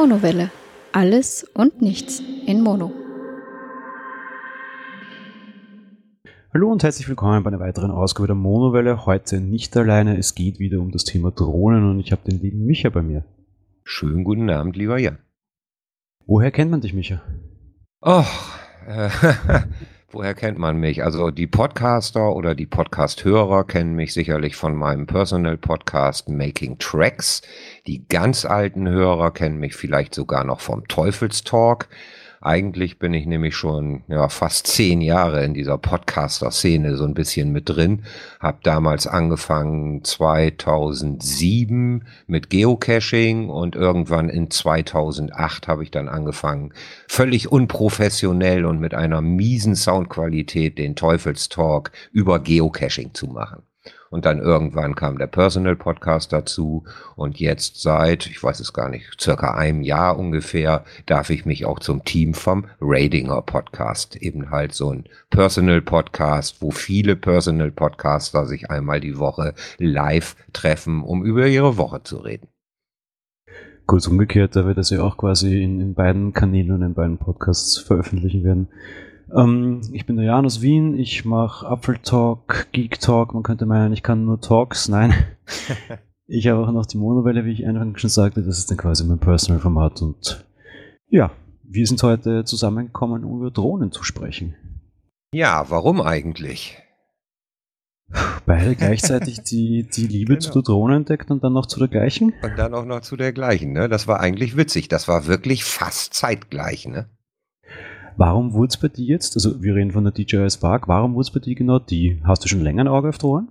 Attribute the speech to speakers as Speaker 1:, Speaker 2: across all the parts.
Speaker 1: Monowelle. Alles und nichts in Mono.
Speaker 2: Hallo und herzlich willkommen bei einer weiteren Ausgabe der Monowelle. Heute nicht alleine, es geht wieder um das Thema Drohnen und ich habe den lieben Micha bei mir.
Speaker 3: Schönen guten Abend, lieber Jan.
Speaker 2: Woher kennt man dich, Micha?
Speaker 3: Oh, äh, woher kennt man mich? Also die Podcaster oder die Podcast-Hörer kennen mich sicherlich von meinem Personal-Podcast Making Tracks. Die ganz alten Hörer kennen mich vielleicht sogar noch vom Teufelstalk. Eigentlich bin ich nämlich schon ja, fast zehn Jahre in dieser Podcaster-Szene so ein bisschen mit drin. Hab damals angefangen 2007 mit Geocaching und irgendwann in 2008 habe ich dann angefangen, völlig unprofessionell und mit einer miesen Soundqualität den Teufelstalk über Geocaching zu machen. Und dann irgendwann kam der Personal Podcast dazu. Und jetzt seit, ich weiß es gar nicht, circa einem Jahr ungefähr, darf ich mich auch zum Team vom Radinger Podcast, eben halt so ein Personal Podcast, wo viele Personal Podcaster sich einmal die Woche live treffen, um über ihre Woche zu reden.
Speaker 2: Kurz umgekehrt, da wir das ja auch quasi in, in beiden Kanälen und in beiden Podcasts veröffentlichen werden. Ähm, ich bin der Jan aus Wien, ich mache Apfeltalk, Geek Talk, man könnte meinen, ich kann nur Talks, nein. ich habe auch noch die Monowelle, wie ich anfangs schon sagte, das ist dann quasi mein Personal-Format und ja, wir sind heute zusammengekommen, um über Drohnen zu sprechen.
Speaker 3: Ja, warum eigentlich?
Speaker 2: Beide gleichzeitig die, die Liebe genau. zu der Drohne entdeckt und dann noch zu der gleichen?
Speaker 3: Und dann auch noch zu der gleichen, ne? Das war eigentlich witzig. Das war wirklich fast zeitgleich, ne?
Speaker 2: Warum wurde es bei dir jetzt, also wir reden von der DJI Spark, warum wurde es bei dir genau die? Hast du schon länger ein Auge auf Drohnen?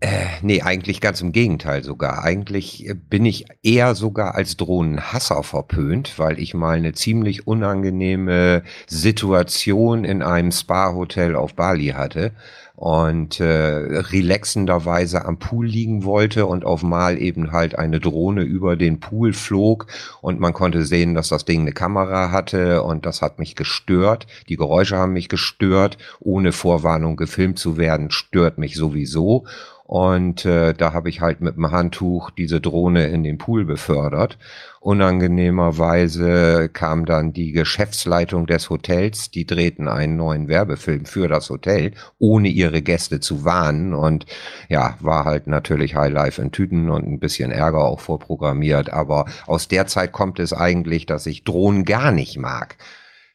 Speaker 3: Äh, nee, eigentlich ganz im Gegenteil sogar. Eigentlich äh, bin ich eher sogar als Drohnenhasser verpönt, weil ich mal eine ziemlich unangenehme Situation in einem Spa-Hotel auf Bali hatte und äh, relaxenderweise am Pool liegen wollte und auf mal eben halt eine Drohne über den Pool flog und man konnte sehen, dass das Ding eine Kamera hatte und das hat mich gestört. Die Geräusche haben mich gestört. Ohne Vorwarnung gefilmt zu werden, stört mich sowieso. Und äh, da habe ich halt mit dem Handtuch diese Drohne in den Pool befördert. Unangenehmerweise kam dann die Geschäftsleitung des Hotels, die drehten einen neuen Werbefilm für das Hotel, ohne ihre Gäste zu warnen. Und ja, war halt natürlich Highlife in Tüten und ein bisschen Ärger auch vorprogrammiert. Aber aus der Zeit kommt es eigentlich, dass ich Drohnen gar nicht mag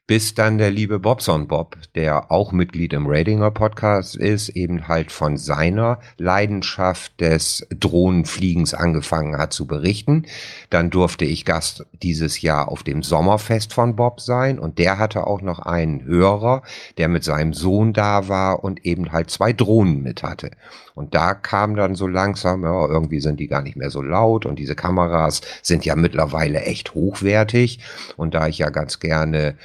Speaker 3: bis dann der liebe Bobson Bob, der auch Mitglied im Radinger Podcast ist, eben halt von seiner Leidenschaft des Drohnenfliegens angefangen hat zu berichten. Dann durfte ich Gast dieses Jahr auf dem Sommerfest von Bob sein und der hatte auch noch einen Hörer, der mit seinem Sohn da war und eben halt zwei Drohnen mit hatte. Und da kam dann so langsam, ja, irgendwie sind die gar nicht mehr so laut und diese Kameras sind ja mittlerweile echt hochwertig. Und da ich ja ganz gerne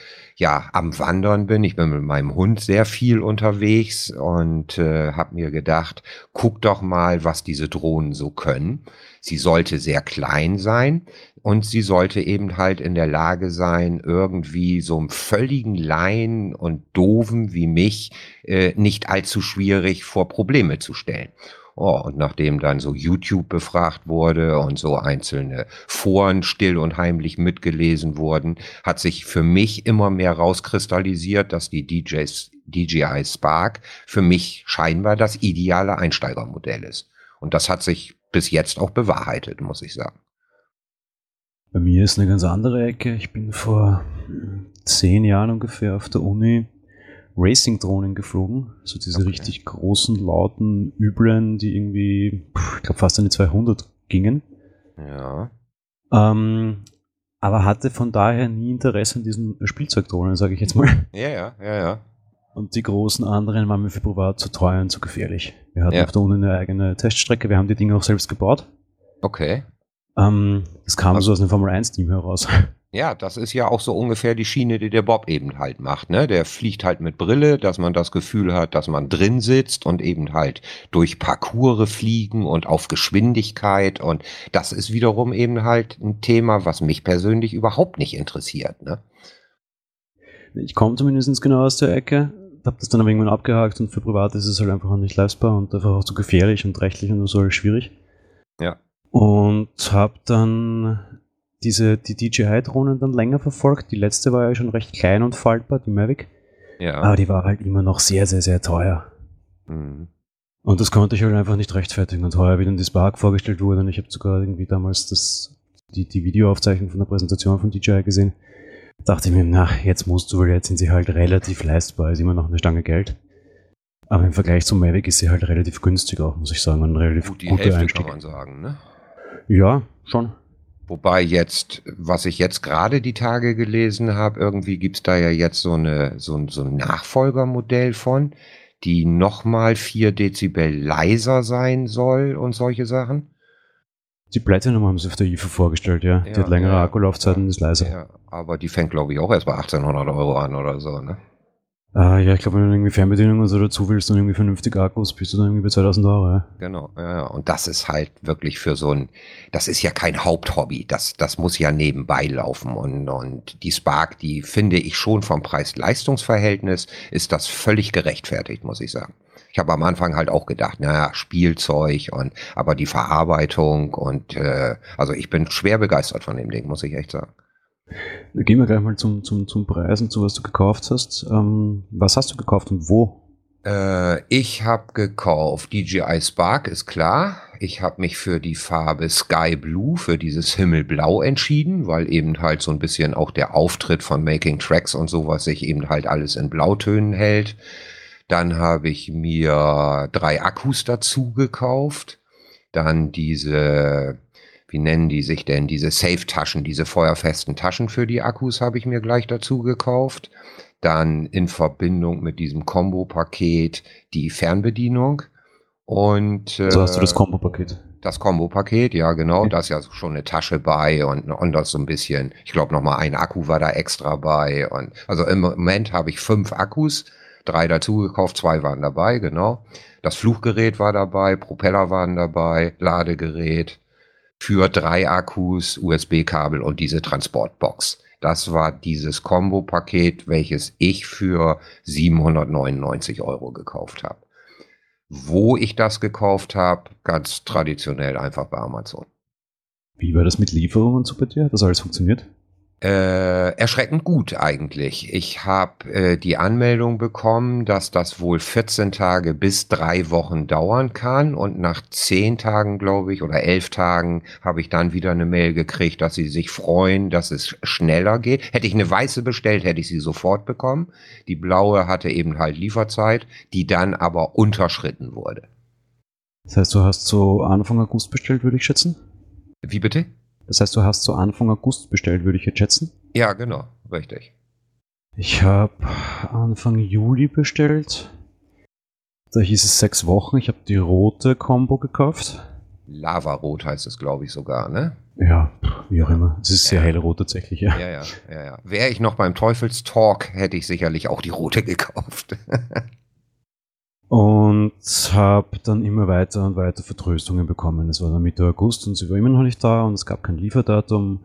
Speaker 3: ja am Wandern bin. Ich bin mit meinem Hund sehr viel unterwegs und äh, habe mir gedacht, guck doch mal, was diese Drohnen so können. Sie sollte sehr klein sein und sie sollte eben halt in der Lage sein, irgendwie so einem völligen Laien und Doofen wie mich äh, nicht allzu schwierig vor Probleme zu stellen. Oh, und nachdem dann so YouTube befragt wurde und so einzelne Foren still und heimlich mitgelesen wurden, hat sich für mich immer mehr rauskristallisiert, dass die DJs, DJI Spark für mich scheinbar das ideale Einsteigermodell ist. Und das hat sich bis jetzt auch bewahrheitet, muss ich sagen.
Speaker 2: Bei mir ist eine ganz andere Ecke. Ich bin vor zehn Jahren ungefähr auf der Uni Racing-Drohnen geflogen. So diese okay. richtig großen, lauten, üblen, die irgendwie, ich glaube, fast an die 200 gingen.
Speaker 3: Ja.
Speaker 2: Ähm, aber hatte von daher nie Interesse an diesen Spielzeugdrohnen, sage ich jetzt mal.
Speaker 3: Ja, ja, ja, ja.
Speaker 2: Und die großen anderen waren mir für privat zu teuer und zu gefährlich. Wir hatten ja. auf der Uni eine eigene Teststrecke, wir haben die Dinge auch selbst gebaut.
Speaker 3: Okay.
Speaker 2: Ähm, das kam also, so aus dem Formel 1-Team heraus.
Speaker 3: Ja, das ist ja auch so ungefähr die Schiene, die der Bob eben halt macht. Ne? Der fliegt halt mit Brille, dass man das Gefühl hat, dass man drin sitzt und eben halt durch Parcours fliegen und auf Geschwindigkeit. Und das ist wiederum eben halt ein Thema, was mich persönlich überhaupt nicht interessiert. Ne?
Speaker 2: Ich komme zumindest genau aus der Ecke, habe das dann aber irgendwann abgehakt und für Privat ist es halt einfach nicht leistbar und einfach auch zu gefährlich und rechtlich und so schwierig.
Speaker 3: Ja.
Speaker 2: Und habe dann diese, die DJI-Drohnen dann länger verfolgt. Die letzte war ja schon recht klein und faltbar, die Mavic.
Speaker 3: Ja.
Speaker 2: Aber die war halt immer noch sehr, sehr, sehr teuer.
Speaker 3: Mhm.
Speaker 2: Und das konnte ich halt einfach nicht rechtfertigen. Und heuer, wie dann die Spark vorgestellt wurde, und ich habe sogar irgendwie damals das, die, die Videoaufzeichnung von der Präsentation von DJI gesehen, dachte ich mir, na, jetzt musst du, weil jetzt sind sie halt relativ leistbar, ist immer noch eine Stange Geld. Aber im Vergleich zum Mavic ist sie halt relativ günstig auch, muss ich sagen. Und ein relativ
Speaker 3: Gut, die
Speaker 2: guter
Speaker 3: Hälfte
Speaker 2: Einstieg.
Speaker 3: kann man sagen, ne?
Speaker 2: Ja, schon.
Speaker 3: Wobei jetzt, was ich jetzt gerade die Tage gelesen habe, irgendwie gibt's da ja jetzt so, eine, so, ein- so ein Nachfolgermodell von, die nochmal 4 Dezibel leiser sein soll und solche Sachen.
Speaker 2: Die Platinum haben sie auf der IFA vorgestellt, ja. die
Speaker 3: Ja,
Speaker 2: hat längere
Speaker 3: ja.
Speaker 2: Akkulaufzeiten und ist leiser.
Speaker 3: Ja, aber die fängt, glaube ich, auch erst bei 1800 Euro an oder so, ne?
Speaker 2: Ah, ja, ich glaube, wenn du irgendwie Fernbedienung und so dazu willst und irgendwie vernünftige Akkus, bist du dann irgendwie bei 2000 Euro, ja.
Speaker 3: Genau, ja, ja. Und das ist halt wirklich für so ein, das ist ja kein Haupthobby. Das, das muss ja nebenbei laufen. Und, und die Spark, die finde ich schon vom Preis-Leistungs-Verhältnis, ist das völlig gerechtfertigt, muss ich sagen. Ich habe am Anfang halt auch gedacht, naja, Spielzeug und aber die Verarbeitung und äh, also ich bin schwer begeistert von dem Ding, muss ich echt sagen.
Speaker 2: Gehen wir gleich mal zum, zum, zum Preis und zu was du gekauft hast. Ähm, was hast du gekauft und wo?
Speaker 3: Äh, ich habe gekauft DJI Spark, ist klar. Ich habe mich für die Farbe Sky Blue, für dieses Himmelblau entschieden, weil eben halt so ein bisschen auch der Auftritt von Making Tracks und sowas sich eben halt alles in Blautönen hält. Dann habe ich mir drei Akkus dazu gekauft. Dann diese, wie nennen die sich denn, diese Safe-Taschen, diese feuerfesten Taschen für die Akkus habe ich mir gleich dazu gekauft. Dann in Verbindung mit diesem Combo-Paket die Fernbedienung. Und
Speaker 2: So Also hast du das
Speaker 3: äh,
Speaker 2: Kombo-Paket.
Speaker 3: das Kombo-Paket, ja genau,
Speaker 2: Okay.
Speaker 3: da ist ja schon eine Tasche bei und, und das so ein bisschen, ich glaube nochmal ein Akku war da extra bei und also im Moment habe ich fünf Akkus, drei dazu gekauft, zwei waren dabei, genau. Das Fluchgerät war dabei, Propeller waren dabei, Ladegerät für drei Akkus, USB-Kabel und diese Transportbox. Das war dieses Kombo-Paket, welches ich für 799 Euro gekauft habe. Wo ich das gekauft habe, ganz traditionell einfach bei Amazon.
Speaker 2: Wie war das mit Lieferungen so bei dir? Hat das alles funktioniert?
Speaker 3: Äh, erschreckend gut eigentlich. Ich habe äh, die Anmeldung bekommen, dass das wohl 14 Tage bis drei Wochen dauern kann und nach 10 Tagen, glaube ich, oder 11 Tagen habe ich dann wieder eine Mail gekriegt, dass sie sich freuen, dass es schneller geht. Hätte ich eine weiße bestellt, hätte ich sie sofort bekommen. Die blaue hatte eben halt Lieferzeit, die dann aber unterschritten wurde.
Speaker 2: Das heißt, du hast so Anfang August bestellt, würde ich schätzen?
Speaker 3: Wie bitte?
Speaker 2: Das heißt, du hast so Anfang August bestellt, würde ich jetzt schätzen?
Speaker 3: Ja, genau, richtig.
Speaker 2: Ich habe Anfang Juli bestellt. Da hieß es sechs Wochen. Ich habe die rote Combo gekauft.
Speaker 3: Lavarot heißt es, glaube ich, sogar, ne?
Speaker 2: Ja, wie auch immer. Es ist sehr
Speaker 3: Ja.
Speaker 2: hellrot tatsächlich, ja.
Speaker 3: Ja, ja, ja, ja. Wäre ich noch beim Teufelstalk, hätte ich sicherlich auch die rote gekauft.
Speaker 2: Und habe dann immer weiter und weiter Vertröstungen bekommen. Es war dann Mitte August und sie war immer noch nicht da und es gab kein Lieferdatum.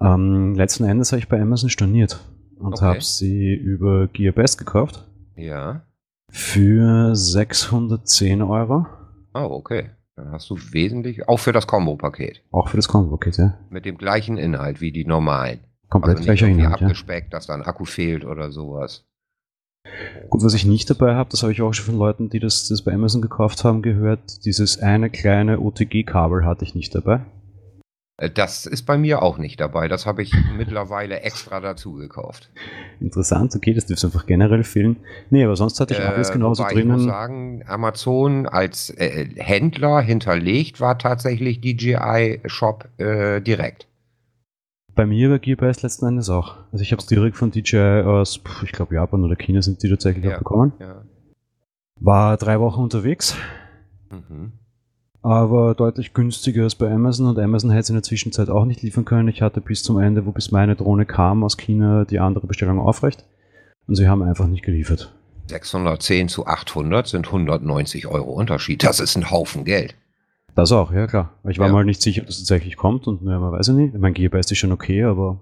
Speaker 2: Ähm, letzten Endes habe ich bei Amazon storniert und
Speaker 3: Okay.
Speaker 2: habe sie über GearBest gekauft
Speaker 3: ja.
Speaker 2: für 610 Euro.
Speaker 3: Oh, okay. Dann hast du wesentlich, auch für das Kombo-Paket.
Speaker 2: Auch für das Combo-Paket, ja.
Speaker 3: Mit dem gleichen Inhalt wie die normalen.
Speaker 2: Komplett
Speaker 3: also
Speaker 2: gleicher Inhalt, ja.
Speaker 3: abgespeckt, dass da ein Akku fehlt oder sowas.
Speaker 2: Gut, was ich nicht dabei habe, das habe ich auch schon von Leuten, die das, das bei Amazon gekauft haben, gehört. Dieses eine kleine OTG-Kabel hatte ich nicht dabei.
Speaker 3: Äh, Das ist bei mir auch nicht dabei. Das habe ich mittlerweile extra dazu gekauft.
Speaker 2: Interessant, okay, das dürfte einfach generell fehlen. Nee, aber sonst hatte ich alles
Speaker 3: Äh,
Speaker 2: genauso
Speaker 3: wobei Ich muss
Speaker 2: drinnen.
Speaker 3: sagen, Amazon als äh, Händler hinterlegt war tatsächlich DJI Shop äh, direkt.
Speaker 2: Bei mir bei GearBest letzten Endes auch. Also ich habe es direkt von DJI aus, ich glaube Japan oder China sind die tatsächlich
Speaker 3: Ja.
Speaker 2: auch bekommen.
Speaker 3: Ja.
Speaker 2: War drei Wochen unterwegs,
Speaker 3: Mhm.
Speaker 2: aber deutlich günstiger als bei Amazon und Amazon hätte es in der Zwischenzeit auch nicht liefern können. Ich hatte bis zum Ende, wo bis meine Drohne kam aus China, die andere Bestellung aufrecht und sie haben einfach nicht geliefert.
Speaker 3: 610 zu 800 sind 190 Euro Unterschied. Das ist ein Haufen Geld.
Speaker 2: Das auch, ja klar. Ich war
Speaker 3: Ja.
Speaker 2: mal nicht sicher, ob das tatsächlich kommt und naja, man weiß ja nicht. Mein GearBest ist schon okay, aber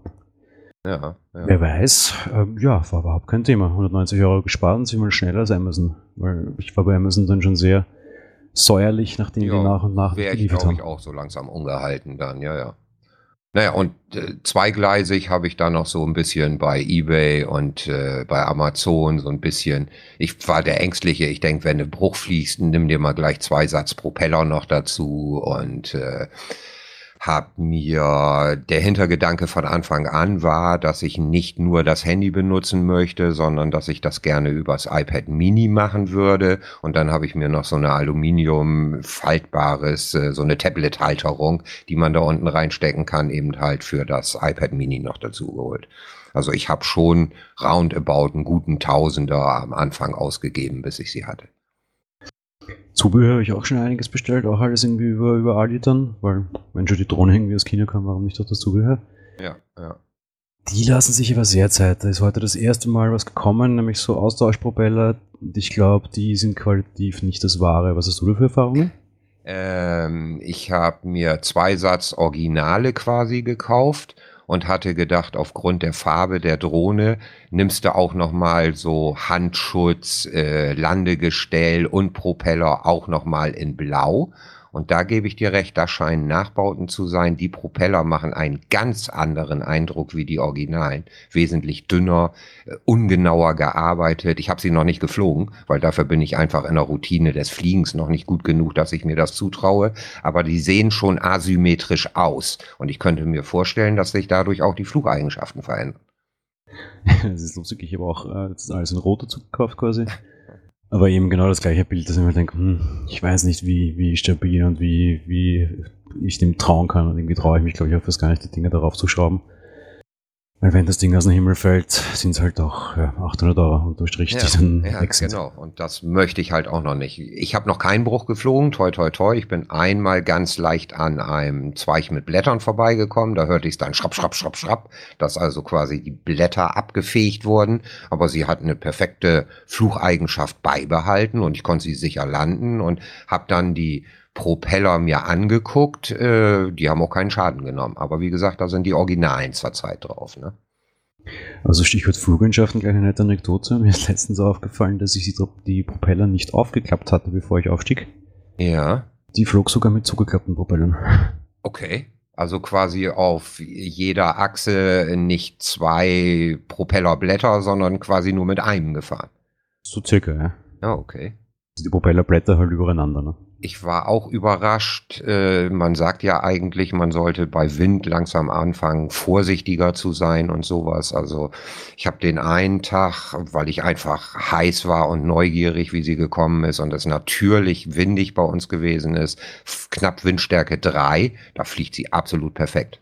Speaker 3: Ja, ja.
Speaker 2: wer weiß. Ähm, ja, war überhaupt kein Thema. 190 Euro gespart und sind mal schneller als Amazon. Weil ich war bei Amazon dann schon sehr säuerlich, nachdem
Speaker 3: Ja,
Speaker 2: die nach und nach
Speaker 3: Wäre ich,
Speaker 2: geliefert
Speaker 3: glaube ich,
Speaker 2: haben.
Speaker 3: auch so langsam ungehalten dann, ja, ja. Naja, und äh, zweigleisig habe ich da noch so ein bisschen bei eBay und äh, bei Amazon so ein bisschen. Ich war der Ängstliche, ich denke, wenn du Bruch fliegst, nimm dir mal gleich zwei Satz Propeller noch dazu und äh, habe mir der Hintergedanke von Anfang an war, dass ich nicht nur das Handy benutzen möchte, sondern dass ich das gerne übers iPad Mini machen würde. Und dann habe ich mir noch so eine Aluminium faltbares, äh, so eine Tablet-Halterung, die man da unten reinstecken kann, eben halt für das iPad Mini noch dazu geholt. Also ich habe schon roundabout einen guten Tausender am Anfang ausgegeben, bis ich sie hatte.
Speaker 2: Zubehör habe ich auch schon einiges bestellt, auch alles irgendwie über, über Ali dann, weil wenn schon die Drohne irgendwie aus China kam, warum nicht auch das Zubehör?
Speaker 3: Ja, ja.
Speaker 2: Die lassen sich aber sehr Zeit. Da ist heute das erste Mal was gekommen, nämlich so Austauschpropeller. Und ich glaube, die sind qualitativ nicht das Wahre. Was hast du da für Erfahrungen?
Speaker 3: Ähm, ich habe mir zwei Satz Originale quasi gekauft und hatte gedacht, aufgrund der Farbe der Drohne nimmst du auch nochmal so Handschutz, äh, Landegestell und Propeller auch nochmal in Blau. Und da gebe ich dir recht, da scheinen Nachbauten zu sein. Die Propeller machen einen ganz anderen Eindruck wie die Originalen. Wesentlich dünner, äh, ungenauer gearbeitet. Ich habe sie noch nicht geflogen, weil dafür bin ich einfach in der Routine des Fliegens noch nicht gut genug, dass ich mir das zutraue. Aber die sehen schon asymmetrisch aus. Und ich könnte mir vorstellen, dass sich dadurch auch die Flugeigenschaften verändern.
Speaker 2: Das ist lustig, ich habe auch äh, alles in Rot dazu gekauft quasi. Aber eben genau das gleiche Bild, dass ich mir denke, hm, ich weiß nicht, wie, wie stabil und wie, wie ich dem trauen kann. Und irgendwie traue ich mich, glaube ich, auch fast gar nicht, die Dinge darauf zu schrauben. Weil wenn das Ding aus dem Himmel fällt, sind es halt auch ja, 800 Euro unterstrich,
Speaker 3: ja,
Speaker 2: die dann
Speaker 3: ja,
Speaker 2: weg sind.
Speaker 3: Genau, und das möchte ich halt auch noch nicht. Ich habe noch keinen Bruch geflogen, toi toi toi. Ich bin einmal ganz leicht an einem Zweig mit Blättern vorbeigekommen. Da hörte ich es dann schrapp, schrapp, schrapp, schrapp, dass also quasi die Blätter abgefegt wurden. Aber sie hat eine perfekte Flucheigenschaft beibehalten und ich konnte sie sicher landen und habe dann die Propeller mir angeguckt. Äh, die haben auch keinen Schaden genommen. Aber wie gesagt, da sind die Originalen zurzeit drauf. Ne?
Speaker 2: Also Stichwort Flugentschaften, gleich eine nette Anekdote. Mir ist letztens aufgefallen, dass ich die Propeller nicht aufgeklappt hatte, bevor ich aufstieg.
Speaker 3: Ja.
Speaker 2: Die flog sogar mit zugeklappten Propellern.
Speaker 3: Okay. Also quasi auf jeder Achse nicht zwei Propellerblätter, sondern quasi nur mit einem gefahren.
Speaker 2: So circa, ja.
Speaker 3: Ja, okay.
Speaker 2: Also die Propellerblätter halt übereinander, ne?
Speaker 3: Ich war auch überrascht. Äh, man sagt ja eigentlich, man sollte bei Wind langsam anfangen, vorsichtiger zu sein und sowas. Also ich habe den einen Tag, weil ich einfach heiß war und neugierig, wie sie gekommen ist und es natürlich windig bei uns gewesen ist, knapp Windstärke 3, da fliegt sie absolut perfekt.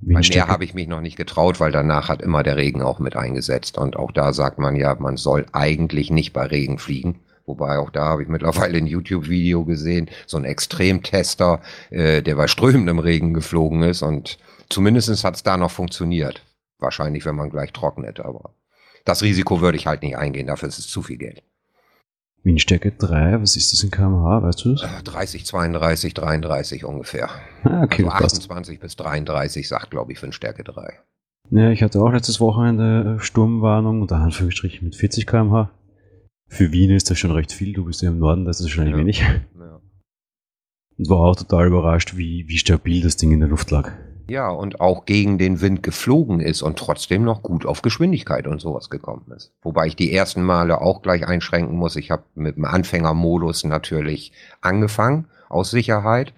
Speaker 3: Bei mehr habe ich mich noch nicht getraut, weil danach hat immer der Regen auch mit eingesetzt. Und auch da sagt man ja, man soll eigentlich nicht bei Regen fliegen. Wobei auch da habe ich mittlerweile ein YouTube-Video gesehen, so ein Extremtester, äh, der bei strömendem Regen geflogen ist und zumindest hat es da noch funktioniert. Wahrscheinlich, wenn man gleich trocknet, aber das Risiko würde ich halt nicht eingehen, dafür ist es zu viel Geld.
Speaker 2: Windstärke 3, was ist das in kmh, weißt du das?
Speaker 3: 30, 32, 33 ungefähr.
Speaker 2: Ah, okay,
Speaker 3: also 28 bis 33 sagt, glaube ich, Windstärke 3.
Speaker 2: Ja, ich hatte auch letztes Wochenende Sturmwarnung, unter Anführungsstrichen mit 40 kmh. Für Wien ist das schon recht viel. Du bist ja im Norden, das ist wahrscheinlich ja. wenig. Ja. Und war auch total überrascht, wie, wie stabil das Ding in der Luft lag.
Speaker 3: Ja, und auch gegen den Wind geflogen ist und trotzdem noch gut auf Geschwindigkeit und sowas gekommen ist. Wobei ich die ersten Male auch gleich einschränken muss. Ich habe mit dem Anfängermodus natürlich angefangen, aus Sicherheit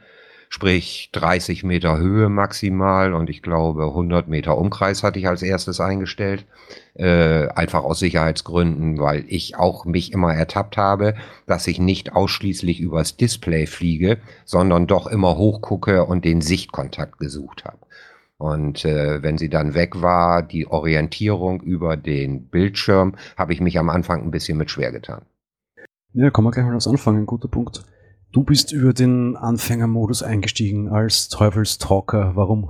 Speaker 3: sprich 30 Meter Höhe maximal und ich glaube 100 Meter Umkreis hatte ich als erstes eingestellt, äh, einfach aus Sicherheitsgründen, weil ich auch mich immer ertappt habe, dass ich nicht ausschließlich übers Display fliege, sondern doch immer hochgucke und den Sichtkontakt gesucht habe. Und äh, wenn sie dann weg war, die Orientierung über den Bildschirm, habe ich mich am Anfang ein bisschen mit schwer getan.
Speaker 2: Ja, kommen wir gleich mal aufs Anfangen, ein guter Punkt. Du bist über den Anfängermodus eingestiegen als Teufelstalker. Warum?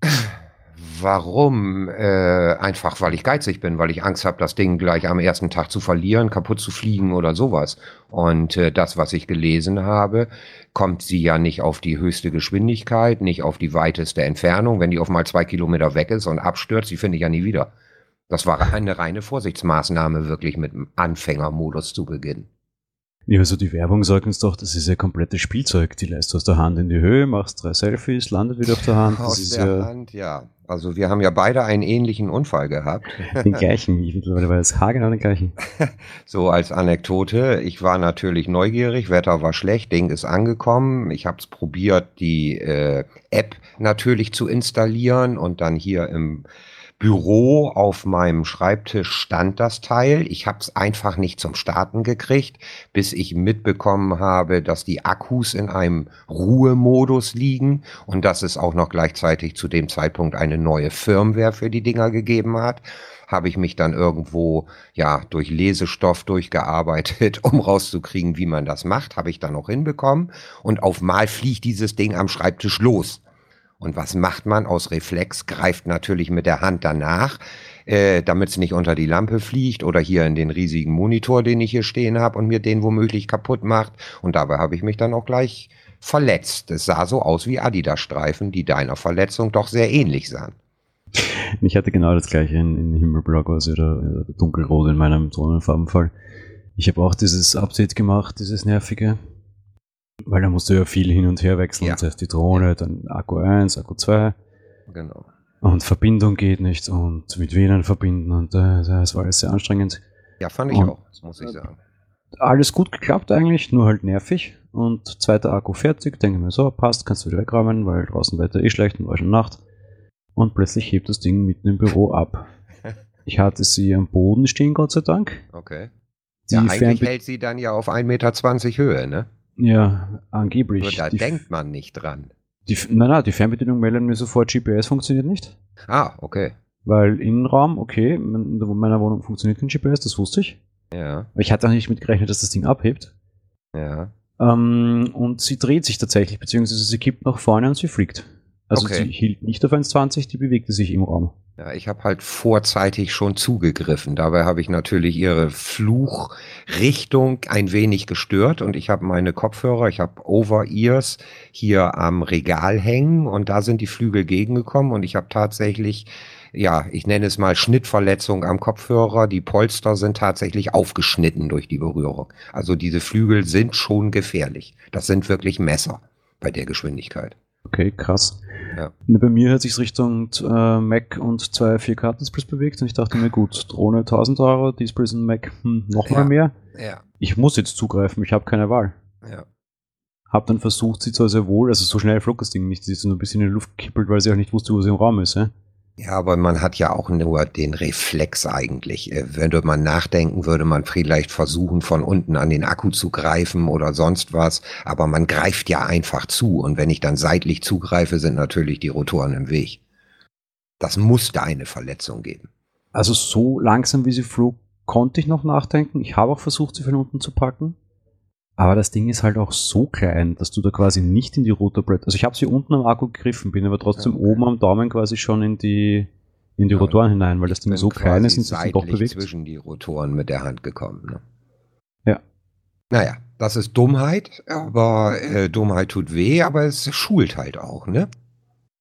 Speaker 3: Warum? Äh, einfach, weil ich geizig bin, weil ich Angst habe, das Ding gleich am ersten Tag zu verlieren, kaputt zu fliegen oder sowas. Und äh, das, was ich gelesen habe, kommt sie ja nicht auf die höchste Geschwindigkeit, nicht auf die weiteste Entfernung. Wenn die auf mal zwei Kilometer weg ist und abstürzt, die finde ich ja nie wieder. Das war eine reine Vorsichtsmaßnahme, wirklich mit dem Anfängermodus zu beginnen.
Speaker 2: Ja, also die Werbung sagt uns doch, das ist ja komplettes Spielzeug. Die lässt du aus der Hand in die Höhe, machst drei Selfies, landet wieder auf der Hand.
Speaker 3: Das aus ist der ja Hand, ja. Also wir haben ja beide einen ähnlichen Unfall gehabt.
Speaker 2: Den gleichen, ich mittlerweile weiß haargenau den gleichen.
Speaker 3: So als Anekdote, ich war natürlich neugierig, Wetter war schlecht, Ding ist angekommen. Ich habe es probiert, die äh, App natürlich zu installieren und dann hier im Büro auf meinem Schreibtisch stand das Teil. Ich habe es einfach nicht zum Starten gekriegt, bis ich mitbekommen habe, dass die Akkus in einem Ruhemodus liegen und dass es auch noch gleichzeitig zu dem Zeitpunkt eine neue Firmware für die Dinger gegeben hat habe ich mich dann irgendwo ja durch Lesestoff durchgearbeitet, um rauszukriegen, wie man das macht, habe ich dann auch hinbekommen und auf mal fliegt dieses Ding am Schreibtisch los. Und was macht man aus Reflex? Greift natürlich mit der Hand danach, äh, damit es nicht unter die Lampe fliegt oder hier in den riesigen Monitor, den ich hier stehen habe und mir den womöglich kaputt macht. Und dabei habe ich mich dann auch gleich verletzt. Es sah so aus wie Adidas-Streifen, die deiner Verletzung doch sehr ähnlich sahen.
Speaker 2: Ich hatte genau das gleiche in, in Himmelblau quasi oder, dunkelrot in meinem Drohnenfarbenfall. Ich habe auch dieses Update gemacht, dieses nervige. Weil da musst du ja viel hin und her wechseln. Ja. Das heißt, die Drohne, dann Akku 1, Akku 2.
Speaker 3: Genau.
Speaker 2: Und Verbindung geht nicht und mit WLAN verbinden und äh, das war alles sehr anstrengend.
Speaker 3: Ja, fand ich und, auch, das muss ich sagen.
Speaker 2: Alles gut geklappt eigentlich, nur halt nervig. Und zweiter Akku fertig, denke mir so, passt, kannst du wieder wegräumen, weil draußen Wetter eh schlecht und war schon Nacht. Und plötzlich hebt das Ding mitten im Büro ab. Ich hatte sie am Boden stehen, Gott sei Dank.
Speaker 3: Okay. Die ja, eigentlich Fernbe hält sie dann ja auf 1,20 Meter Höhe, ne?
Speaker 2: Ja, angeblich.
Speaker 3: Aber da die denkt man nicht dran.
Speaker 2: Die, nein, nein, die Fernbedienung meldet mir sofort, GPS funktioniert nicht.
Speaker 3: Ah, okay.
Speaker 2: Weil Innenraum, okay, in meiner Wohnung funktioniert kein GPS, das wusste ich.
Speaker 3: Ja.
Speaker 2: Aber ich hatte auch nicht mitgerechnet, dass das Ding abhebt.
Speaker 3: Ja.
Speaker 2: Ähm, und sie dreht sich tatsächlich, beziehungsweise sie kippt nach vorne und sie fliegt. Also okay. sie hielt nicht auf 1,20, die bewegte sich im Raum.
Speaker 3: Ja, ich habe halt vorzeitig schon zugegriffen. Dabei habe ich natürlich ihre Fluchrichtung ein wenig gestört und ich habe meine Kopfhörer, ich habe Over-Ears hier am Regal hängen und da sind die Flügel gegengekommen und ich habe tatsächlich ja, ich nenne es mal Schnittverletzung am Kopfhörer. Die Polster sind tatsächlich aufgeschnitten durch die Berührung. Also diese Flügel sind schon gefährlich. Das sind wirklich Messer bei der Geschwindigkeit.
Speaker 2: Okay, krass. Ja. Bei mir hat sich Richtung äh, Mac und zwei 4K-Displays bewegt und ich dachte mir, gut, Drohne 1000 Euro, Displays und Mac hm, nochmal ja. mehr.
Speaker 3: Ja.
Speaker 2: Ich muss jetzt zugreifen, ich habe keine Wahl.
Speaker 3: Ja.
Speaker 2: Hab dann versucht, sie zwar sehr wohl, also so schnell flog das Ding nicht, sie ist nur ein bisschen in die Luft gekippelt, weil sie auch nicht wusste, wo sie im Raum ist. Ja?
Speaker 3: Ja, aber man hat ja auch nur den Reflex eigentlich. Äh, wenn man nachdenken, würde man vielleicht versuchen, von unten an den Akku zu greifen oder sonst was. Aber man greift ja einfach zu. Und wenn ich dann seitlich zugreife, sind natürlich die Rotoren im Weg. Das musste eine Verletzung geben.
Speaker 2: Also so langsam wie sie flog, konnte ich noch nachdenken. Ich habe auch versucht, sie von unten zu packen. Aber das Ding ist halt auch so klein, dass du da quasi nicht in die Rotorblätter. Also ich habe sie unten am Akku gegriffen, bin aber trotzdem okay. oben am Daumen quasi schon in die in die ja,
Speaker 3: Rotoren
Speaker 2: hinein, weil das Ding so klein ist und sich doch bewegt.
Speaker 3: zwischen die Rotoren mit der Hand gekommen. Ne?
Speaker 2: Ja.
Speaker 3: Naja, das ist Dummheit, aber äh, Dummheit tut weh, aber es schult halt auch, ne?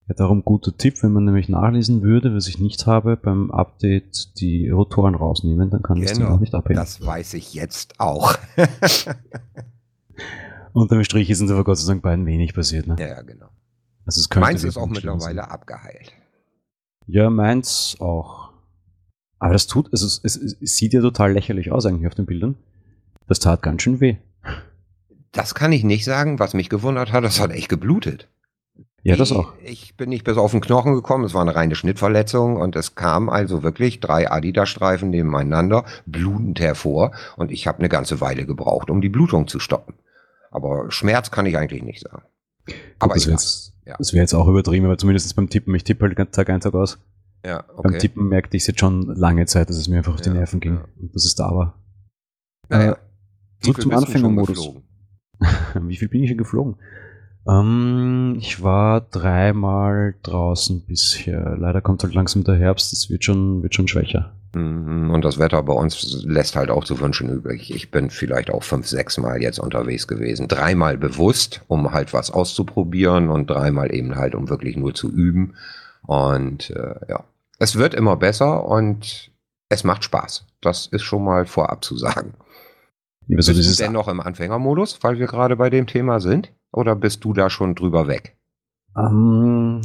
Speaker 2: Ja, darum guter Tipp, wenn man nämlich nachlesen würde, was ich nicht habe, beim Update die Rotoren rausnehmen, dann kann genau, das Ding auch nicht abheben.
Speaker 3: Das weiß ich jetzt auch.
Speaker 2: Unter dem Strich ist uns aber Gott sei Dank beiden wenig passiert, ne?
Speaker 3: Ja, ja genau.
Speaker 2: Also es
Speaker 3: meins ist auch mittlerweile sein. abgeheilt.
Speaker 2: Ja, meins auch. Aber das tut, also es, es, es sieht ja total lächerlich aus eigentlich auf den Bildern. Das tat ganz schön weh.
Speaker 3: Das kann ich nicht sagen. Was mich gewundert hat, das hat echt geblutet.
Speaker 2: Ja, das auch.
Speaker 3: Ich bin nicht bis auf den Knochen gekommen, es war eine reine Schnittverletzung und es kam also wirklich drei Adidas-Streifen nebeneinander blutend hervor und ich habe eine ganze Weile gebraucht, um die Blutung zu stoppen. Aber Schmerz kann ich eigentlich nicht sagen.
Speaker 2: Gut, aber das wäre jetzt, ja. wär jetzt auch übertrieben, aber zumindest beim Tippen, ich tippe halt Tag ein, Tag aus.
Speaker 3: Ja, okay.
Speaker 2: Beim Tippen merkte ich es jetzt schon lange Zeit, dass es mir einfach auf die Nerven ging ja. und dass es da war.
Speaker 3: Naja. Äh,
Speaker 2: zurück zum Anfängermodus. Wie viel bin ich schon geflogen? Ähm, ich war dreimal draußen bisher. Leider kommt halt langsam der Herbst, es wird schon, wird schon schwächer.
Speaker 3: Mhm, und das Wetter bei uns lässt halt auch zu wünschen übrig. Ich bin vielleicht auch fünf, sechs Mal jetzt unterwegs gewesen. Dreimal bewusst, um halt was auszuprobieren und dreimal eben halt, um wirklich nur zu üben. Und äh, ja, es wird immer besser und es macht Spaß. Das ist schon mal vorab zu sagen. Also bist du denn noch im Anfängermodus, weil wir gerade bei dem Thema sind? Oder bist du da schon drüber weg?
Speaker 2: Ähm,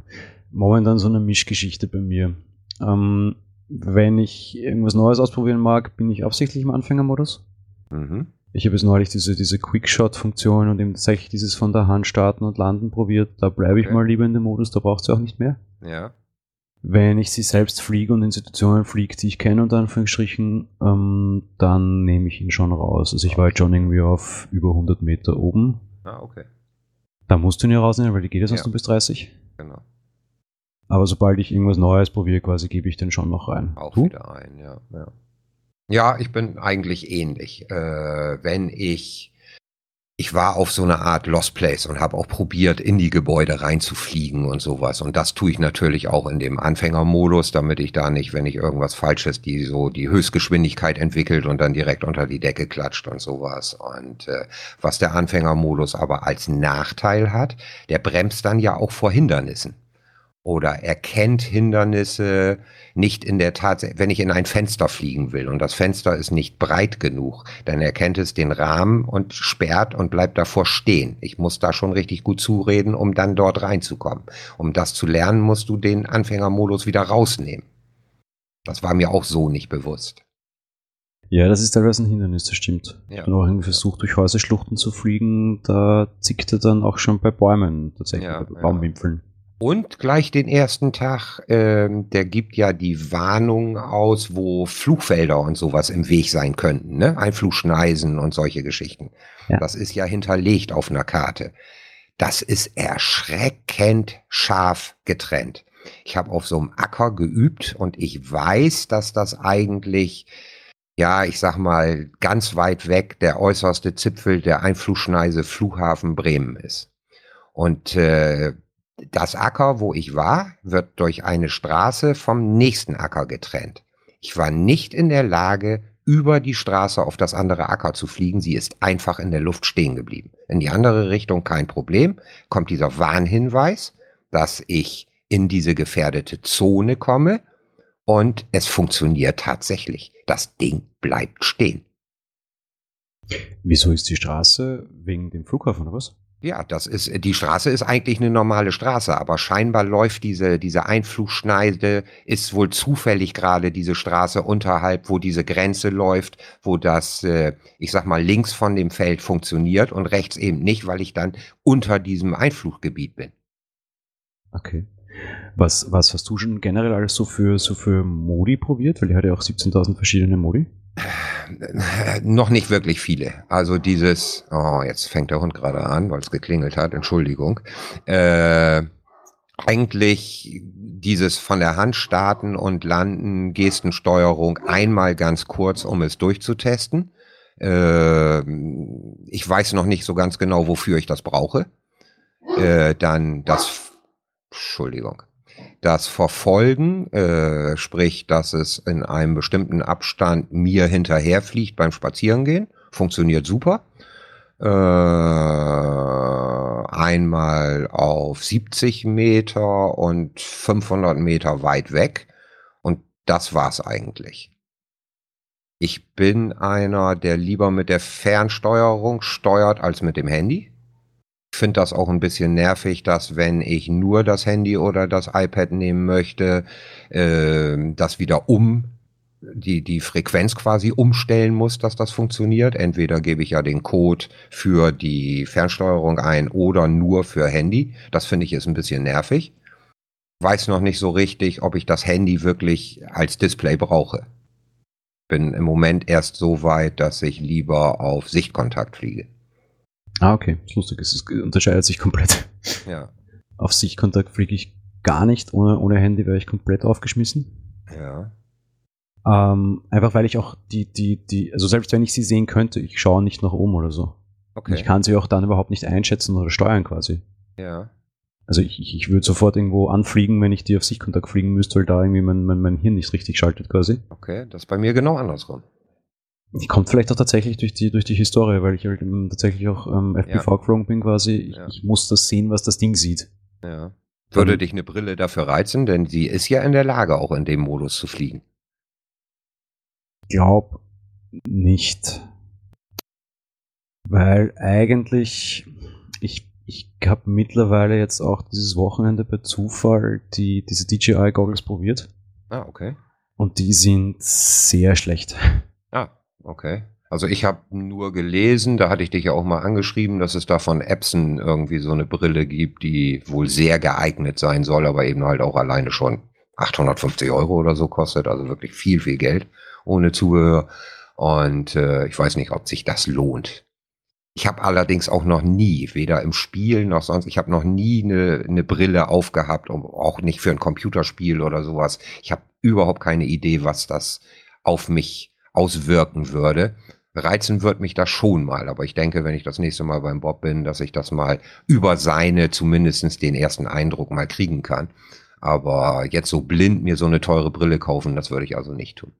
Speaker 2: momentan so eine Mischgeschichte bei mir. Ähm, wenn ich irgendwas Neues ausprobieren mag, bin ich absichtlich im Anfängermodus. Mhm. Ich habe jetzt neulich diese, diese Quickshot-Funktion und eben tatsächlich dieses von der Hand starten und landen probiert. Da bleibe ich okay. mal lieber in dem Modus, da braucht sie auch nicht mehr.
Speaker 3: Ja.
Speaker 2: Wenn ich sie selbst fliege und Institutionen fliege, die ich kenne, unter Anführungsstrichen, ähm, dann nehme ich ihn schon raus. Also ich war jetzt schon irgendwie auf über 100 Meter oben.
Speaker 3: Ah, okay.
Speaker 2: Da musst du ihn ja rausnehmen, weil die geht ja sonst ja. nur bis 30.
Speaker 3: Genau.
Speaker 2: Aber sobald ich irgendwas Neues probiere, quasi, gebe ich den schon noch rein.
Speaker 3: Auch du? wieder ein, ja. ja. Ja, ich bin eigentlich ähnlich. Äh, wenn ich ich war auf so eine Art Lost Place und habe auch probiert, in die Gebäude reinzufliegen und sowas. Und das tue ich natürlich auch in dem Anfängermodus, damit ich da nicht, wenn ich irgendwas Falsches, die so die Höchstgeschwindigkeit entwickelt und dann direkt unter die Decke klatscht und sowas. Und äh, was der Anfängermodus aber als Nachteil hat, der bremst dann ja auch vor Hindernissen oder erkennt Hindernisse nicht in der Tat, wenn ich in ein Fenster fliegen will und das Fenster ist nicht breit genug, dann erkennt es den Rahmen und sperrt und bleibt davor stehen. Ich muss da schon richtig gut zureden, um dann dort reinzukommen. Um das zu lernen, musst du den Anfängermodus wieder rausnehmen. Das war mir auch so nicht bewusst.
Speaker 2: Ja, das ist teilweise ein Hindernis, das stimmt. Ja. Ich habe auch versucht, durch Häuserschluchten zu fliegen, da zickt er dann auch schon bei Bäumen tatsächlich, ja, bei Baumwimpfeln.
Speaker 3: Und gleich den ersten Tag, ähm, der gibt ja die Warnung aus, wo Flugfelder und sowas im Weg sein könnten, ne? Einflugschneisen und solche Geschichten. Ja. Das ist ja hinterlegt auf einer Karte. Das ist erschreckend scharf getrennt. Ich habe auf so einem Acker geübt und ich weiß, dass das eigentlich, ja, ich sag mal, ganz weit weg der äußerste Zipfel der Einflugschneise Flughafen Bremen ist. Und äh, das Acker, wo ich war, wird durch eine Straße vom nächsten Acker getrennt. Ich war nicht in der Lage, über die Straße auf das andere Acker zu fliegen. Sie ist einfach in der Luft stehen geblieben. In die andere Richtung kein Problem. Kommt dieser Warnhinweis, dass ich in diese gefährdete Zone komme und es funktioniert tatsächlich. Das Ding bleibt stehen.
Speaker 2: Wieso ist die Straße wegen dem Flughafen oder was?
Speaker 3: Ja, das ist, die Straße ist eigentlich eine normale Straße, aber scheinbar läuft diese, diese Einflugschneide, ist wohl zufällig gerade diese Straße unterhalb, wo diese Grenze läuft, wo das, äh, ich sag mal, links von dem Feld funktioniert und rechts eben nicht, weil ich dann unter diesem Einfluggebiet bin.
Speaker 2: Okay. Was, was hast du schon generell alles so für, so für Modi probiert? Weil die hat ja auch 17.000 verschiedene Modi.
Speaker 3: Noch nicht wirklich viele. Also dieses, oh, jetzt fängt der Hund gerade an, weil es geklingelt hat, Entschuldigung. Äh, eigentlich dieses von der Hand starten und landen, Gestensteuerung einmal ganz kurz, um es durchzutesten. Äh, ich weiß noch nicht so ganz genau, wofür ich das brauche. Äh, dann das, Entschuldigung das Verfolgen, äh, sprich, dass es in einem bestimmten Abstand mir hinterherfliegt beim Spazierengehen, funktioniert super. Äh, einmal auf 70 Meter und 500 Meter weit weg. Und das war's eigentlich. Ich bin einer, der lieber mit der Fernsteuerung steuert als mit dem Handy. Ich finde das auch ein bisschen nervig, dass wenn ich nur das Handy oder das iPad nehmen möchte, äh, das wieder um die, die Frequenz quasi umstellen muss, dass das funktioniert. Entweder gebe ich ja den Code für die Fernsteuerung ein oder nur für Handy. Das finde ich ist ein bisschen nervig. Weiß noch nicht so richtig, ob ich das Handy wirklich als Display brauche. Bin im Moment erst so weit, dass ich lieber auf Sichtkontakt fliege.
Speaker 2: Ah, okay. Das ist lustig. Es unterscheidet sich komplett.
Speaker 3: Ja.
Speaker 2: Auf Sichtkontakt fliege ich gar nicht. Ohne, ohne Handy wäre ich komplett aufgeschmissen.
Speaker 3: Ja.
Speaker 2: Ähm, einfach weil ich auch die, die, die, also selbst wenn ich sie sehen könnte, ich schaue nicht nach oben oder so. Okay. Und ich kann sie auch dann überhaupt nicht einschätzen oder steuern quasi.
Speaker 3: Ja.
Speaker 2: Also ich, ich, ich würde sofort irgendwo anfliegen, wenn ich die auf Sichtkontakt fliegen müsste, weil da irgendwie mein, mein, mein Hirn nicht richtig schaltet quasi.
Speaker 3: Okay, das ist bei mir genau andersrum.
Speaker 2: Kommt vielleicht auch tatsächlich durch die, durch die Historie, weil ich halt tatsächlich auch ähm, FPV ja. geflogen bin quasi. Ich, ja. ich, muss das sehen, was das Ding sieht.
Speaker 3: Ja. Würde um, dich eine Brille dafür reizen, denn sie ist ja in der Lage, auch in dem Modus zu fliegen.
Speaker 2: Glaub nicht. weil eigentlich ich, ich habe mittlerweile jetzt auch dieses Wochenende per Zufall die, diese DJI-Goggles probiert.
Speaker 3: Ah, okay.
Speaker 2: Und die sind sehr schlecht.
Speaker 3: Okay. Also ich habe nur gelesen, da hatte ich dich ja auch mal angeschrieben, dass es da von Epson irgendwie so eine Brille gibt, die wohl sehr geeignet sein soll, aber eben halt auch alleine schon 850 Euro oder so kostet, also wirklich viel, viel Geld ohne Zubehör. Und äh, ich weiß nicht, ob sich das lohnt. Ich habe allerdings auch noch nie, weder im Spiel noch sonst, ich habe noch nie eine, eine Brille aufgehabt, auch nicht für ein Computerspiel oder sowas. Ich habe überhaupt keine Idee, was das auf mich auswirken würde. Reizen wird mich das schon mal, aber ich denke, wenn ich das nächste Mal beim Bob bin, dass ich das mal über seine zumindestens den ersten Eindruck mal kriegen kann. Aber jetzt so blind mir so eine teure Brille kaufen, das würde ich also nicht tun.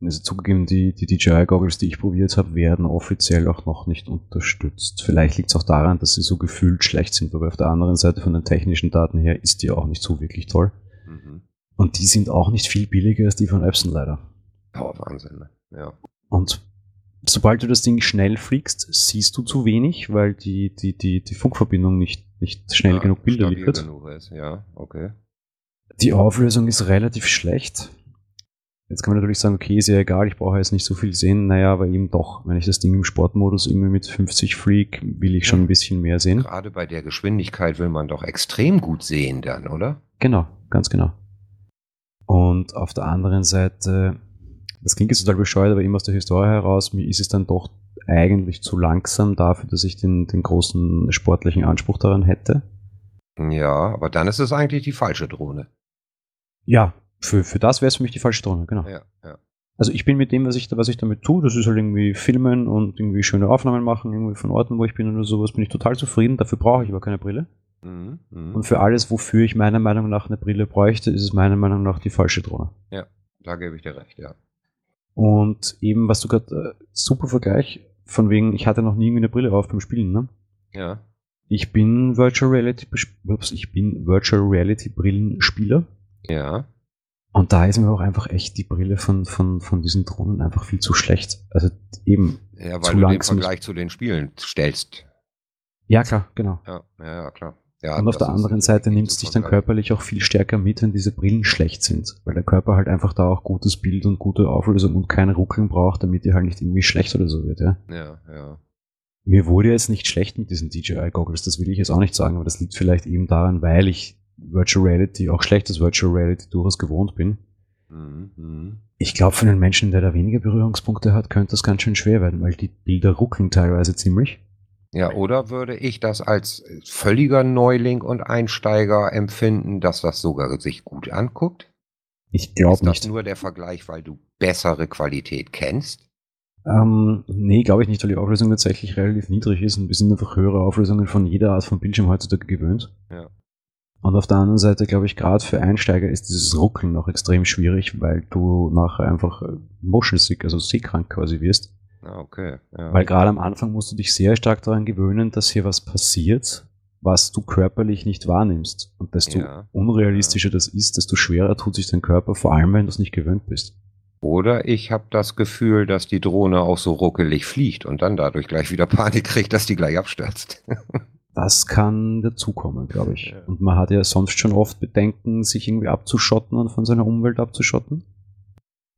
Speaker 2: Also zugegeben, die, die DJI-Goggles, die ich probiert habe, werden offiziell auch noch nicht unterstützt. Vielleicht liegt es auch daran, dass sie so gefühlt schlecht sind, aber auf der anderen Seite von den technischen Daten her ist die auch nicht so wirklich toll. Mhm. Und die sind auch nicht viel billiger als die von Epson leider.
Speaker 3: Oh, Wahnsinn, ne? ja.
Speaker 2: Und sobald du das Ding schnell fliegst, siehst du zu wenig, weil die, die, die, die Funkverbindung nicht, nicht schnell ja, genug Bilder liefert. Genug
Speaker 3: ist. Ja, okay.
Speaker 2: Die Auflösung ist relativ schlecht. Jetzt kann man natürlich sagen, okay, ist ja egal, ich brauche jetzt nicht so viel sehen. Naja, aber eben doch, wenn ich das Ding im Sportmodus irgendwie mit 50 Freak, will ich schon ein bisschen mehr sehen.
Speaker 3: Gerade bei der Geschwindigkeit will man doch extrem gut sehen dann, oder?
Speaker 2: Genau, ganz genau. Und auf der anderen Seite, das klingt jetzt total bescheuert, aber eben aus der Historie heraus, mir ist es dann doch eigentlich zu langsam dafür, dass ich den, den großen sportlichen Anspruch daran hätte.
Speaker 3: Ja, aber dann ist es eigentlich die falsche Drohne.
Speaker 2: Ja, für, für das wäre es für mich die falsche Drohne, genau. Ja, ja. Also ich bin mit dem, was ich, was ich damit tue, das ist halt irgendwie filmen und irgendwie schöne Aufnahmen machen, irgendwie von Orten, wo ich bin oder sowas, bin ich total zufrieden. Dafür brauche ich aber keine Brille. Mhm, mh. Und für alles, wofür ich meiner Meinung nach eine Brille bräuchte, ist es meiner Meinung nach die falsche Drohne.
Speaker 3: Ja, da gebe ich dir recht, ja.
Speaker 2: Und eben, was du gerade, äh, super Vergleich, von wegen, ich hatte noch nie irgendwie eine Brille auf beim Spielen, ne?
Speaker 3: Ja.
Speaker 2: Ich bin Virtual Reality, ups, ich bin Virtual Reality Brillenspieler.
Speaker 3: Ja.
Speaker 2: Und da ist mir auch einfach echt die Brille von, von, von diesen Drohnen einfach viel zu schlecht. Also eben.
Speaker 3: Ja, weil zu du den Vergleich zu den Spielen stellst.
Speaker 2: Ja, klar, genau.
Speaker 3: Ja, ja, ja klar. Ja,
Speaker 2: und auf der anderen Seite nimmt es dich dann körperlich auch viel stärker mit, wenn diese Brillen schlecht sind. Weil der Körper halt einfach da auch gutes Bild und gute Auflösung und kein Ruckeln braucht, damit die halt nicht irgendwie schlecht oder so wird, ja.
Speaker 3: Ja, ja.
Speaker 2: Mir wurde jetzt nicht schlecht mit diesen DJI-Goggles, das will ich jetzt auch nicht sagen, aber das liegt vielleicht eben daran, weil ich Virtual Reality, auch schlechtes Virtual Reality durchaus gewohnt bin. Mhm, mhm. Ich glaube, für einen Menschen, der da weniger Berührungspunkte hat, könnte das ganz schön schwer werden, weil die Bilder ruckeln teilweise ziemlich.
Speaker 3: Ja, oder würde ich das als völliger Neuling und Einsteiger empfinden, dass das sogar sich gut anguckt?
Speaker 2: Ich glaube nicht.
Speaker 3: Ist das nur der Vergleich, weil du bessere Qualität kennst?
Speaker 2: Ähm, nee, glaube ich nicht, weil die Auflösung tatsächlich relativ niedrig ist und wir sind einfach höhere Auflösungen von jeder Art von Bildschirm heutzutage gewöhnt.
Speaker 3: Ja.
Speaker 2: Und auf der anderen Seite, glaube ich, gerade für Einsteiger ist dieses Ruckeln noch extrem schwierig, weil du nachher einfach äh, motion sick, also seekrank quasi wirst.
Speaker 3: Ah, okay. Ja.
Speaker 2: Weil gerade am Anfang musst du dich sehr stark daran gewöhnen, dass hier was passiert, was du körperlich nicht wahrnimmst. Und desto ja. unrealistischer das ist, desto schwerer tut sich dein Körper, vor allem wenn du es nicht gewöhnt bist.
Speaker 3: Oder ich habe das Gefühl, dass die Drohne auch so ruckelig fliegt und dann dadurch gleich wieder Panik kriegt, dass die gleich abstürzt.
Speaker 2: Das kann dazukommen, glaube ich. Ja. Und man hat ja sonst schon oft Bedenken, sich irgendwie abzuschotten und von seiner Umwelt abzuschotten.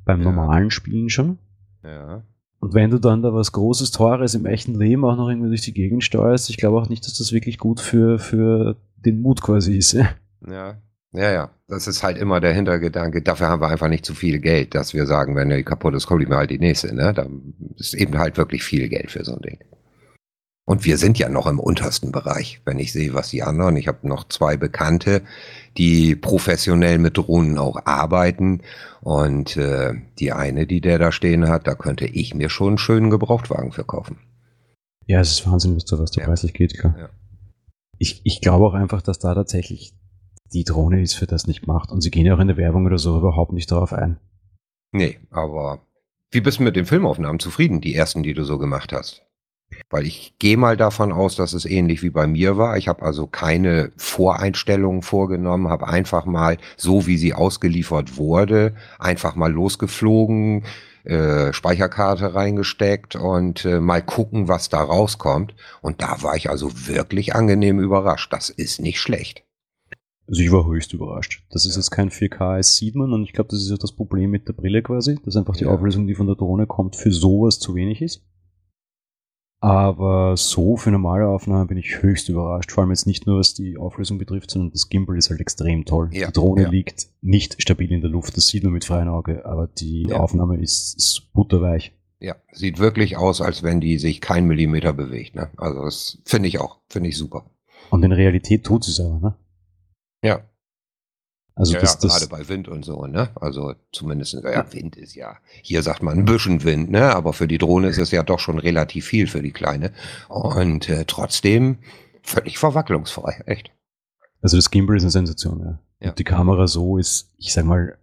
Speaker 2: Beim ja. normalen Spielen schon.
Speaker 3: Ja.
Speaker 2: Und wenn du dann da was Großes, Teures im echten Leben auch noch irgendwie durch die Gegend steuerst, ich glaube auch nicht, dass das wirklich gut für, für den Mut quasi ist.
Speaker 3: Ja. ja. Ja, das ist halt immer der Hintergedanke. Dafür haben wir einfach nicht zu viel Geld, dass wir sagen, wenn die kaputt ist, kommt ich mir halt die nächste. Ne? Da ist eben halt wirklich viel Geld für so ein Ding. Und wir sind ja noch im untersten Bereich, wenn ich sehe, was die anderen. Ich habe noch zwei Bekannte, die professionell mit Drohnen auch arbeiten. Und äh, die eine, die der da stehen hat, da könnte ich mir schon einen schönen Gebrauchtwagen verkaufen.
Speaker 2: Ja, es ist Wahnsinn, bis zu was da ja. preislich geht, klar. Ja. Ich, ich glaube auch einfach, dass da tatsächlich die Drohne ist für das nicht gemacht. Und sie gehen ja auch in der Werbung oder so überhaupt nicht darauf ein.
Speaker 3: Nee, aber wie bist du mit den Filmaufnahmen zufrieden, die ersten, die du so gemacht hast? Weil ich gehe mal davon aus, dass es ähnlich wie bei mir war. Ich habe also keine Voreinstellungen vorgenommen, habe einfach mal, so wie sie ausgeliefert wurde, einfach mal losgeflogen, äh, Speicherkarte reingesteckt und äh, mal gucken, was da rauskommt. Und da war ich also wirklich angenehm überrascht. Das ist nicht schlecht.
Speaker 2: Also ich war höchst überrascht. Das ist jetzt kein 4K, das sieht man und ich glaube, das ist ja das Problem mit der Brille quasi, dass einfach die
Speaker 3: Ja.
Speaker 2: Auflösung, die von der Drohne kommt, für sowas zu wenig ist. Aber so für normale Aufnahmen bin ich höchst überrascht. Vor allem jetzt nicht nur, was die Auflösung betrifft, sondern das Gimbal ist halt extrem toll.
Speaker 3: Ja,
Speaker 2: die Drohne
Speaker 3: ja.
Speaker 2: liegt nicht stabil in der Luft, das sieht man mit freiem Auge, aber die
Speaker 3: Ja.
Speaker 2: Aufnahme ist, ist butterweich.
Speaker 3: Ja, sieht wirklich aus, als wenn die sich kein Millimeter bewegt. Ne? Also das finde ich auch, finde ich super.
Speaker 2: Und in Realität tut sie es aber, ne?
Speaker 3: Ja,
Speaker 2: Also
Speaker 3: ja,
Speaker 2: das,
Speaker 3: ja gerade bei Wind und so, ne? Also zumindest, ja, Wind ist ja, hier sagt man ein bisschen Wind, ne? Aber für die Drohne ist es ja doch schon relativ viel für die Kleine. Und äh, trotzdem völlig verwacklungsfrei, echt.
Speaker 2: Also das Gimbal ist eine Sensation, ja.
Speaker 3: Ja.
Speaker 2: Und die Kamera so ist, ich sag mal,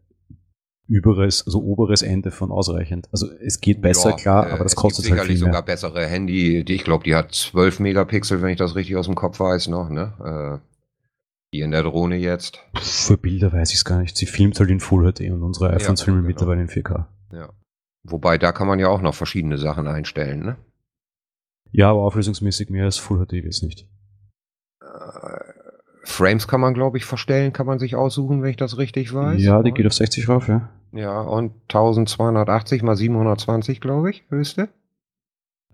Speaker 2: überes, also oberes Ende von ausreichend. Also es geht besser,
Speaker 3: Ja,
Speaker 2: klar,
Speaker 3: äh,
Speaker 2: aber das kostet halt
Speaker 3: sicherlich
Speaker 2: viel mehr.
Speaker 3: sogar bessere Handy. Die, ich glaube, die hat 12 Megapixel, wenn ich das richtig aus dem Kopf weiß noch, ne? Die in der Drohne jetzt.
Speaker 2: Für Bilder weiß ich es gar nicht. Sie filmt halt in Full HD und unsere iPhones
Speaker 3: Ja,
Speaker 2: filmen
Speaker 3: genau.
Speaker 2: mittlerweile in 4K.
Speaker 3: Ja. Wobei, da kann man ja auch noch verschiedene Sachen einstellen, ne?
Speaker 2: Ja, aber auflösungsmäßig mehr als Full HD ist nicht.
Speaker 3: Äh, Frames kann man, glaube ich, verstellen, kann man sich aussuchen, wenn ich das richtig weiß.
Speaker 2: Ja, die geht auf 60 rauf, ja.
Speaker 3: Ja, und 1280 mal 720, glaube ich, höchste.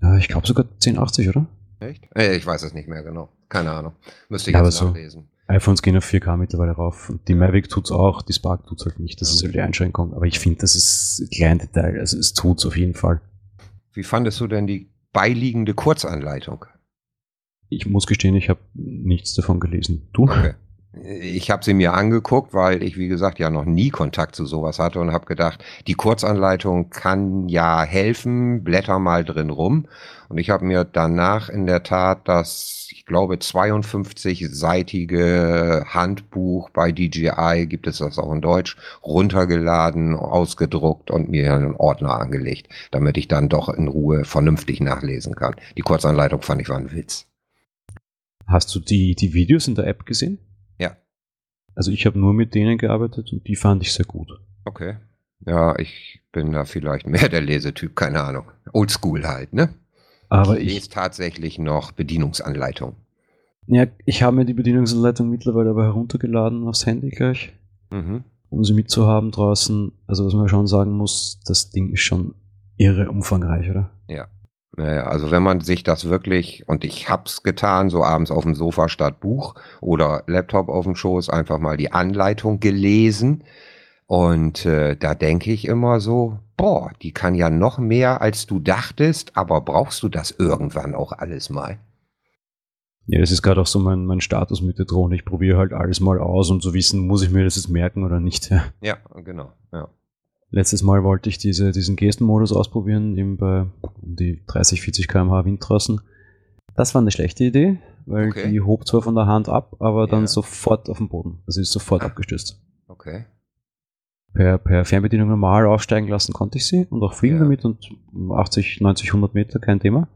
Speaker 2: Ja, ich glaube sogar 1080, oder?
Speaker 3: Echt? Ich weiß es nicht mehr genau. Keine Ahnung. Müsste ich
Speaker 2: Ja,
Speaker 3: jetzt
Speaker 2: aber so-
Speaker 3: nachlesen.
Speaker 2: iPhones gehen auf 4K mittlerweile rauf. Und die Mavic tut's auch, die Spark tut's halt nicht. Das
Speaker 3: Ja.
Speaker 2: ist halt die Einschränkung. Aber ich finde, das ist ein kleines Detail. Also es tut's auf jeden Fall.
Speaker 3: Wie fandest du denn die beiliegende Kurzanleitung?
Speaker 2: Ich muss gestehen, ich habe nichts davon gelesen. Du?
Speaker 3: Okay. Ich habe sie mir angeguckt, weil ich, wie gesagt, ja noch nie Kontakt zu sowas hatte und habe gedacht, die Kurzanleitung kann ja helfen, blätter mal drin rum. Und ich habe mir danach in der Tat das, ich glaube, 52-seitige Handbuch bei DJI, gibt es das auch in Deutsch, runtergeladen, ausgedruckt und mir einen Ordner angelegt, damit ich dann doch in Ruhe vernünftig nachlesen kann. Die Kurzanleitung fand ich war ein Witz.
Speaker 2: Hast du die, die Videos in der App gesehen?
Speaker 3: Ja.
Speaker 2: Also ich habe nur mit denen gearbeitet und die fand ich sehr gut.
Speaker 3: Okay. Ja, ich bin da vielleicht mehr der Lesetyp, keine Ahnung. Oldschool halt, ne?
Speaker 2: Aber
Speaker 3: ich
Speaker 2: ich,
Speaker 3: lese tatsächlich noch Bedienungsanleitung.
Speaker 2: ja, ich habe mir die Bedienungsanleitung mittlerweile aber heruntergeladen aufs Handy gleich,
Speaker 3: Mhm.
Speaker 2: um sie mitzuhaben draußen. Also was man schon sagen muss, das Ding ist schon irre umfangreich, oder?
Speaker 3: Naja, also wenn man sich das wirklich, und ich hab's getan, so abends auf dem Sofa statt Buch oder Laptop auf dem Schoß, einfach mal die Anleitung gelesen. Und äh, da denke ich immer so, boah, die kann ja noch mehr, als du dachtest, aber brauchst du das irgendwann auch alles mal?
Speaker 2: Ja, das ist gerade auch so mein, mein Status mit der Drohne. Ich probiere halt alles mal aus, um zu wissen, muss ich mir das jetzt merken oder nicht. Ja.
Speaker 3: Ja, genau. Ja.
Speaker 2: Letztes Mal wollte ich diese, diesen Gestenmodus ausprobieren, eben bei um die 30, 40 km/h Wind draußen. Das war eine schlechte Idee, weil
Speaker 3: Okay.
Speaker 2: die hob zwar von der Hand ab, aber dann
Speaker 3: Ja.
Speaker 2: sofort auf den Boden. Also ist sofort
Speaker 3: Ah.
Speaker 2: abgestürzt.
Speaker 3: Okay.
Speaker 2: Per, per Fernbedienung normal aufsteigen lassen konnte ich sie und auch fliegen
Speaker 3: Ja.
Speaker 2: damit und 80, 90, 100 Meter, kein Thema.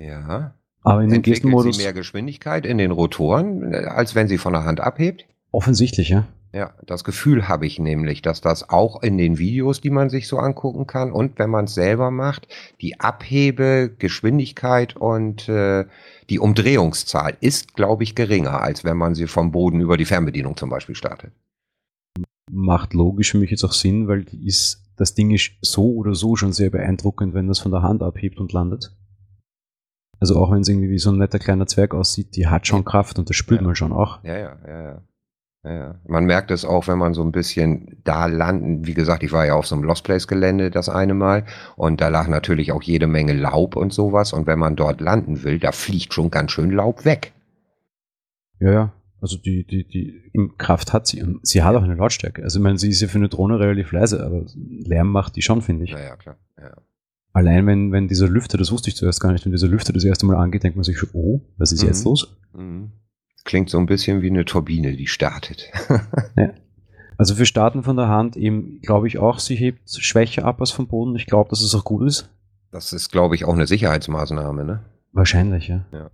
Speaker 3: Ja.
Speaker 2: Aber in den Gestenmodus
Speaker 3: sie mehr Geschwindigkeit in den Rotoren, äh, als wenn sie von der Hand abhebt?
Speaker 2: offensichtlich, ja.
Speaker 3: Ja, das Gefühl habe ich nämlich, dass das auch in den Videos, die man sich so angucken kann und wenn man es selber macht, die Abhebe, Geschwindigkeit und äh, die Umdrehungszahl ist, glaube ich, geringer, als wenn man sie vom Boden über die Fernbedienung zum Beispiel startet.
Speaker 2: Macht logisch für mich jetzt auch Sinn, weil die ist, das Ding ist so oder so schon sehr beeindruckend, wenn das von der Hand abhebt und landet. Also auch wenn es irgendwie wie so ein netter kleiner Zwerg aussieht, die hat schon. Kraft und das spürt
Speaker 3: Ja.
Speaker 2: man schon auch.
Speaker 3: Ja, ja, ja, ja. Ja. Man merkt es auch, wenn man so ein bisschen da landen. Wie gesagt, ich war ja auf so einem Lost Place Gelände das eine Mal und da lag natürlich auch jede Menge Laub und sowas. Und wenn man dort landen will, da fliegt schon ganz schön Laub weg.
Speaker 2: Ja, ja. Also die, die, die Kraft hat sie und sie hat auch eine Lautstärke. Also ich meine, sie ist ja für eine Drohne relativ leise, aber Lärm macht die schon, finde ich.
Speaker 3: Ja, ja, klar. Ja.
Speaker 2: Allein wenn, wenn dieser Lüfter, das wusste ich zuerst gar nicht, wenn dieser Lüfter das erste Mal angeht, denkt man sich schon, oh, was ist
Speaker 3: Mhm.
Speaker 2: jetzt los?
Speaker 3: Mhm. Klingt so ein bisschen wie eine Turbine, die startet.
Speaker 2: Also für Starten von der Hand eben, glaube ich auch, sie hebt schwächer ab als vom Boden. Ich glaube, dass es auch gut ist.
Speaker 3: Das ist, glaube ich, auch eine Sicherheitsmaßnahme, ne?
Speaker 2: Wahrscheinlich, ja.
Speaker 3: Ja.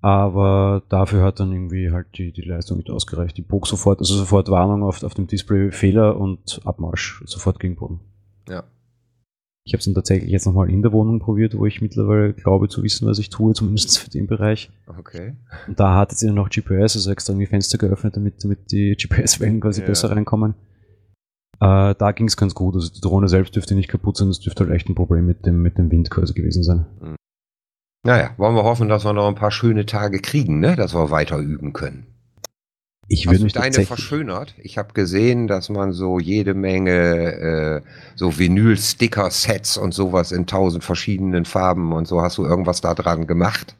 Speaker 2: Aber dafür hat dann irgendwie halt die, die Leistung nicht ausgereicht. Die bog sofort, also sofort Warnung auf, auf dem Display, Fehler und Abmarsch, sofort gegen Boden.
Speaker 3: Ja.
Speaker 2: Ich habe es dann tatsächlich jetzt nochmal in der Wohnung probiert, wo ich mittlerweile glaube zu wissen, was ich tue, zumindest für den Bereich.
Speaker 3: Okay.
Speaker 2: Und da hatte sie dann noch GPS, also extra irgendwie Fenster geöffnet, damit, damit die GPS-Wellen quasi
Speaker 3: Ja.
Speaker 2: besser reinkommen. Äh, da ging es ganz gut. Also die Drohne selbst dürfte nicht kaputt sein, das dürfte halt echt ein Problem mit dem, mit dem Wind quasi gewesen sein.
Speaker 3: Naja, wollen wir hoffen, dass wir noch ein paar schöne Tage kriegen, ne? dass wir weiter üben können.
Speaker 2: Ich
Speaker 3: Hast
Speaker 2: würde
Speaker 3: du
Speaker 2: mich
Speaker 3: deine verschönert? Ich habe gesehen, dass man so jede Menge äh, so Vinyl-Sticker-Sets und sowas in tausend verschiedenen Farben und so. Hast du irgendwas da dran gemacht?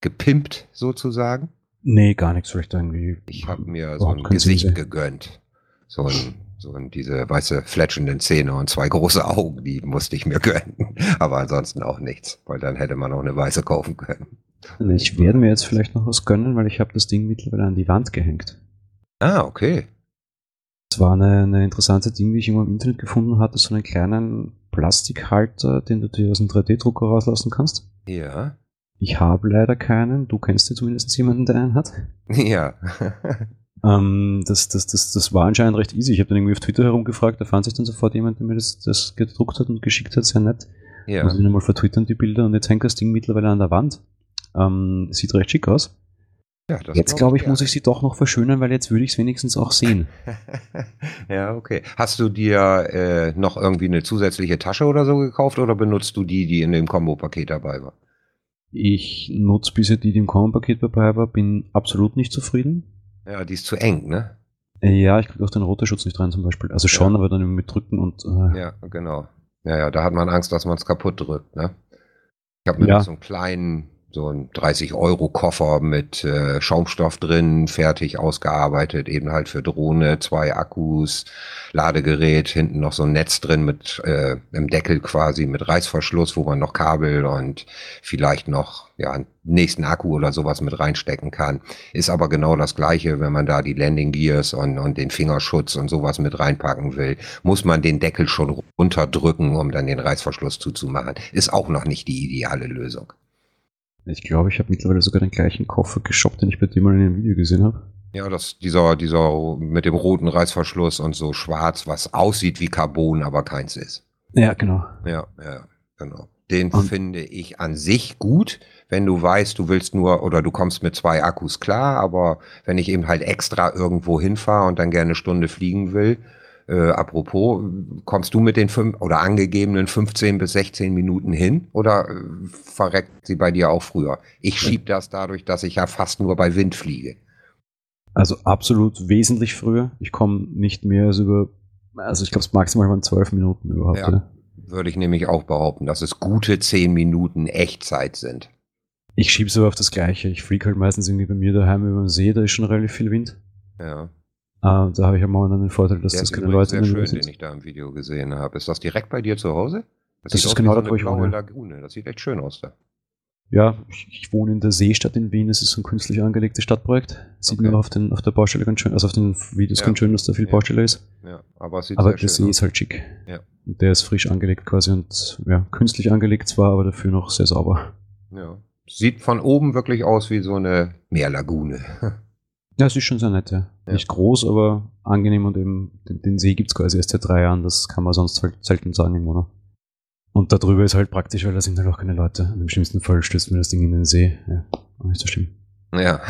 Speaker 3: Gepimpt sozusagen?
Speaker 2: Nee, gar nichts vielleicht irgendwie.
Speaker 3: Ich habe mir so ein Gesicht gegönnt. So ein, so diese weiße fletschenden Zähne und zwei große Augen, die musste ich mir gönnen. Aber ansonsten auch nichts, weil dann hätte man auch eine weiße kaufen können.
Speaker 2: Ich werde mir jetzt vielleicht noch was gönnen, weil ich habe das Ding mittlerweile an die Wand gehängt.
Speaker 3: Ah, okay.
Speaker 2: Das war eine, eine interessante Ding, die ich immer im Internet gefunden hatte, so einen kleinen Plastikhalter, den du dir aus einem 3D-Drucker rauslassen kannst.
Speaker 3: Ja.
Speaker 2: Ich habe leider keinen. Du kennst ja zumindest jemanden, der einen hat.
Speaker 3: Ja.
Speaker 2: Ähm, das, das, das, das war anscheinend recht easy. Ich habe dann irgendwie auf Twitter herumgefragt, da fand sich dann sofort jemand, der mir das, das gedruckt hat und geschickt hat, sehr nett.
Speaker 3: ja.
Speaker 2: Muss ich nochmal vertwittern, die Bilder, und jetzt hängt das Ding mittlerweile an der Wand. Ähm, sieht recht schick aus.
Speaker 3: ja
Speaker 2: jetzt glaube ich,
Speaker 3: gern.
Speaker 2: muss ich sie doch noch verschönern, weil jetzt würde ich es wenigstens auch sehen.
Speaker 3: ja, okay. Hast du dir äh, noch irgendwie eine zusätzliche Tasche oder so gekauft oder benutzt du die, die in dem Kombo-Paket dabei war?
Speaker 2: Ich nutze bisher die, die im Common-Paket dabei war, bin absolut nicht zufrieden.
Speaker 3: Ja, die ist zu eng, ne?
Speaker 2: Ja, ich kriege auch den Rotorschutz nicht rein zum Beispiel. Also schon,
Speaker 3: Ja.
Speaker 2: aber dann mit drücken und äh,
Speaker 3: Ja, genau. Ja, ja, da hat man Angst, dass man es kaputt drückt, ne? Ich habe mir
Speaker 2: Ja.
Speaker 3: so einen kleinen, so einen 30-Euro-Koffer mit äh, Schaumstoff drin, fertig ausgearbeitet, eben halt für Drohne, zwei Akkus, Ladegerät, hinten noch so ein Netz drin mit äh, im Deckel quasi mit Reißverschluss, wo man noch Kabel und vielleicht noch ja nächsten Akku oder sowas mit reinstecken kann. Ist aber genau das gleiche, wenn man da die Landing Gears und, und den Fingerschutz und sowas mit reinpacken will, muss man den Deckel schon runterdrücken, um dann den Reißverschluss zuzumachen. Ist auch noch nicht die ideale Lösung.
Speaker 2: Ich glaube, ich habe mittlerweile sogar den gleichen Koffer geshoppt, den ich bei dir mal in einem Video gesehen habe.
Speaker 3: Ja, das, dieser, dieser mit dem roten Reißverschluss und so schwarz, was aussieht wie Carbon, aber keins ist.
Speaker 2: Ja, genau.
Speaker 3: Ja, ja, genau. Den
Speaker 2: Und-
Speaker 3: finde ich an sich gut, wenn du weißt, du willst nur oder du kommst mit zwei Akkus klar, aber wenn ich eben halt extra irgendwo hinfahre und dann gerne eine Stunde fliegen will, äh, apropos, kommst du mit den fünf oder angegebenen 15 bis 16 Minuten hin oder äh, verreckt sie bei dir auch früher? Ich schieb das dadurch, dass ich ja fast nur bei Wind fliege.
Speaker 2: Also absolut wesentlich früher. Ich komme nicht mehr als über, also ich glaube, es maximal waren zwölf Minuten überhaupt.
Speaker 3: Ja.
Speaker 2: Oder?
Speaker 3: Würde ich nämlich auch behaupten, dass es gute 10 Minuten Echtzeit sind.
Speaker 2: Ich schiebe es aber auf das Gleiche. Ich fliege halt meistens irgendwie bei mir daheim über den See, da ist schon relativ viel Wind.
Speaker 3: Ja.
Speaker 2: Ah, da habe ich ja momentan den Vorteil, dass
Speaker 3: Der
Speaker 2: das keine Leute
Speaker 3: sehr schön, den
Speaker 2: sind.
Speaker 3: ich da im Video gesehen habe. Ist das direkt bei dir zu Hause?
Speaker 2: Das
Speaker 3: sieht
Speaker 2: ist genau dort, wo ich wohne.
Speaker 3: Lagune. Das sieht echt schön aus da.
Speaker 2: Ja, ich, ich wohne in der Seestadt in Wien. Es ist so ein künstlich angelegtes Stadtprojekt. Sieht
Speaker 3: Okay.
Speaker 2: man auf, den, auf der Baustelle ganz schön, also auf den Videos
Speaker 3: Ja.
Speaker 2: ganz schön, dass da viel
Speaker 3: Ja.
Speaker 2: Baustelle ist.
Speaker 3: Ja, aber es sieht
Speaker 2: Aber der See
Speaker 3: aus.
Speaker 2: ist halt schick.
Speaker 3: Ja.
Speaker 2: Und der ist frisch angelegt quasi und ja, künstlich angelegt zwar, aber dafür noch sehr sauber.
Speaker 3: Ja. Sieht von oben wirklich aus wie so eine Meerlagune.
Speaker 2: Ja, es ist schon sehr nett, ja.
Speaker 3: Ja.
Speaker 2: Nicht groß, aber angenehm und eben den, den See gibt's quasi erst seit drei Jahren, das kann man sonst halt selten sagen irgendwo noch. Und da drüber ist halt praktisch, weil da sind halt auch keine Leute. Und Im schlimmsten Fall stößt mir das Ding in den See. Ja, auch nicht so schlimm.
Speaker 3: Ja.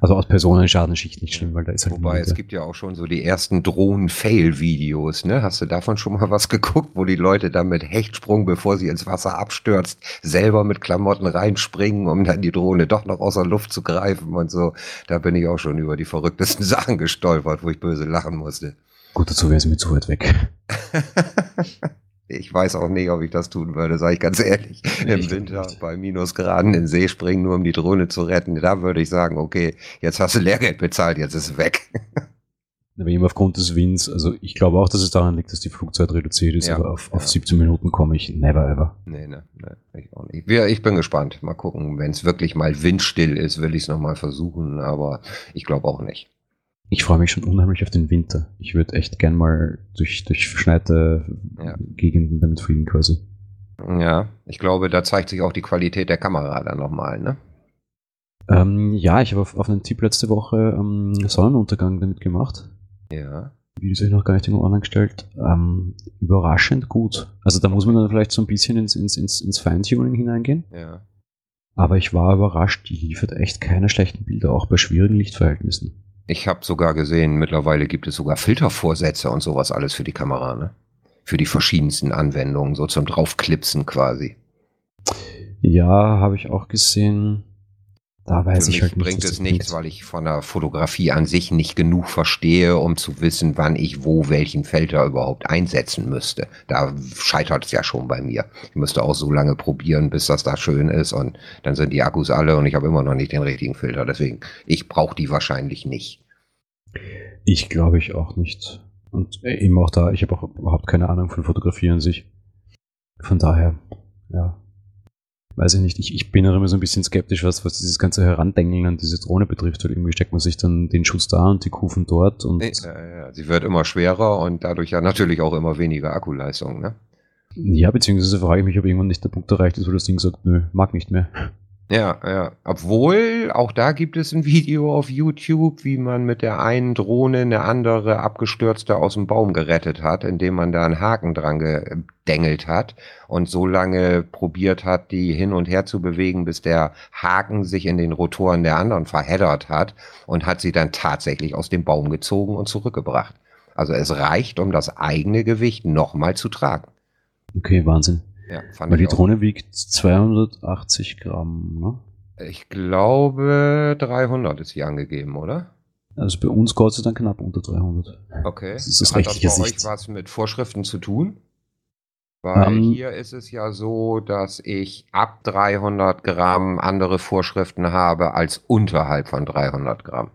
Speaker 2: Also aus Personenschadenschicht nicht schlimm, weil da ist halt
Speaker 3: Wobei, es gibt ja auch schon so die ersten Drohnen-Fail-Videos, ne? Hast du davon schon mal was geguckt, wo die Leute dann mit Hechtsprung, bevor sie ins Wasser abstürzt, selber mit Klamotten reinspringen, um dann die Drohne doch noch aus der Luft zu greifen und so. Da bin ich auch schon über die verrücktesten Sachen gestolpert, wo ich böse lachen musste.
Speaker 2: Gut, dazu wäre es mir zu weit weg.
Speaker 3: Ich weiß auch nicht, ob ich das tun würde, sage ich ganz ehrlich.
Speaker 2: Nee,
Speaker 3: Im Winter bei Minusgraden in den See springen, nur um die Drohne zu retten. Da würde ich sagen, okay, jetzt hast du Lehrgeld bezahlt, jetzt ist es weg.
Speaker 2: Aber eben aufgrund des Winds, also ich glaube auch, dass es daran liegt, dass die Flugzeit reduziert ist,
Speaker 3: Ja,
Speaker 2: aber auf, auf
Speaker 3: ja.
Speaker 2: 17 Minuten komme ich never ever.
Speaker 3: Nee, ne, ne, ich auch nicht. Ich bin gespannt. Mal gucken, wenn es wirklich mal windstill ist, will ich es nochmal versuchen, aber ich glaube auch nicht.
Speaker 2: Ich freue mich schon unheimlich auf den Winter. Ich würde echt gern mal durch, durch verschneite
Speaker 3: Ja.
Speaker 2: Gegenden damit fliegen quasi.
Speaker 3: Ja, ich glaube, da zeigt sich auch die Qualität der Kamera dann nochmal, ne?
Speaker 2: Ähm, ja, ich habe auf, auf einem Tipp letzte Woche ähm, Sonnenuntergang damit gemacht.
Speaker 3: Ja.
Speaker 2: Videos habe ich noch gar nicht irgendwo online gestellt, ähm, überraschend gut. Also da muss man dann vielleicht so ein bisschen ins, ins, ins, ins Feintuning hineingehen.
Speaker 3: Ja.
Speaker 2: Aber ich war überrascht, die liefert echt keine schlechten Bilder, auch bei schwierigen Lichtverhältnissen.
Speaker 3: Ich habe sogar gesehen, mittlerweile gibt es sogar Filtervorsätze und sowas alles für die Kamera, ne? Für die verschiedensten Anwendungen, so zum Draufklipsen quasi.
Speaker 2: Ja, habe ich auch gesehen. Da weiß
Speaker 3: Für
Speaker 2: ich
Speaker 3: mich
Speaker 2: halt nicht.
Speaker 3: bringt es nichts, weil ich von der Fotografie an sich nicht genug verstehe, um zu wissen, wann ich wo welchen Filter überhaupt einsetzen müsste. Da scheitert es ja schon bei mir. Ich müsste auch so lange probieren, bis das da schön ist und dann sind die Akkus alle und ich habe immer noch nicht den richtigen Filter. Deswegen, ich brauche die wahrscheinlich nicht.
Speaker 2: Ich glaube ich auch nicht. Und äh, eben auch da, ich habe auch überhaupt keine Ahnung von Fotografie an sich. Von daher, ja. Weiß ich nicht. Ich, ich bin auch immer so ein bisschen skeptisch, was, was dieses ganze Herandengeln an diese Drohne betrifft. Weil irgendwie steckt man sich dann den Schutz da und die Kufen dort und
Speaker 3: Nee, ja, sie wird immer schwerer und dadurch ja natürlich auch immer weniger Akkuleistung. Ne?
Speaker 2: ja, beziehungsweise frage ich mich, ob irgendwann nicht der Punkt erreicht ist, wo das Ding sagt, nö, mag nicht mehr.
Speaker 3: Ja, ja. Obwohl, auch da gibt es ein Video auf YouTube, wie man mit der einen Drohne eine andere abgestürzte aus dem Baum gerettet hat, indem man da einen Haken dran gedengelt hat und so lange probiert hat, die hin und her zu bewegen, bis der Haken sich in den Rotoren der anderen verheddert hat und hat sie dann tatsächlich aus dem Baum gezogen und zurückgebracht. Also es reicht, um das eigene Gewicht nochmal zu tragen.
Speaker 2: Okay, Wahnsinn.
Speaker 3: Ja, fand
Speaker 2: Weil die
Speaker 3: auch.
Speaker 2: Drohne wiegt 280 Gramm, ne?
Speaker 3: Ich glaube, 300 ist hier angegeben, oder?
Speaker 2: Also bei uns Gott sei Dank knapp unter 300.
Speaker 3: Okay.
Speaker 2: Das ist aus
Speaker 3: Hat das bei
Speaker 2: Sicht.
Speaker 3: euch was mit Vorschriften zu tun? Weil
Speaker 2: Ähm,
Speaker 3: hier ist es ja so, dass ich ab 300 Gramm andere Vorschriften habe als unterhalb von 300 Gramm.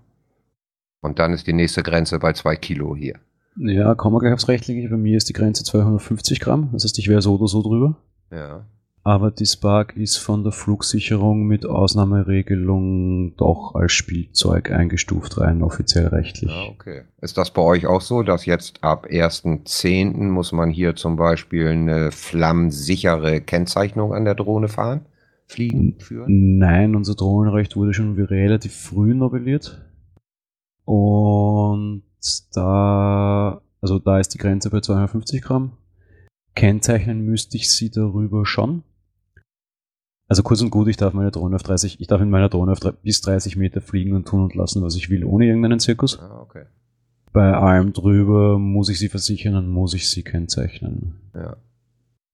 Speaker 3: Und dann ist die nächste Grenze bei 2 Kilo hier.
Speaker 2: Ja, kommen wir gleich aufs Rechtliche. Bei mir ist die Grenze 250 Gramm. Das heißt, ich wäre so oder so drüber.
Speaker 3: Ja.
Speaker 2: Aber die Spark ist von der Flugsicherung mit Ausnahmeregelung doch als Spielzeug eingestuft, rein offiziell rechtlich.
Speaker 3: ja, okay. Ist das bei euch auch so, dass jetzt ab 1.10. muss man hier zum Beispiel eine flammensichere Kennzeichnung an der Drohne fahren? Fliegen, führen?
Speaker 2: Nein, unser Drohnenrecht wurde schon relativ früh novelliert. Und da, also da ist die Grenze bei 250 Gramm. Kennzeichnen müsste ich sie darüber schon. Also kurz und gut, ich darf meine Drohne auf 30, ich darf in meiner Drohne auf drei- bis 30 Meter fliegen und tun und lassen, was ich will, ohne irgendeinen Zirkus.
Speaker 3: Ah, okay.
Speaker 2: Bei allem drüber muss ich sie versichern und muss ich sie kennzeichnen.
Speaker 3: Ja.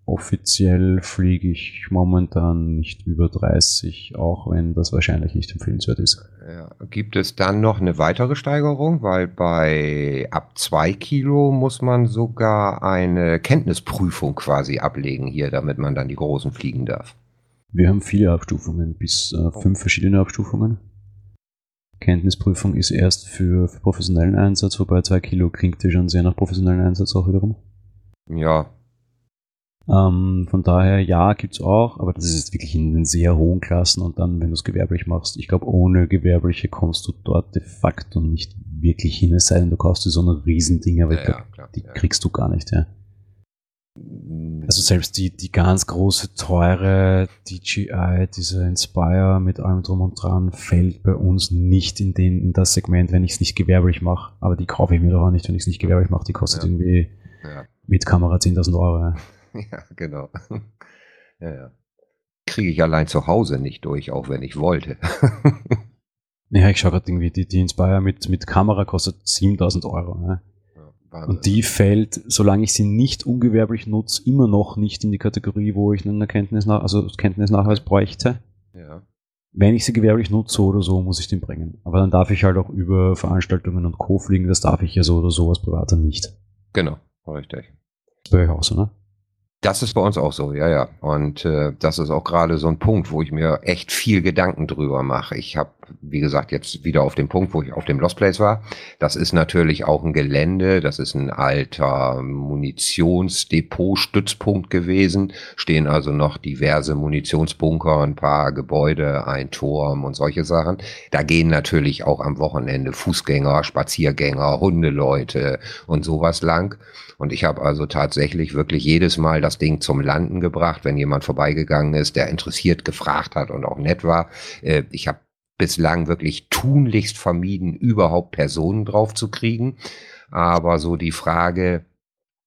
Speaker 2: Offiziell fliege ich momentan nicht über 30, auch wenn das wahrscheinlich nicht empfehlenswert ist.
Speaker 3: Ja. Gibt es dann noch eine weitere Steigerung? Weil bei ab 2 Kilo muss man sogar eine Kenntnisprüfung quasi ablegen hier, damit man dann die großen fliegen darf.
Speaker 2: Wir haben viele Abstufungen, bis äh, fünf verschiedene Abstufungen. Kenntnisprüfung ist erst für, für professionellen Einsatz, wobei 2 Kilo klingt ja schon sehr nach professionellen Einsatz auch wiederum.
Speaker 3: Ja,
Speaker 2: Ähm, von daher, ja, gibt's auch, aber das ist jetzt wirklich in den sehr hohen Klassen und dann, wenn du es gewerblich machst, ich glaube, ohne gewerbliche kommst du dort de facto nicht wirklich hin, es sei denn, du kaufst dir so eine Riesending, aber ich
Speaker 3: ja,
Speaker 2: glaube,
Speaker 3: ja, klar.
Speaker 2: die
Speaker 3: ja.
Speaker 2: kriegst du gar nicht, ja. Also selbst die, die ganz große, teure DJI, diese Inspire mit allem drum und dran, fällt bei uns nicht in, den, in das Segment, wenn ich es nicht gewerblich mache. Aber die kaufe ich mir doch auch nicht, wenn ich es nicht gewerblich mache. Die kostet
Speaker 3: Ja.
Speaker 2: irgendwie
Speaker 3: ja.
Speaker 2: mit Kamera 10.000 Euro. Ja.
Speaker 3: genau. ja, ja. Kriege ich allein zu Hause nicht durch, auch wenn ich wollte.
Speaker 2: Ja, ich schaue gerade irgendwie, die, die Inspire mit, mit Kamera kostet 7000 Euro. Ja.
Speaker 3: Ja.
Speaker 2: Und die fällt, solange ich sie nicht ungewerblich nutze, immer noch nicht in die Kategorie, wo ich einen Erkenntnis also Kenntnisnachweis bräuchte.
Speaker 3: ja.
Speaker 2: Wenn ich sie gewerblich nutze, oder so, muss ich den bringen. Aber dann darf ich halt auch über Veranstaltungen und Co. fliegen, das darf ich ja so oder so als Privater nicht.
Speaker 3: Genau, richtig.
Speaker 2: Das ist bei euch auch so, ne?
Speaker 3: Das ist bei uns auch so, ja, ja. Und äh, das ist auch gerade so ein Punkt, wo ich mir echt viel Gedanken drüber mache. Ich habe, wie gesagt, jetzt wieder auf dem Punkt, wo ich auf dem Lost Place war. Das ist natürlich auch ein Gelände, das ist ein alter Munitionsdepot, Stützpunkt gewesen. Stehen also noch diverse Munitionsbunker, ein paar Gebäude, ein Turm und solche Sachen. Da gehen natürlich auch am Wochenende Fußgänger, Spaziergänger, Hundeleute und sowas lang. Und ich habe also tatsächlich wirklich jedes Mal das Ding zum Landen gebracht, wenn jemand vorbeigegangen ist, der interessiert gefragt hat und auch nett war. Äh, ich habe bislang wirklich tunlichst vermieden, überhaupt Personen drauf zu kriegen. Aber so die Frage,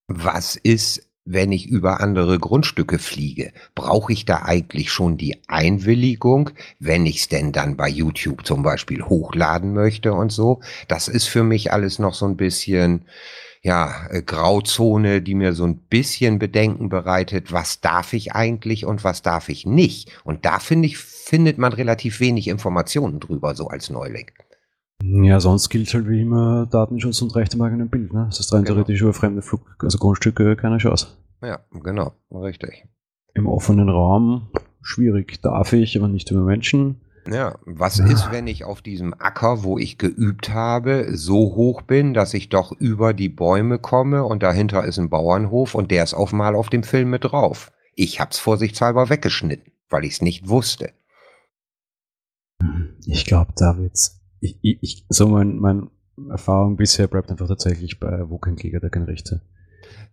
Speaker 3: was ist, wenn ich über andere Grundstücke fliege? Brauche ich da eigentlich schon die Einwilligung, wenn ich es denn dann bei YouTube zum Beispiel hochladen möchte und so? Das ist für mich alles noch so ein bisschen, ja, äh, Grauzone, die mir so ein bisschen Bedenken bereitet, was darf ich eigentlich und was darf ich nicht? Und da finde ich, findet man relativ wenig Informationen drüber, so als Neuling.
Speaker 2: Ja, sonst gilt halt wie immer Datenschutz und Recht am eigenen Bild. Ne? Das ist rein
Speaker 3: Genau.
Speaker 2: theoretisch über fremde Flug also Grundstücke keine Chance.
Speaker 3: Ja, genau, richtig.
Speaker 2: Im offenen Raum schwierig. Darf ich, aber nicht über Menschen.
Speaker 3: Ja, was ist, wenn ich auf diesem Acker, wo ich geübt habe, so hoch bin, dass ich doch über die Bäume komme und dahinter ist ein Bauernhof und der ist auf mal auf dem Film mit drauf. Ich hab's vorsichtshalber weggeschnitten, weil ich's nicht wusste.
Speaker 2: Ich glaube, da wird's. Ich, ich, so mein, meine Erfahrung bisher bleibt einfach tatsächlich bei wo kein Kläger, der kein Rechte.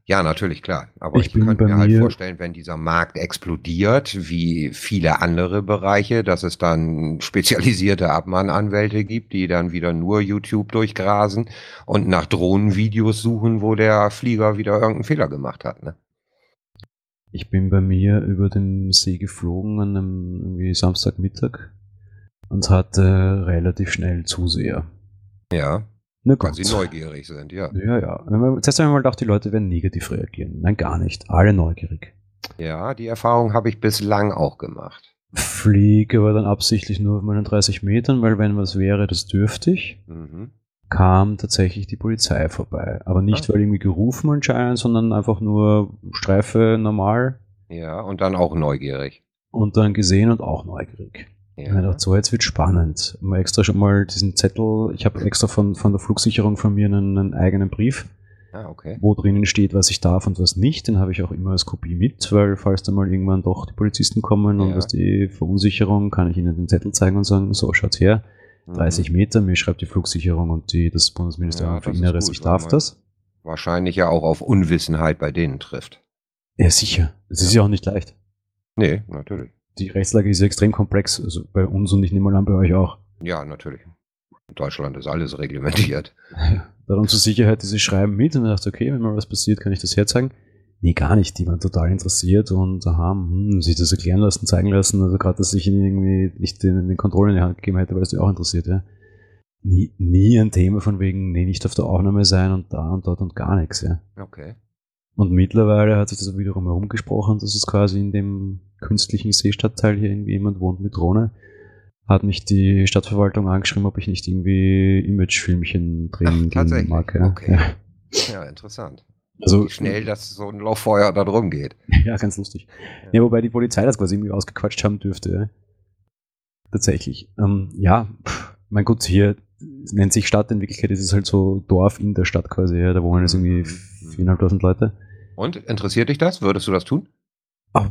Speaker 3: Ja, natürlich, klar. Aber
Speaker 2: Ich
Speaker 3: ich, könnte mir halt vorstellen, wenn dieser Markt explodiert, wie viele andere Bereiche, dass es dann spezialisierte Abmahnanwälte gibt, die dann wieder nur YouTube durchgrasen und nach Drohnenvideos suchen, wo der Flieger wieder irgendeinen Fehler gemacht hat. Ne?
Speaker 2: Ich bin bei mir über den See geflogen an einem irgendwie Samstagmittag und hatte relativ schnell Zuseher.
Speaker 3: Ja,
Speaker 2: Na
Speaker 3: weil
Speaker 2: gut.
Speaker 3: sie neugierig sind, ja.
Speaker 2: Ja, ja. Wenn man- Zuerst einmal gedacht, die Leute werden negativ reagieren. Nein, gar nicht. Alle neugierig.
Speaker 3: Ja, die Erfahrung habe ich bislang auch gemacht.
Speaker 2: Fliege aber dann absichtlich nur auf meinen 30 Metern, weil wenn was wäre, das dürfte ich.
Speaker 3: Mhm.
Speaker 2: kam tatsächlich die Polizei vorbei. Aber nicht,
Speaker 3: Ah.
Speaker 2: weil irgendwie gerufen anscheinend, sondern einfach nur Streife normal
Speaker 3: Ja, und dann auch neugierig.
Speaker 2: und dann gesehen und auch neugierig.
Speaker 3: Ja.
Speaker 2: gedacht, so, jetzt wird spannend. Mal extra schon mal diesen Zettel, ich habe extra von, von der Flugsicherung von mir einen, einen eigenen Brief,
Speaker 3: Ah, okay.
Speaker 2: wo drinnen steht, was ich darf und was nicht. Den habe ich auch immer als Kopie mit, weil falls dann mal irgendwann doch die Polizisten kommen und
Speaker 3: Ja.
Speaker 2: was die Verunsicherung, kann ich ihnen den Zettel zeigen und sagen, so, schaut her, 30
Speaker 3: Mhm.
Speaker 2: Meter, mir schreibt die Flugsicherung und die, das Bundesministerium
Speaker 3: Ja,
Speaker 2: für Inneres, ich darf das.
Speaker 3: Wahrscheinlich ja auch auf Unwissenheit bei denen trifft.
Speaker 2: Ja, sicher. Es ist ja auch nicht leicht.
Speaker 3: Nee, natürlich.
Speaker 2: Die Rechtslage ist ja extrem komplex, also bei uns und ich nehme mal an, bei euch auch.
Speaker 3: Ja, natürlich. In Deutschland ist alles reglementiert.
Speaker 2: Darum zur Sicherheit dieses Schreiben mit und ich dachte, okay, wenn mal was passiert, kann ich das herzeigen. Nee, gar nicht. Die waren total interessiert und haben hm, sich das erklären lassen, zeigen lassen. Also gerade, dass ich ihnen irgendwie nicht den, den Kontrollen in die Hand gegeben hätte, weil es die auch interessiert, ja. Nie, nie ein Thema von wegen, nee, nicht auf der Aufnahme sein und da und dort und gar nichts, ja.
Speaker 3: Okay.
Speaker 2: Und mittlerweile hat sich das wiederum herumgesprochen, dass es quasi in dem künstlichen Seestadtteil hier irgendwie jemand wohnt mit Drohne. Hat mich die Stadtverwaltung angeschrieben, ob ich nicht irgendwie Imagefilmchen drehen
Speaker 3: Ach, tatsächlich?
Speaker 2: mag. Ja.
Speaker 3: Okay.
Speaker 2: Ja.
Speaker 3: Ja, interessant.
Speaker 2: Also
Speaker 3: Wie schnell das so ein Lauffeuer da drum geht.
Speaker 2: Ja, ganz lustig. Ja, wobei die Polizei das quasi irgendwie ausgequatscht haben dürfte. Ja. Tatsächlich. Ähm, ja, mein Gott, hier nennt sich Stadt, in Wirklichkeit ist es halt so Dorf in der Stadt quasi. Ja. Da wohnen jetzt irgendwie
Speaker 3: Mhm.
Speaker 2: viereinhalbtausend Leute.
Speaker 3: Und interessiert dich das? Würdest du das tun?
Speaker 2: Ah,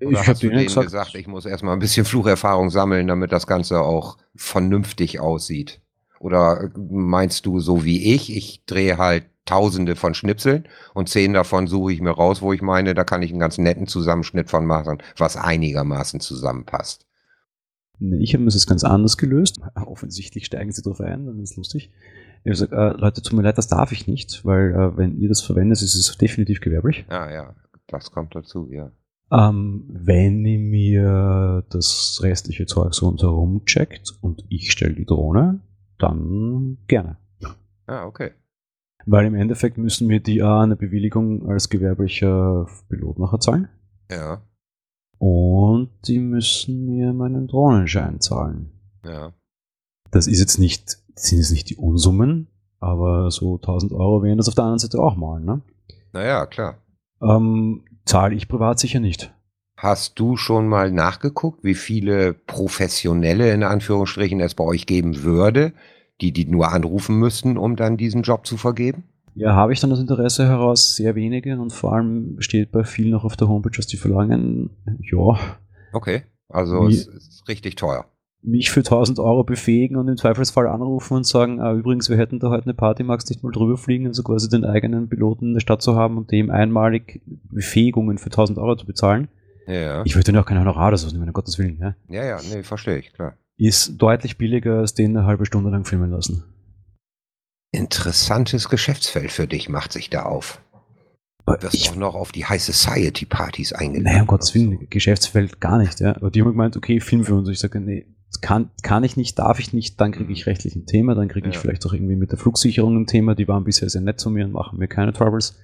Speaker 3: Oder
Speaker 2: ich
Speaker 3: hast
Speaker 2: habe denen gesagt,
Speaker 3: gesagt, ich muss erstmal ein bisschen Flucherfahrung sammeln, damit das Ganze auch vernünftig aussieht? Oder meinst du so wie ich, ich drehe halt tausende von Schnipseln und zehn davon suche ich mir raus, wo ich meine, da kann ich einen ganz netten Zusammenschnitt von machen, was einigermaßen zusammenpasst.
Speaker 2: Nee, ich habe mir das ganz anders gelöst. Offensichtlich steigen sie drauf ein, dann ist es lustig. Ich habe gesagt, äh, Leute, tut mir leid, das darf ich nicht, weil äh, wenn ihr das verwendet, ist es definitiv gewerblich.
Speaker 3: Ja, ja, das kommt dazu, ja.
Speaker 2: Ähm, wenn ihr mir das restliche Zeug so rundherum checkt und ich stelle die Drohne, dann gerne.
Speaker 3: Ah, okay.
Speaker 2: Weil im Endeffekt müssen mir die A eine Bewilligung als gewerblicher Pilot nachher zahlen
Speaker 3: Ja,
Speaker 2: und die müssen mir meinen Drohnenschein zahlen.
Speaker 3: ja.
Speaker 2: Das ist jetzt nicht, sind jetzt nicht die Unsummen, aber so 1000 Euro wären das auf der anderen Seite auch mal, ne?
Speaker 3: Naja, klar.
Speaker 2: Ähm, zahle ich privat sicher nicht.
Speaker 3: Hast du schon mal nachgeguckt, wie viele Professionelle in Anführungsstrichen es bei euch geben würde, die die nur anrufen müssten, um dann diesen Job zu vergeben?
Speaker 2: Ja, habe ich dann das Interesse heraus sehr wenige und vor allem steht bei vielen noch auf der Homepage, dass die verlangen, ja,
Speaker 3: Okay, also
Speaker 2: Wie-
Speaker 3: es ist richtig teuer.
Speaker 2: mich für 1000 Euro befähigen und im Zweifelsfall anrufen und sagen, ah, übrigens, wir hätten da heute eine Party, magst nicht mal drüber fliegen, also quasi den eigenen Piloten in der Stadt zu haben und dem einmalig Befähigungen für 1000 Euro zu bezahlen.
Speaker 3: Ja,
Speaker 2: Ich würde dann auch kein Honorar oder so nehmen, um Gottes Willen, ja.
Speaker 3: ja, ja, nee, verstehe ich, klar.
Speaker 2: Ist deutlich billiger, als den eine halbe Stunde lang filmen lassen.
Speaker 3: Interessantes Geschäftsfeld für dich macht sich da auf. Du wirst ich, auch noch auf die High Society Partys eingeladen.
Speaker 2: Naja, um Gottes Willen, Geschäftsfeld gar nicht, ja. Aber die haben gemeint, okay, Film für uns. Ich sage, nee, kann, kann ich nicht, darf ich nicht, dann kriege ich rechtlich ein Thema, dann kriege ich ja. vielleicht auch irgendwie mit der Flugsicherung ein Thema, die waren bisher sehr nett zu mir und machen mir keine Troubles.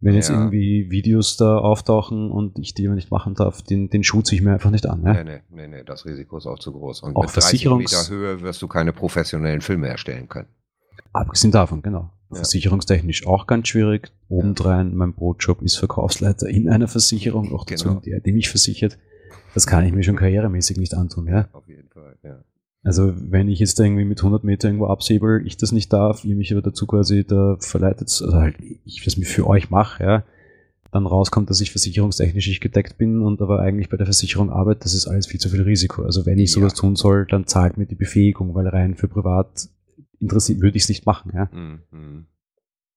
Speaker 2: Wenn jetzt ja. irgendwie Videos da auftauchen und ich die immer nicht machen darf, den, den schutze ich mir einfach nicht an.
Speaker 3: Ne? Nee, nee, nee, nee, das Risiko ist auch zu groß. Und
Speaker 2: auch mit 30
Speaker 3: Meter Höhe wirst du keine professionellen Filme erstellen können.
Speaker 2: Abgesehen davon, genau. Ja. Versicherungstechnisch auch ganz schwierig. Obendrein, mein Brotjob ist Verkaufsleiter in einer Versicherung, auch dazu genau. der, die mich versichert. Das kann ich mir schon karrieremäßig nicht antun, ja. Auf jeden Fall, ja. Also wenn ich jetzt da irgendwie mit 100 Meter irgendwo absäbel, ich das nicht darf, ihr mich aber dazu quasi da verleitet, also halt ich das mir für euch mache, ja, dann rauskommt, dass ich versicherungstechnisch nicht gedeckt bin und aber eigentlich bei der Versicherung arbeite, das ist alles viel zu viel Risiko. Also wenn ich sowas ja. tun soll, dann zahlt mir die Befähigung, weil rein für privat interessiert würde ich es nicht machen, ja. Mhm.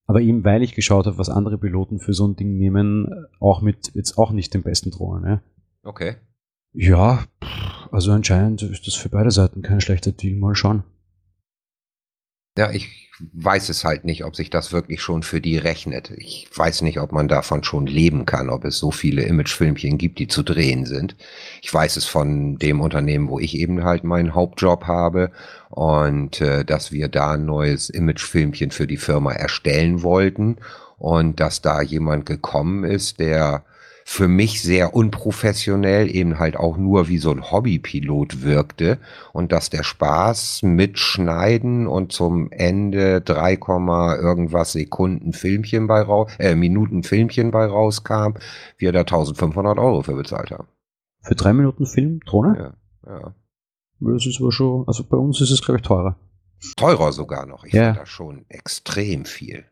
Speaker 2: Aber eben weil ich geschaut habe, was andere Piloten für so ein Ding nehmen, auch mit jetzt auch nicht den besten Drohnen, ja.
Speaker 3: Okay.
Speaker 2: Ja, also anscheinend ist das für beide Seiten kein schlechter Deal. Mal schauen.
Speaker 3: Ja, ich weiß es halt nicht, ob sich das wirklich schon für die rechnet. Ich weiß nicht, ob man davon schon leben kann, ob es so viele Imagefilmchen gibt, die zu drehen sind. Ich weiß es von dem Unternehmen, wo ich eben halt meinen Hauptjob habe und äh, dass wir da ein neues Imagefilmchen für die Firma erstellen wollten und dass da jemand gekommen ist, der für mich sehr unprofessionell, eben halt auch nur wie so ein Hobbypilot wirkte und dass der Spaß mit Schneiden und zum Ende 3, irgendwas Sekunden Filmchen bei raus, äh, Minuten Filmchen bei rauskam, wir da 1500 Euro für bezahlt haben.
Speaker 2: Für drei Minuten Film, Drohne? Ja, ja. Das ist aber schon, also bei uns ist es glaube ich teurer.
Speaker 3: Teurer sogar noch. Ich ja. finde das schon extrem viel.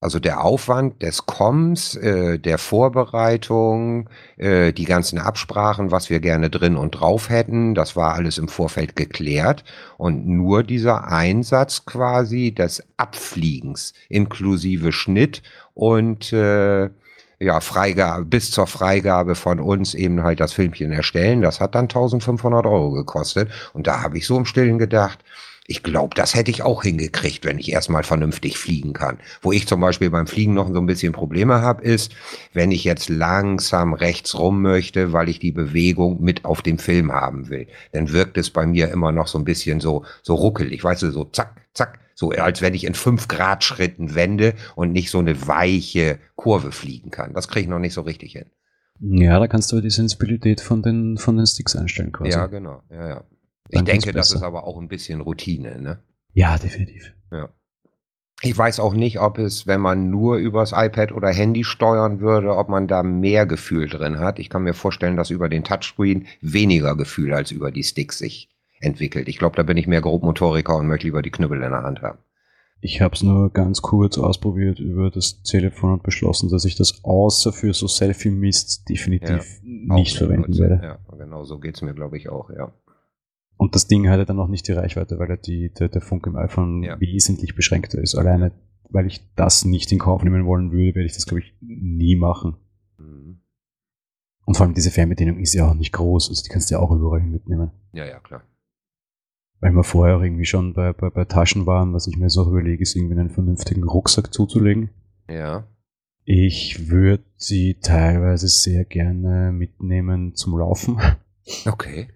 Speaker 3: Also der Aufwand des Kommens, äh, der Vorbereitung, äh, die ganzen Absprachen, was wir gerne drin und drauf hätten, das war alles im Vorfeld geklärt. Und nur dieser Einsatz quasi des Abfliegens inklusive Schnitt und äh, ja, Freigabe, bis zur Freigabe von uns eben halt das Filmchen erstellen, das hat dann 1500 Euro gekostet. Und da habe ich so im Stillen gedacht, ich glaube, das hätte ich auch hingekriegt, wenn ich erstmal vernünftig fliegen kann. Wo ich zum Beispiel beim Fliegen noch so ein bisschen Probleme habe, ist, wenn ich jetzt langsam rechts rum möchte, weil ich die Bewegung mit auf dem Film haben will, dann wirkt es bei mir immer noch so ein bisschen so, so ruckelig, weißt du, so zack, zack, so als wenn ich in fünf Grad Schritten wende und nicht so eine weiche Kurve fliegen kann. Das kriege ich noch nicht so richtig hin.
Speaker 2: Ja, da kannst du die Sensibilität von den, von den Sticks einstellen quasi.
Speaker 3: Ja, genau. Ja, ja. Ich denke, das ist aber auch ein bisschen Routine, ne?
Speaker 2: Ja, definitiv.
Speaker 3: Ja. Ich weiß auch nicht, ob es, wenn man nur übers iPad oder Handy steuern würde, ob man da mehr Gefühl drin hat. Ich kann mir vorstellen, dass über den Touchscreen weniger Gefühl als über die Sticks sich entwickelt. Ich glaube, da bin ich mehr Grobmotoriker und möchte lieber die Knüppel in der Hand haben.
Speaker 2: Ich habe es nur ganz kurz ausprobiert über das Telefon und beschlossen, dass ich das außer für so Selfie-Mist definitiv ja, nicht verwenden werde.
Speaker 3: Ja, genau so geht's mir, glaube ich, auch, ja.
Speaker 2: Und das Ding hatte dann noch nicht die Reichweite, weil die, der, der Funk im iPhone ja. wesentlich beschränkter ist. Alleine, weil ich das nicht in Kauf nehmen wollen würde, werde ich das, glaube ich, nie machen. Mhm. Und vor allem diese Fernbedienung ist ja auch nicht groß, also die kannst du ja auch überall mitnehmen.
Speaker 3: Ja, ja, klar.
Speaker 2: Weil wir vorher auch irgendwie schon bei, bei, bei Taschen waren, was ich mir so überlege, ist irgendwie einen vernünftigen Rucksack zuzulegen.
Speaker 3: Ja.
Speaker 2: Ich würde sie teilweise sehr gerne mitnehmen zum Laufen.
Speaker 3: Okay.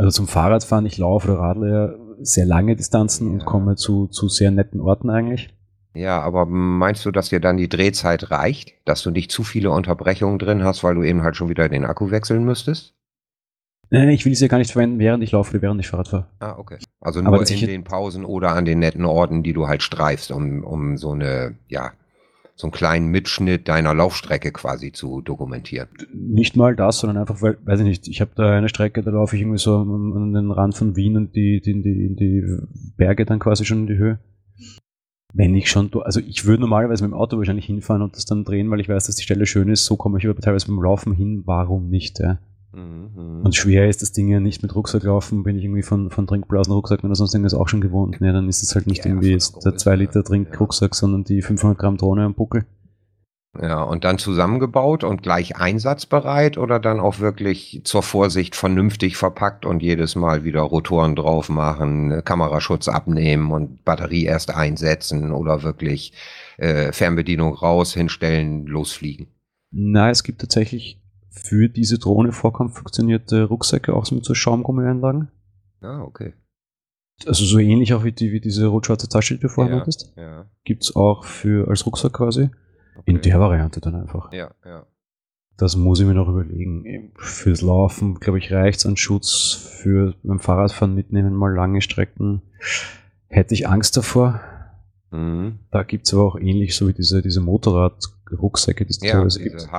Speaker 2: Also zum Fahrradfahren, ich laufe oder radle ja sehr lange Distanzen ja. und komme zu, zu sehr netten Orten eigentlich.
Speaker 3: Ja, aber meinst du, dass dir dann die Drehzeit reicht, dass du nicht zu viele Unterbrechungen drin hast, weil du eben halt schon wieder den Akku wechseln müsstest?
Speaker 2: Nee, ich will sie ja gar nicht verwenden, während ich laufe oder während ich Fahrrad fahre.
Speaker 3: Ah, okay. Also nur in den Pausen oder an den netten Orten, die du halt streifst, um, um so eine, ja, so einen kleinen Mitschnitt deiner Laufstrecke quasi zu dokumentieren.
Speaker 2: Nicht mal das, sondern einfach, weil, weiß ich nicht, ich habe da eine Strecke, da laufe ich irgendwie so an den Rand von Wien und die, die, die, die Berge dann quasi schon in die Höhe. Wenn ich schon, also ich würde normalerweise mit dem Auto wahrscheinlich hinfahren und das dann drehen, weil ich weiß, dass die Stelle schön ist, so komme ich aber teilweise beim Laufen hin, warum nicht, ja? Mhm. Und schwer ist das Ding ja nicht mit Rucksack laufen, bin ich irgendwie von, von Trinkblasen Rucksack oder sonst irgendwas auch schon gewohnt. Ne, dann ist es halt nicht ja, irgendwie der 2 Liter Trinkrucksack, ja. sondern die 500 Gramm Drohne am Buckel.
Speaker 3: Ja, und dann zusammengebaut und gleich einsatzbereit oder dann auch wirklich zur Vorsicht vernünftig verpackt und jedes Mal wieder Rotoren drauf machen, Kameraschutz abnehmen und Batterie erst einsetzen oder wirklich äh, Fernbedienung raus, hinstellen, losfliegen?
Speaker 2: Na, es gibt tatsächlich für diese Drohne vollkommen funktionierte Rucksäcke auch mit so Schaumgummianlagen.
Speaker 3: Ah, okay.
Speaker 2: Also so ähnlich auch wie, die, wie diese rot-schwarze Tasche, die du vorher
Speaker 3: Ja,
Speaker 2: hattest.
Speaker 3: ja,
Speaker 2: Gibt es auch für als Rucksack quasi. In
Speaker 3: okay.
Speaker 2: der Variante dann einfach.
Speaker 3: Ja, ja.
Speaker 2: Das muss ich mir noch überlegen. Fürs Laufen, glaube ich, reicht's an Schutz. Für beim Fahrradfahren mitnehmen, mal lange Strecken. Hätte ich Angst davor.
Speaker 3: Mhm.
Speaker 2: Da gibt's aber auch ähnlich so wie diese, diese Motorrad-Rucksäcke, die es
Speaker 3: Ja,
Speaker 2: teilweise
Speaker 3: diese
Speaker 2: gibt.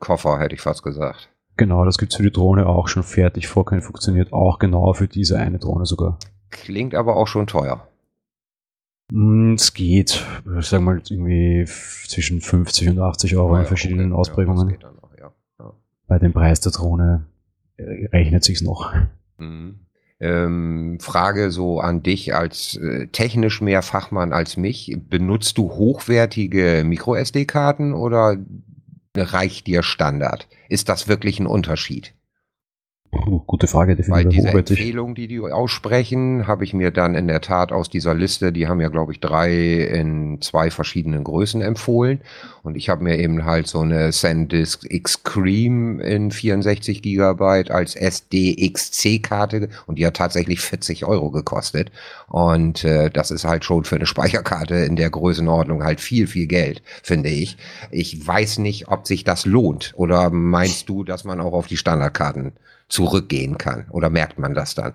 Speaker 3: Hartschalenkoffer hätte ich fast gesagt.
Speaker 2: Genau, das gibt's für die Drohne auch schon fertig vorkennen, funktioniert auch genau für diese eine Drohne sogar.
Speaker 3: Klingt aber auch schon teuer.
Speaker 2: Mm, Es geht, ich sag mal, irgendwie zwischen 50 und 80 Euro in
Speaker 3: ja,
Speaker 2: verschiedenen
Speaker 3: okay.
Speaker 2: Ausprägungen.
Speaker 3: Ja, noch, ja. Ja.
Speaker 2: Bei dem Preis der Drohne äh, rechnet sich's noch.
Speaker 3: Mhm. Ähm, Frage so an dich als äh, technisch mehr Fachmann als mich. Benutzt du hochwertige Micro-SD-Karten oder reicht dir Standard? Ist das wirklich ein Unterschied?
Speaker 2: Gute Frage,
Speaker 3: Weil
Speaker 2: definitiv
Speaker 3: diese
Speaker 2: hochwertig.
Speaker 3: Empfehlung, die die aussprechen, habe ich mir dann in der Tat aus dieser Liste, die haben ja, glaube ich, drei in zwei verschiedenen Größen empfohlen. Und ich habe mir eben halt so eine SanDisk X-Cream in 64 Gigabyte als SDXC-Karte und die hat tatsächlich 40 Euro gekostet. Und äh, das ist halt schon für eine Speicherkarte in der Größenordnung halt viel, viel Geld, finde ich. Ich weiß nicht, ob sich das lohnt. Oder meinst du, dass man auch auf die Standardkarten zurückgehen kann? Oder merkt man das dann?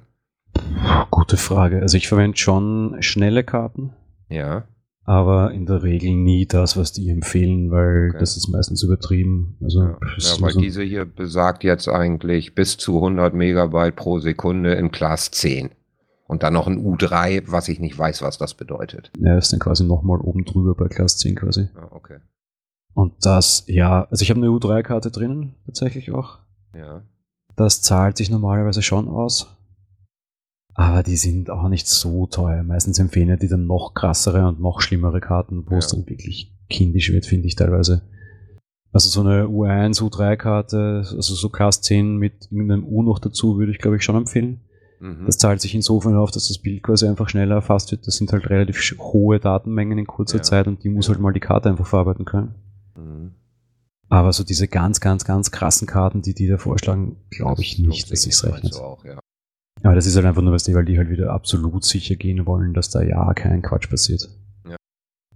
Speaker 2: Gute Frage. Also ich verwende schon schnelle Karten,
Speaker 3: Ja.
Speaker 2: aber in der Regel nie das, was die empfehlen, weil
Speaker 3: Okay.
Speaker 2: das ist meistens übertrieben. Also
Speaker 3: Ja, ja weil
Speaker 2: so-
Speaker 3: diese hier besagt jetzt eigentlich bis zu 100 Megabyte pro Sekunde in Class 10. Und dann noch ein U3, was ich nicht weiß, was das bedeutet.
Speaker 2: ja, ist dann quasi nochmal oben drüber bei Class 10 quasi.
Speaker 3: Ja, okay.
Speaker 2: Und das, ja, also ich habe eine U3-Karte drinnen, tatsächlich auch.
Speaker 3: Ja.
Speaker 2: Das zahlt sich normalerweise schon aus. Aber die sind auch nicht so teuer. Meistens empfehlen ja die dann noch krassere und noch schlimmere Karten, wo es
Speaker 3: Ja.
Speaker 2: dann wirklich kindisch wird, finde ich teilweise. Also so eine U1, U3-Karte, also so Class 10 mit irgendeinem U noch dazu, würde ich glaube ich schon empfehlen.
Speaker 3: Mhm.
Speaker 2: Das zahlt sich insofern auf, dass das Bild quasi einfach schneller erfasst wird. Das sind halt relativ hohe Datenmengen in kurzer
Speaker 3: Ja.
Speaker 2: Zeit und die muss halt mal die Karte einfach verarbeiten können.
Speaker 3: Mhm.
Speaker 2: Aber so diese ganz, ganz, ganz krassen Karten, die die da vorschlagen, glaube ich nicht, dass sich's rechnet.
Speaker 3: du auch, ja.
Speaker 2: Aber das ist halt einfach nur was die, weil die halt wieder absolut sicher gehen wollen, dass da ja kein Quatsch passiert.
Speaker 3: Ja.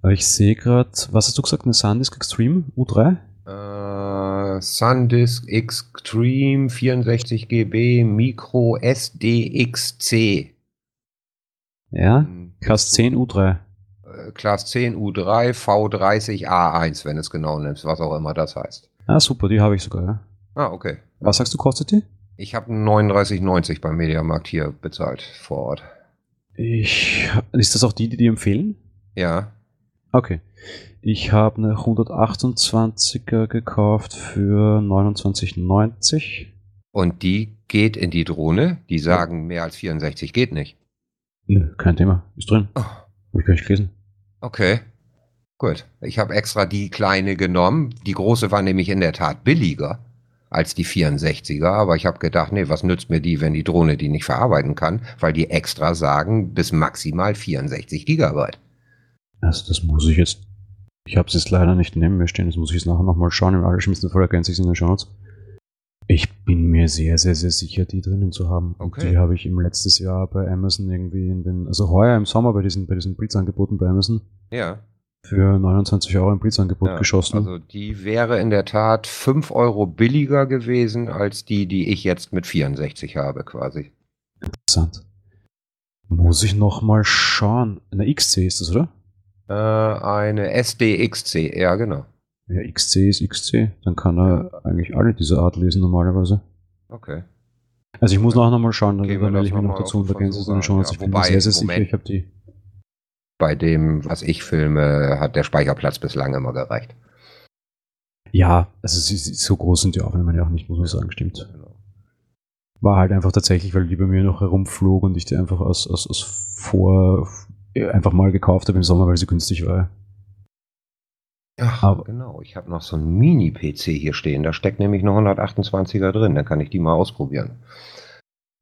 Speaker 2: Aber ich sehe gerade, was hast du gesagt, eine SanDisk Extreme U3?
Speaker 3: Äh, SanDisk Extreme 64 GB Micro SDXC.
Speaker 2: Ja. Class 10 U3.
Speaker 3: Class 10 U3 V30 A1, wenn es genau nimmst, was auch immer das heißt.
Speaker 2: Ah, super, die habe ich sogar, ja.
Speaker 3: Ah, okay.
Speaker 2: Was sagst du, kostet die?
Speaker 3: Ich habe 39,90 beim Mediamarkt hier bezahlt vor Ort.
Speaker 2: Ich, ist das auch die, die die empfehlen?
Speaker 3: Ja.
Speaker 2: Okay. Ich habe eine 128er gekauft für 29,90.
Speaker 3: Und die geht in die Drohne. Die sagen, mehr als 64 geht nicht.
Speaker 2: Nö, kein Thema. Ist drin.
Speaker 3: Oh,
Speaker 2: Hab ich gar nicht gelesen.
Speaker 3: Okay. Gut. Ich habe extra die kleine genommen. Die große war nämlich in der Tat billiger als die 64er. Aber ich habe gedacht, nee, was nützt mir die, wenn die Drohne die nicht verarbeiten kann? Weil die extra sagen, bis maximal 64 Gigabyte.
Speaker 2: Also das muss ich jetzt. Ich habe es jetzt leider nicht neben mir stehen, das muss ich jetzt nachher nochmal schauen. Im allerschlimmsten Fall ergänze ich es in den Shownotes. Ich bin mir sehr, sehr, sehr sicher, die drinnen zu haben.
Speaker 3: Okay.
Speaker 2: Die habe ich im letztes Jahr bei Amazon irgendwie in den, also heuer im Sommer bei diesen, bei diesen Blitzangeboten bei Amazon
Speaker 3: Ja.
Speaker 2: für 29 Euro im Blitzangebot
Speaker 3: ja.
Speaker 2: geschossen.
Speaker 3: Also die wäre in der Tat 5 Euro billiger gewesen als die, die ich jetzt mit 64 habe quasi.
Speaker 2: Interessant. Muss ich nochmal schauen. Eine XC ist das, oder?
Speaker 3: Äh, eine SDXC, ja genau.
Speaker 2: Ja, XC ist XC. Dann kann er eigentlich alle dieser Art lesen normalerweise.
Speaker 3: Okay.
Speaker 2: Also ich muss nachher nochmal schauen, dann
Speaker 3: das
Speaker 2: ich mich noch
Speaker 3: noch
Speaker 2: dazu und
Speaker 3: den
Speaker 2: ergänze es den
Speaker 3: Versuch
Speaker 2: Shownotes.
Speaker 3: an.
Speaker 2: Ich
Speaker 3: Ja,
Speaker 2: bin mir
Speaker 3: wobei,
Speaker 2: sehr, sehr sicher,
Speaker 3: Moment.
Speaker 2: ich habe die.
Speaker 3: Bei dem, was ich filme, hat der Speicherplatz bislang immer gereicht.
Speaker 2: Ja, also so groß sind die Aufnahmen ja auch nicht, muss man sagen, stimmt.
Speaker 3: Genau.
Speaker 2: War halt einfach tatsächlich, weil die bei mir noch herumflog und ich die einfach aus, aus, aus vor, einfach mal gekauft habe im Sommer, weil sie günstig war.
Speaker 3: Ach, Aber genau. Ich habe noch so einen Mini-PC hier stehen. Da steckt nämlich eine 128er drin. Dann kann ich die mal ausprobieren.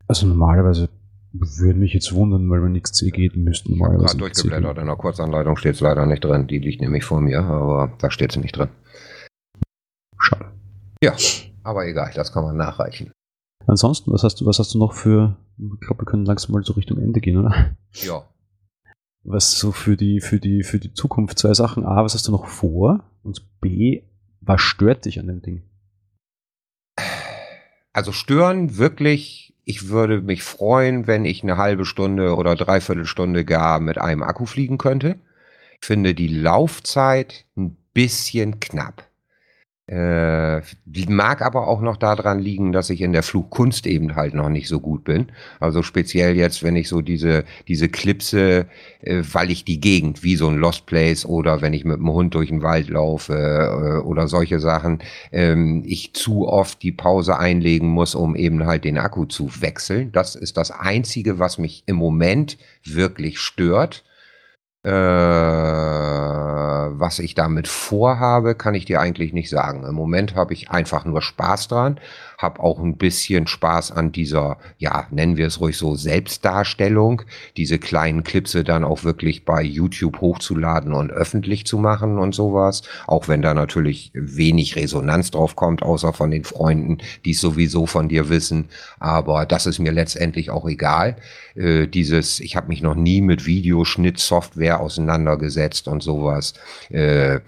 Speaker 2: Also normalerweise würde mich jetzt wundern, weil wenn XC geht, müssten.
Speaker 3: Ich habe gerade durchgeblättert. In der Kurzanleitung steht es leider nicht drin. Die liegt nämlich vor mir, aber da steht sie nicht drin. Schade. Ja, aber egal, das kann man nachreichen.
Speaker 2: Ansonsten, was hast du, was hast du noch für, ich glaube, wir können langsam mal so Richtung Ende gehen, oder?
Speaker 3: Ja.
Speaker 2: Was so für die, für die, für die Zukunft zwei Sachen. A, was hast du noch vor? Und B, was stört dich an dem Ding?
Speaker 3: Also stören wirklich, ich würde mich freuen, wenn ich eine halbe Stunde oder dreiviertel Stunde gar mit einem Akku fliegen könnte. Ich finde die Laufzeit ein bisschen knapp. Äh, mag aber auch noch daran liegen, dass ich in der Flugkunst eben halt noch nicht so gut bin. Also speziell jetzt, wenn ich so diese, diese Klipse, äh, weil ich die Gegend, wie so ein Lost Place oder wenn ich mit dem Hund durch den Wald laufe äh, oder solche Sachen, ähm, ich zu oft die Pause einlegen muss, um eben halt den Akku zu wechseln. Das ist das Einzige, was mich im Moment wirklich stört. Äh, was ich damit vorhabe, kann ich dir eigentlich nicht sagen. Im Moment habe ich einfach nur Spaß dran, habe auch ein bisschen Spaß an dieser, ja, nennen wir es ruhig so, Selbstdarstellung, diese kleinen Clipse dann auch wirklich bei YouTube hochzuladen und öffentlich zu machen und sowas. Auch wenn da natürlich wenig Resonanz drauf kommt, außer von den Freunden, die es sowieso von dir wissen. Aber das ist mir letztendlich auch egal. Äh, dieses, ich habe mich noch nie mit Videoschnittsoftware auseinandergesetzt und sowas. Äh,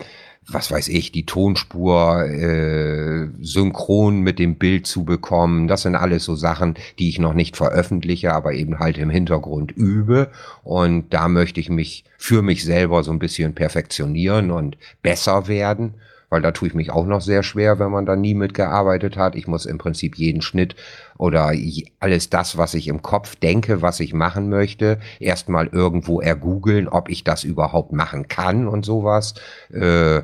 Speaker 3: was weiß ich, die Tonspur äh, synchron mit dem Bild zu bekommen. Das sind alles so Sachen, die ich noch nicht veröffentliche, aber eben halt im Hintergrund übe. Und da möchte ich mich für mich selber so ein bisschen perfektionieren und besser werden weil da tue ich mich auch noch sehr schwer, wenn man da nie mitgearbeitet hat. Ich muss im Prinzip jeden Schnitt oder alles das, was ich im Kopf denke, was ich machen möchte, erstmal irgendwo ergoogeln, ob ich das überhaupt machen kann und sowas. Äh,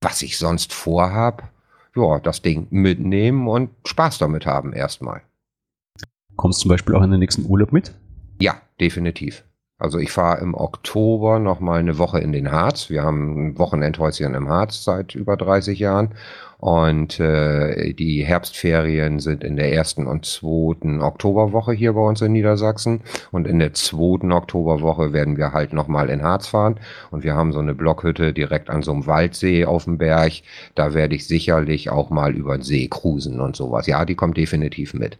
Speaker 3: was ich sonst vorhab, ja, das Ding mitnehmen und Spaß damit haben erstmal.
Speaker 2: Kommst du zum Beispiel auch in den nächsten Urlaub mit?
Speaker 3: Ja, definitiv. Also ich fahre im Oktober noch mal eine Woche in den Harz. Wir haben ein Wochenendhäuschen im Harz seit über 30 Jahren. Und äh, die Herbstferien sind in der ersten und zweiten Oktoberwoche hier bei uns in Niedersachsen. Und in der zweiten Oktoberwoche werden wir halt noch mal in Harz fahren. Und wir haben so eine Blockhütte direkt an so einem Waldsee auf dem Berg. Da werde ich sicherlich auch mal über den See cruisen und sowas. Ja, die kommt definitiv mit.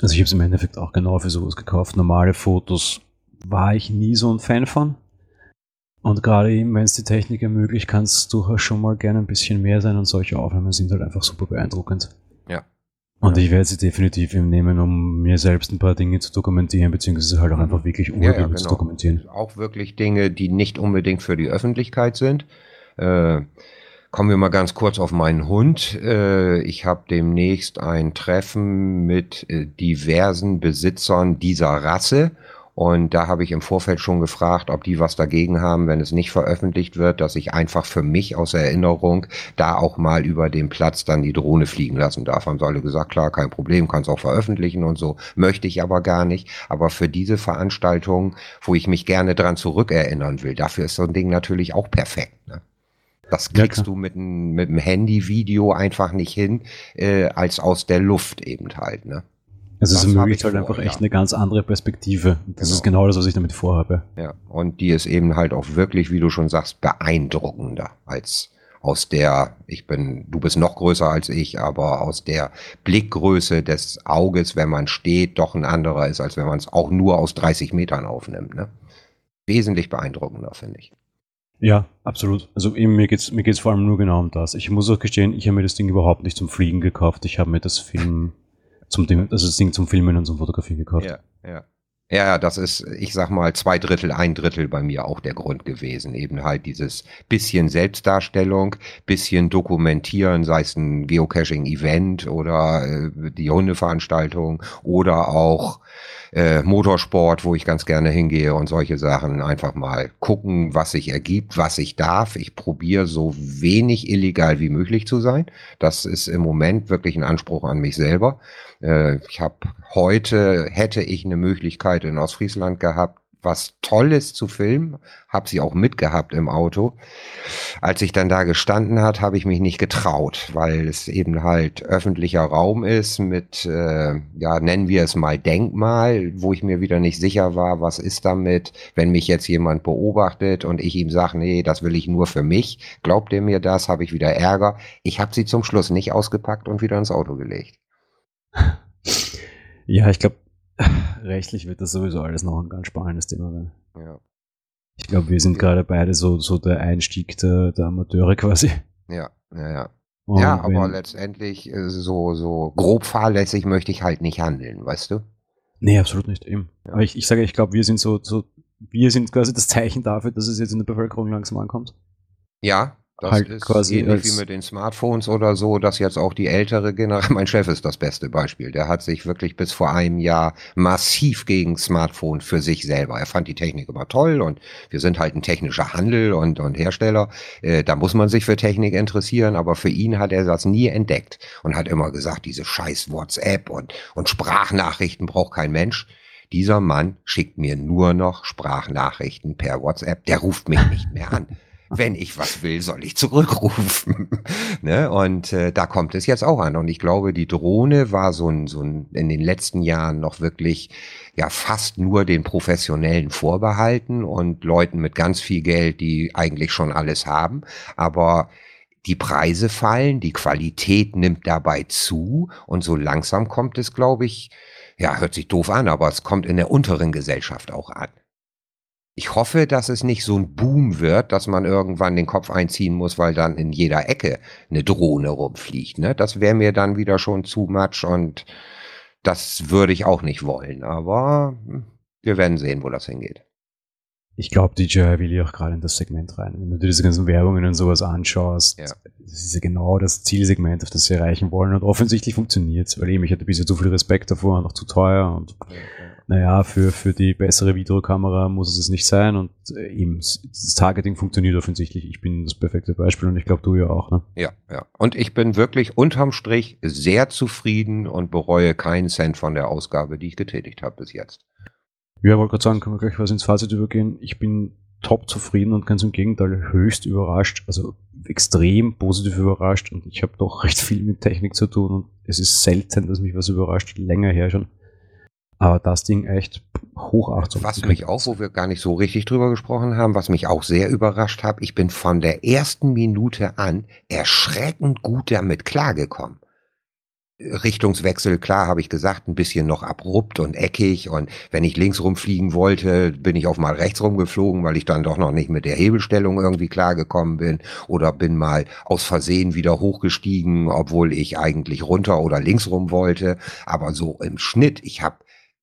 Speaker 2: Also ich habe es im Endeffekt auch genau für sowas gekauft. Normale Fotos war ich nie so ein Fan von. Und gerade eben, wenn es die Technik ermöglicht, kann es durchaus schon mal gerne ein bisschen mehr sein und solche Aufnahmen sind halt einfach super beeindruckend.
Speaker 3: Ja.
Speaker 2: Und ja. ich werde sie definitiv nehmen, um mir selbst ein paar Dinge zu dokumentieren, beziehungsweise halt auch einfach wirklich
Speaker 3: Urbilder ja, ja, genau. zu dokumentieren. Auch wirklich Dinge, die nicht unbedingt für die Öffentlichkeit sind. Äh, kommen wir mal ganz kurz auf meinen Hund. Äh, ich habe demnächst ein Treffen mit äh, diversen Besitzern dieser Rasse und da habe ich im Vorfeld schon gefragt, ob die was dagegen haben, wenn es nicht veröffentlicht wird, dass ich einfach für mich aus Erinnerung da auch mal über den Platz dann die Drohne fliegen lassen darf. Haben sie alle gesagt, klar, kein Problem, kann es auch veröffentlichen und so. Möchte ich aber gar nicht. Aber für diese Veranstaltung, wo ich mich gerne dran zurückerinnern will, dafür ist so ein Ding natürlich auch perfekt. Ne? Das kriegst ja, du mit einem mit dem Handyvideo einfach nicht hin, äh, als aus der Luft eben halt. Ne?
Speaker 2: Also es ermöglicht halt vor, einfach echt ja. eine ganz andere Perspektive. Das genau. ist genau das, was ich damit vorhabe.
Speaker 3: Ja, und die ist eben halt auch wirklich, wie du schon sagst, beeindruckender als aus der, ich bin, du bist noch größer als ich, aber aus der Blickgröße des Auges, wenn man steht, doch ein anderer ist, als wenn man es auch nur aus 30 Metern aufnimmt. Ne? Wesentlich beeindruckender, finde ich.
Speaker 2: Ja, absolut. Also eben, mir geht's mir geht's vor allem nur genau um das. Ich muss auch gestehen, ich habe mir das Ding überhaupt nicht zum Fliegen gekauft. Ich habe mir das Film zum also das Ding zum Filmen und zum Fotografieren gekauft.
Speaker 3: Ja, ja. Ja, das ist, ich sag mal, zwei Drittel, ein Drittel bei mir auch der Grund gewesen. Eben halt dieses bisschen Selbstdarstellung, bisschen dokumentieren, sei es ein Geocaching-Event oder äh, die Hundeveranstaltung oder auch äh, Motorsport, wo ich ganz gerne hingehe und solche Sachen. Einfach mal gucken, was sich ergibt, was ich darf. Ich probiere so wenig illegal wie möglich zu sein. Das ist im Moment wirklich ein Anspruch an mich selber. Äh, ich habe heute, hätte ich eine Möglichkeit in Ostfriesland gehabt, was Tolles zu filmen, habe sie auch mitgehabt im Auto. Als ich dann da gestanden hat, habe ich mich nicht getraut, weil es eben halt öffentlicher Raum ist mit, äh, ja, nennen wir es mal Denkmal, wo ich mir wieder nicht sicher war, was ist damit, wenn mich jetzt jemand beobachtet und ich ihm sage, nee, das will ich nur für mich, glaubt er mir das, habe ich wieder Ärger. Ich habe sie zum Schluss nicht ausgepackt und wieder ins Auto gelegt.
Speaker 2: Ja, ich glaube, rechtlich wird das sowieso alles noch ein ganz spannendes Thema werden. Ja. Ich glaube, wir sind gerade beide so, so der Einstieg der, der Amateure quasi.
Speaker 3: Ja, ja, ja. Und ja, aber letztendlich äh, so, so grob fahrlässig möchte ich halt nicht handeln, weißt du?
Speaker 2: Nee, absolut nicht, eben. Ja. Aber ich, ich sage, ich glaube, wir sind so, so, wir sind quasi das Zeichen dafür, dass es jetzt in der Bevölkerung langsam ankommt.
Speaker 3: Ja, das halt ist quasi ähnlich wie mit den Smartphones oder so, dass jetzt auch die ältere Generation, mein Chef ist das beste Beispiel, der hat sich wirklich bis vor einem Jahr massiv gegen Smartphone für sich selber. Er fand die Technik immer toll und wir sind halt ein technischer Handel und, und Hersteller. Äh, da muss man sich für Technik interessieren, aber für ihn hat er das nie entdeckt und hat immer gesagt, diese scheiß WhatsApp und, und Sprachnachrichten braucht kein Mensch. Dieser Mann schickt mir nur noch Sprachnachrichten per WhatsApp. Der ruft mich nicht mehr an wenn ich was will, soll ich zurückrufen. ne? Und äh, da kommt es jetzt auch an. Und ich glaube, die Drohne war so ein, so ein in den letzten Jahren noch wirklich ja fast nur den Professionellen vorbehalten und Leuten mit ganz viel Geld, die eigentlich schon alles haben. Aber die Preise fallen, die Qualität nimmt dabei zu und so langsam kommt es, glaube ich, ja, hört sich doof an, aber es kommt in der unteren Gesellschaft auch an. Ich hoffe, dass es nicht so ein Boom wird, dass man irgendwann den Kopf einziehen muss, weil dann in jeder Ecke eine Drohne rumfliegt. Ne? Das wäre mir dann wieder schon zu much und das würde ich auch nicht wollen. Aber hm, wir werden sehen, wo das hingeht.
Speaker 2: Ich glaube, DJI will ja auch gerade in das Segment rein. Wenn du dir diese ganzen Werbungen und sowas anschaust, ja. das ist ja genau das Zielsegment, auf das sie erreichen wollen. Und offensichtlich funktioniert es, weil eben ich hatte bisher zu viel Respekt davor und auch zu teuer und ja naja, für, für die bessere Videokamera muss es nicht sein und äh, eben das Targeting funktioniert offensichtlich. Ich bin das perfekte Beispiel und ich glaube, du ja auch, ne?
Speaker 3: Ja, ja. Und ich bin wirklich unterm Strich sehr zufrieden und bereue keinen Cent von der Ausgabe, die ich getätigt habe bis jetzt.
Speaker 2: Ja, wollte gerade sagen, können wir gleich was ins Fazit übergehen. Ich bin top zufrieden und ganz im Gegenteil höchst überrascht, also extrem positiv überrascht und ich habe doch recht viel mit Technik zu tun und es ist selten, dass mich was überrascht, länger her schon. Aber das Ding echt Hochachtung.
Speaker 3: Was mich auch, wo wir gar nicht so richtig drüber gesprochen haben, was mich auch sehr überrascht hat, ich bin von der ersten Minute an erschreckend gut damit klargekommen. Richtungswechsel, klar, habe ich gesagt, ein bisschen noch abrupt und eckig und wenn ich links rumfliegen wollte, bin ich auf mal rechts rumgeflogen, weil ich dann doch noch nicht mit der Hebelstellung irgendwie klargekommen bin oder bin mal aus Versehen wieder hochgestiegen, obwohl ich eigentlich runter oder links rum wollte, aber so im Schnitt, ich habe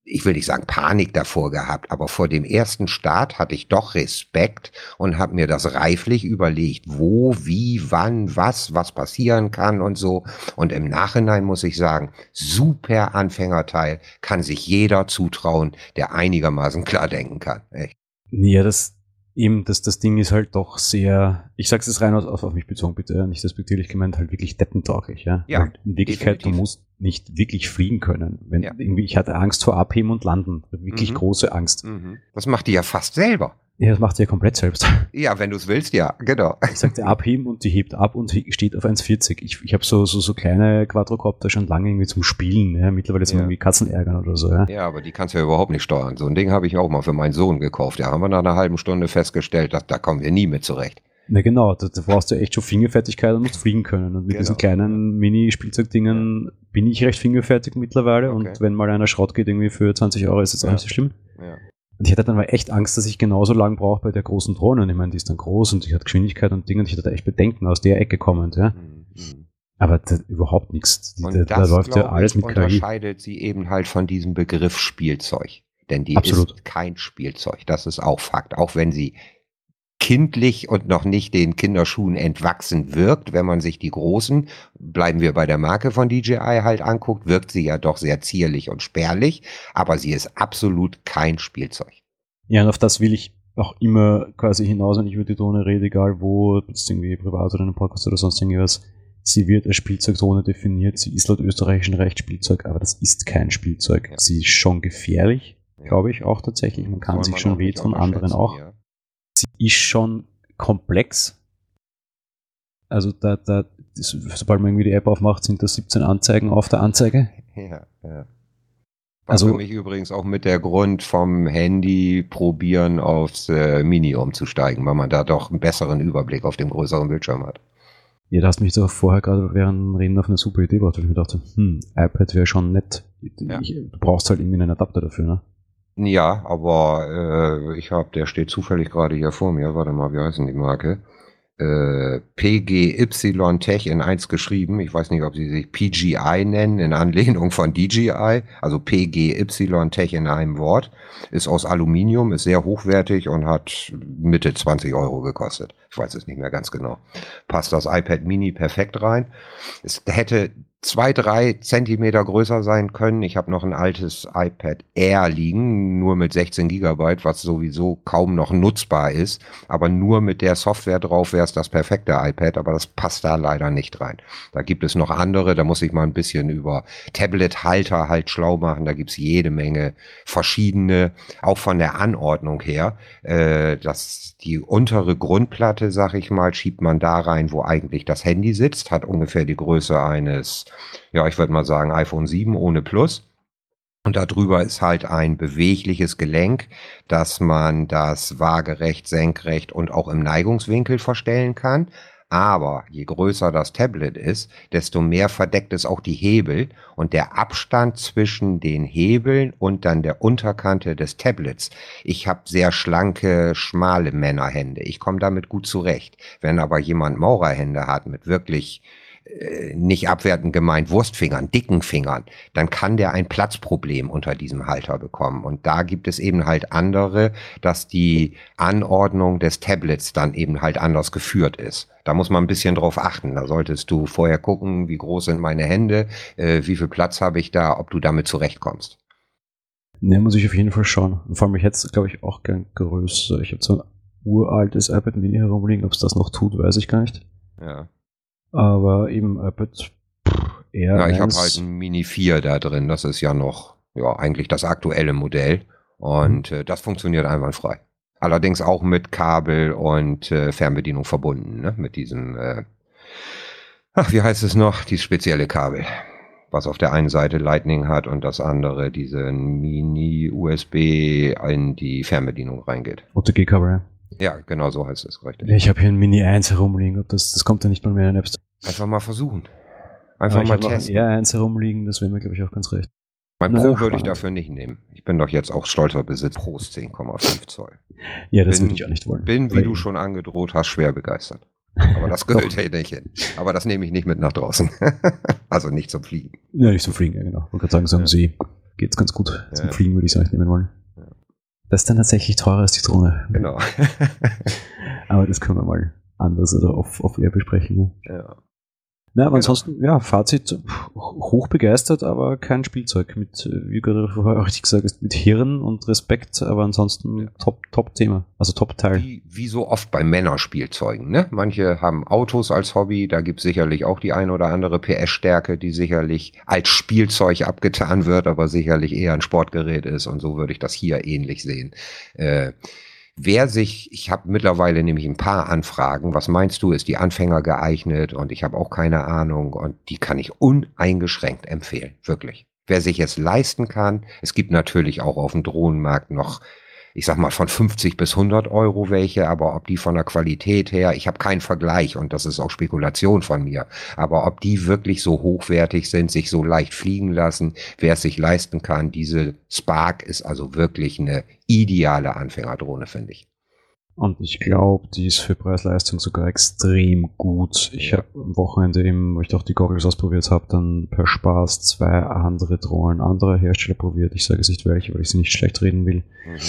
Speaker 3: ich will nicht sagen Panik davor gehabt, aber vor dem ersten Start hatte ich doch Respekt und habe mir das reiflich überlegt, wo, wie, wann, was, was passieren kann und so. Und im Nachhinein muss ich sagen, super Anfängerteil kann sich jeder zutrauen, der einigermaßen klar denken kann. Echt.
Speaker 2: Ja, das, eben, das, das Ding ist halt doch sehr, ich sag's jetzt rein auf, auf mich bezogen, bitte, nicht respektierlich gemeint, halt wirklich deppentauglich, ja. ja Weil in Wirklichkeit, definitiv. du musst nicht wirklich fliegen können. Wenn ja. irgendwie, ich hatte Angst vor Abheben und Landen. Wirklich mhm. große Angst. Mhm.
Speaker 3: Das macht die ja fast selber.
Speaker 2: Ja, das macht sie ja komplett selbst.
Speaker 3: Ja, wenn du es willst, ja, genau.
Speaker 2: Ich sagte abheben und die hebt ab und steht auf 1,40. Ich, ich habe so, so, so kleine Quadrocopter schon lange irgendwie zum Spielen. Ja. Mittlerweile sind ja. irgendwie Katzen ärgern oder so. Ja.
Speaker 3: ja, aber die kannst du ja überhaupt nicht steuern. So ein Ding habe ich auch mal für meinen Sohn gekauft. Da haben wir nach einer halben Stunde festgestellt, dass, da kommen wir nie mit zurecht.
Speaker 2: Na genau, da, da brauchst du echt schon Fingerfertigkeit und musst fliegen können. Und mit genau. diesen kleinen Mini-Spielzeugdingen bin ich recht fingerfertig mittlerweile. Okay. Und wenn mal einer Schrott geht irgendwie für 20 Euro, ist das auch nicht so schlimm. Ja. Und ich hatte dann mal echt Angst, dass ich genauso lang brauche bei der großen Drohne. Und ich meine, die ist dann groß und die hat Geschwindigkeit und Dinge. Und ich hatte echt Bedenken aus der Ecke kommend. Ja. Mhm. mhm. Aber das, überhaupt nichts.
Speaker 3: Und da, das, da läuft ja alles mit KI. unterscheidet sie eben halt von diesem Begriff Spielzeug. Denn die Absolut. ist kein Spielzeug. Das ist auch Fakt. Auch wenn sie kindlich und noch nicht den Kinderschuhen entwachsen wirkt. Wenn man sich die großen, bleiben wir bei der Marke von DJI halt anguckt, wirkt sie ja doch sehr zierlich und spärlich, aber sie ist absolut kein Spielzeug.
Speaker 2: Ja, und auf das will ich auch immer quasi hinaus, wenn ich über die Drohne rede, egal wo, jetzt irgendwie privat oder in einem Podcast oder sonst irgendwas. Sie wird als Spielzeugdrohne definiert, sie ist laut österreichischen Recht Spielzeug, aber das ist kein Spielzeug. Ja. Sie ist schon gefährlich, glaube ich auch tatsächlich. Man kann
Speaker 3: Soll
Speaker 2: sich
Speaker 3: man
Speaker 2: schon
Speaker 3: nicht
Speaker 2: wehtun, anderen auch.
Speaker 3: ja.
Speaker 2: Sie ist schon komplex. Also da, da, das, sobald man irgendwie die App aufmacht, sind da 17 Anzeigen auf der Anzeige.
Speaker 3: Ja, ja. War
Speaker 2: Also-
Speaker 3: für mich übrigens auch mit der Grund vom Handy probieren aufs äh, Mini umzusteigen, weil man da doch einen besseren Überblick auf dem größeren Bildschirm hat.
Speaker 2: Ja, da hast mich doch vorher gerade während Reden auf eine super Idee gebracht, weil ich mir dachte, hm, iPad wäre schon nett.
Speaker 3: Ja.
Speaker 2: Ich, du brauchst halt irgendwie einen Adapter dafür, ne?
Speaker 3: Ja, aber äh, ich habe, der steht zufällig gerade hier vor mir. Warte mal, wie heißen die Marke? Äh, PGY Tech in 1 geschrieben. Ich weiß nicht, ob sie sich PGI nennen, in Anlehnung von DJI. Also PGY Tech in einem Wort. Ist aus Aluminium, ist sehr hochwertig und hat Mitte 20 Euro gekostet. Ich weiß es nicht mehr ganz genau. Passt das iPad Mini perfekt rein. Es hätte zwei, drei Zentimeter größer sein können. Ich habe noch ein altes iPad Air liegen, nur mit 16 Gigabyte, was sowieso kaum noch nutzbar ist. Aber nur mit der Software drauf wäre es das perfekte iPad, aber das passt da leider nicht rein. Da gibt es noch andere, da muss ich mal ein bisschen über Tablet-Halter halt schlau machen. Da gibt's jede Menge verschiedene, auch von der Anordnung her. Äh, das, die untere Grundplatte, sag ich mal, schiebt man da rein, wo eigentlich das Handy sitzt, hat ungefähr die Größe eines, ja, ich würde mal sagen, iPhone 7 ohne Plus. Und darüber ist halt ein bewegliches Gelenk, dass man das waagerecht, senkrecht und auch im Neigungswinkel verstellen kann. Aber je größer das Tablet ist, desto mehr verdeckt es auch die Hebel und der Abstand zwischen den Hebeln und dann der Unterkante des Tablets. Ich habe sehr schlanke, schmale Männerhände. Ich komme damit gut zurecht. Wenn aber jemand Maurerhände hat mit wirklich äh, nicht abwertend gemeint Wurstfingern, dicken Fingern, dann kann der ein Platzproblem unter diesem Halter bekommen. Und da gibt es eben halt andere, dass die Anordnung des Tablets dann eben halt anders geführt ist. Da muss man ein bisschen drauf achten. Da solltest du vorher gucken, wie groß sind meine Hände, äh, wie viel Platz habe ich da, ob du damit zurechtkommst.
Speaker 2: Ne, muss ich auf jeden Fall schauen. Und vor allem, ich hätte es, glaube ich, auch gern größer. Ich habe so ein uraltes iPad Mini herumliegen. Ob es das noch tut, weiß ich gar nicht.
Speaker 3: Ja,
Speaker 2: Aber eben iPad pff, eher.
Speaker 3: ja ich habe halt ein Mini 4 da drin. Das ist ja noch, ja, eigentlich das aktuelle Modell. Und äh, das funktioniert einwandfrei. Allerdings auch mit Kabel und äh, Fernbedienung verbunden, ne? Mit diesem, äh, ach, wie heißt es noch? Dieses spezielle Kabel. Was auf der einen Seite Lightning hat und das andere diesen Mini-USB in die Fernbedienung reingeht.
Speaker 2: OTG-Cover.
Speaker 3: Ja, genau so heißt es, richtig.
Speaker 2: Ja, ich habe hier ein Mini 1 herumliegen. Ob das, das kommt ja nicht mal mehr in den App Store.
Speaker 3: Einfach mal versuchen.
Speaker 2: Aber
Speaker 3: Einfach
Speaker 2: ich
Speaker 3: mal
Speaker 2: ein
Speaker 3: testen.
Speaker 2: R1 herumliegen. Das wäre mir, glaube ich, auch ganz recht.
Speaker 3: Mein
Speaker 2: Na,
Speaker 3: Pro
Speaker 2: ja,
Speaker 3: würde ich dafür nicht nehmen. Ich bin doch jetzt auch stolzer Besitz Pros 10,5 Zoll.
Speaker 2: Ja, das
Speaker 3: Bin-
Speaker 2: würde ich auch nicht wollen.
Speaker 3: Bin, wie
Speaker 2: Weil-
Speaker 3: du schon angedroht hast, schwer begeistert. Aber das gehört hier nicht hin. Aber das nehme ich nicht mit nach draußen. also nicht zum Fliegen.
Speaker 2: Ja, nicht zum Fliegen, ja, genau. Ich wollte gerade sagen, so am
Speaker 3: Ja.
Speaker 2: See geht's ganz gut. Zum
Speaker 3: Ja.
Speaker 2: Fliegen würde ich es auch nicht nehmen wollen. Das ist dann tatsächlich teurer als die Drohne.
Speaker 3: Genau.
Speaker 2: Aber das können wir mal anders oder auf, auf Air besprechen. Ne?
Speaker 3: ja.
Speaker 2: Na, aber
Speaker 3: Genau.
Speaker 2: ansonsten, ja, Fazit, pff, hoch begeistert, aber kein Spielzeug. Mit, wie gerade vorher auch richtig gesagt ist, mit Hirn und Respekt, aber ansonsten
Speaker 3: Ja.
Speaker 2: top, top Thema. Also top Teil.
Speaker 3: Wie, wie so oft bei Männerspielzeugen. Ne? Manche haben Autos als Hobby. Da gibt es sicherlich auch die ein oder andere PS-Stärke, die sicherlich als Spielzeug abgetan wird, aber sicherlich eher ein Sportgerät ist. Und so würde ich das hier ähnlich sehen. Äh, Wer sich, ich habe mittlerweile nämlich ein paar Anfragen, was meinst du, ist die Anfänger geeignet und ich habe auch keine Ahnung und die kann ich uneingeschränkt empfehlen, wirklich. Wer sich es leisten kann, es gibt natürlich auch auf dem Drohnenmarkt noch, ich sag mal von 50 bis 100 Euro welche, aber ob die von der Qualität her, ich habe keinen Vergleich und das ist auch Spekulation von mir, aber ob die wirklich so hochwertig sind, sich so leicht fliegen lassen, wer es sich leisten kann, diese Spark ist also wirklich eine ideale Anfängerdrohne, finde ich.
Speaker 2: Und ich glaube, die ist für Preis-Leistung sogar extrem gut. Ich habe am Wochenende eben, wo ich doch die Goggles ausprobiert habe, dann per Spaß zwei andere Drohnen anderer Hersteller probiert. Ich sage jetzt nicht welche, weil ich sie nicht schlecht reden will.
Speaker 3: Mhm.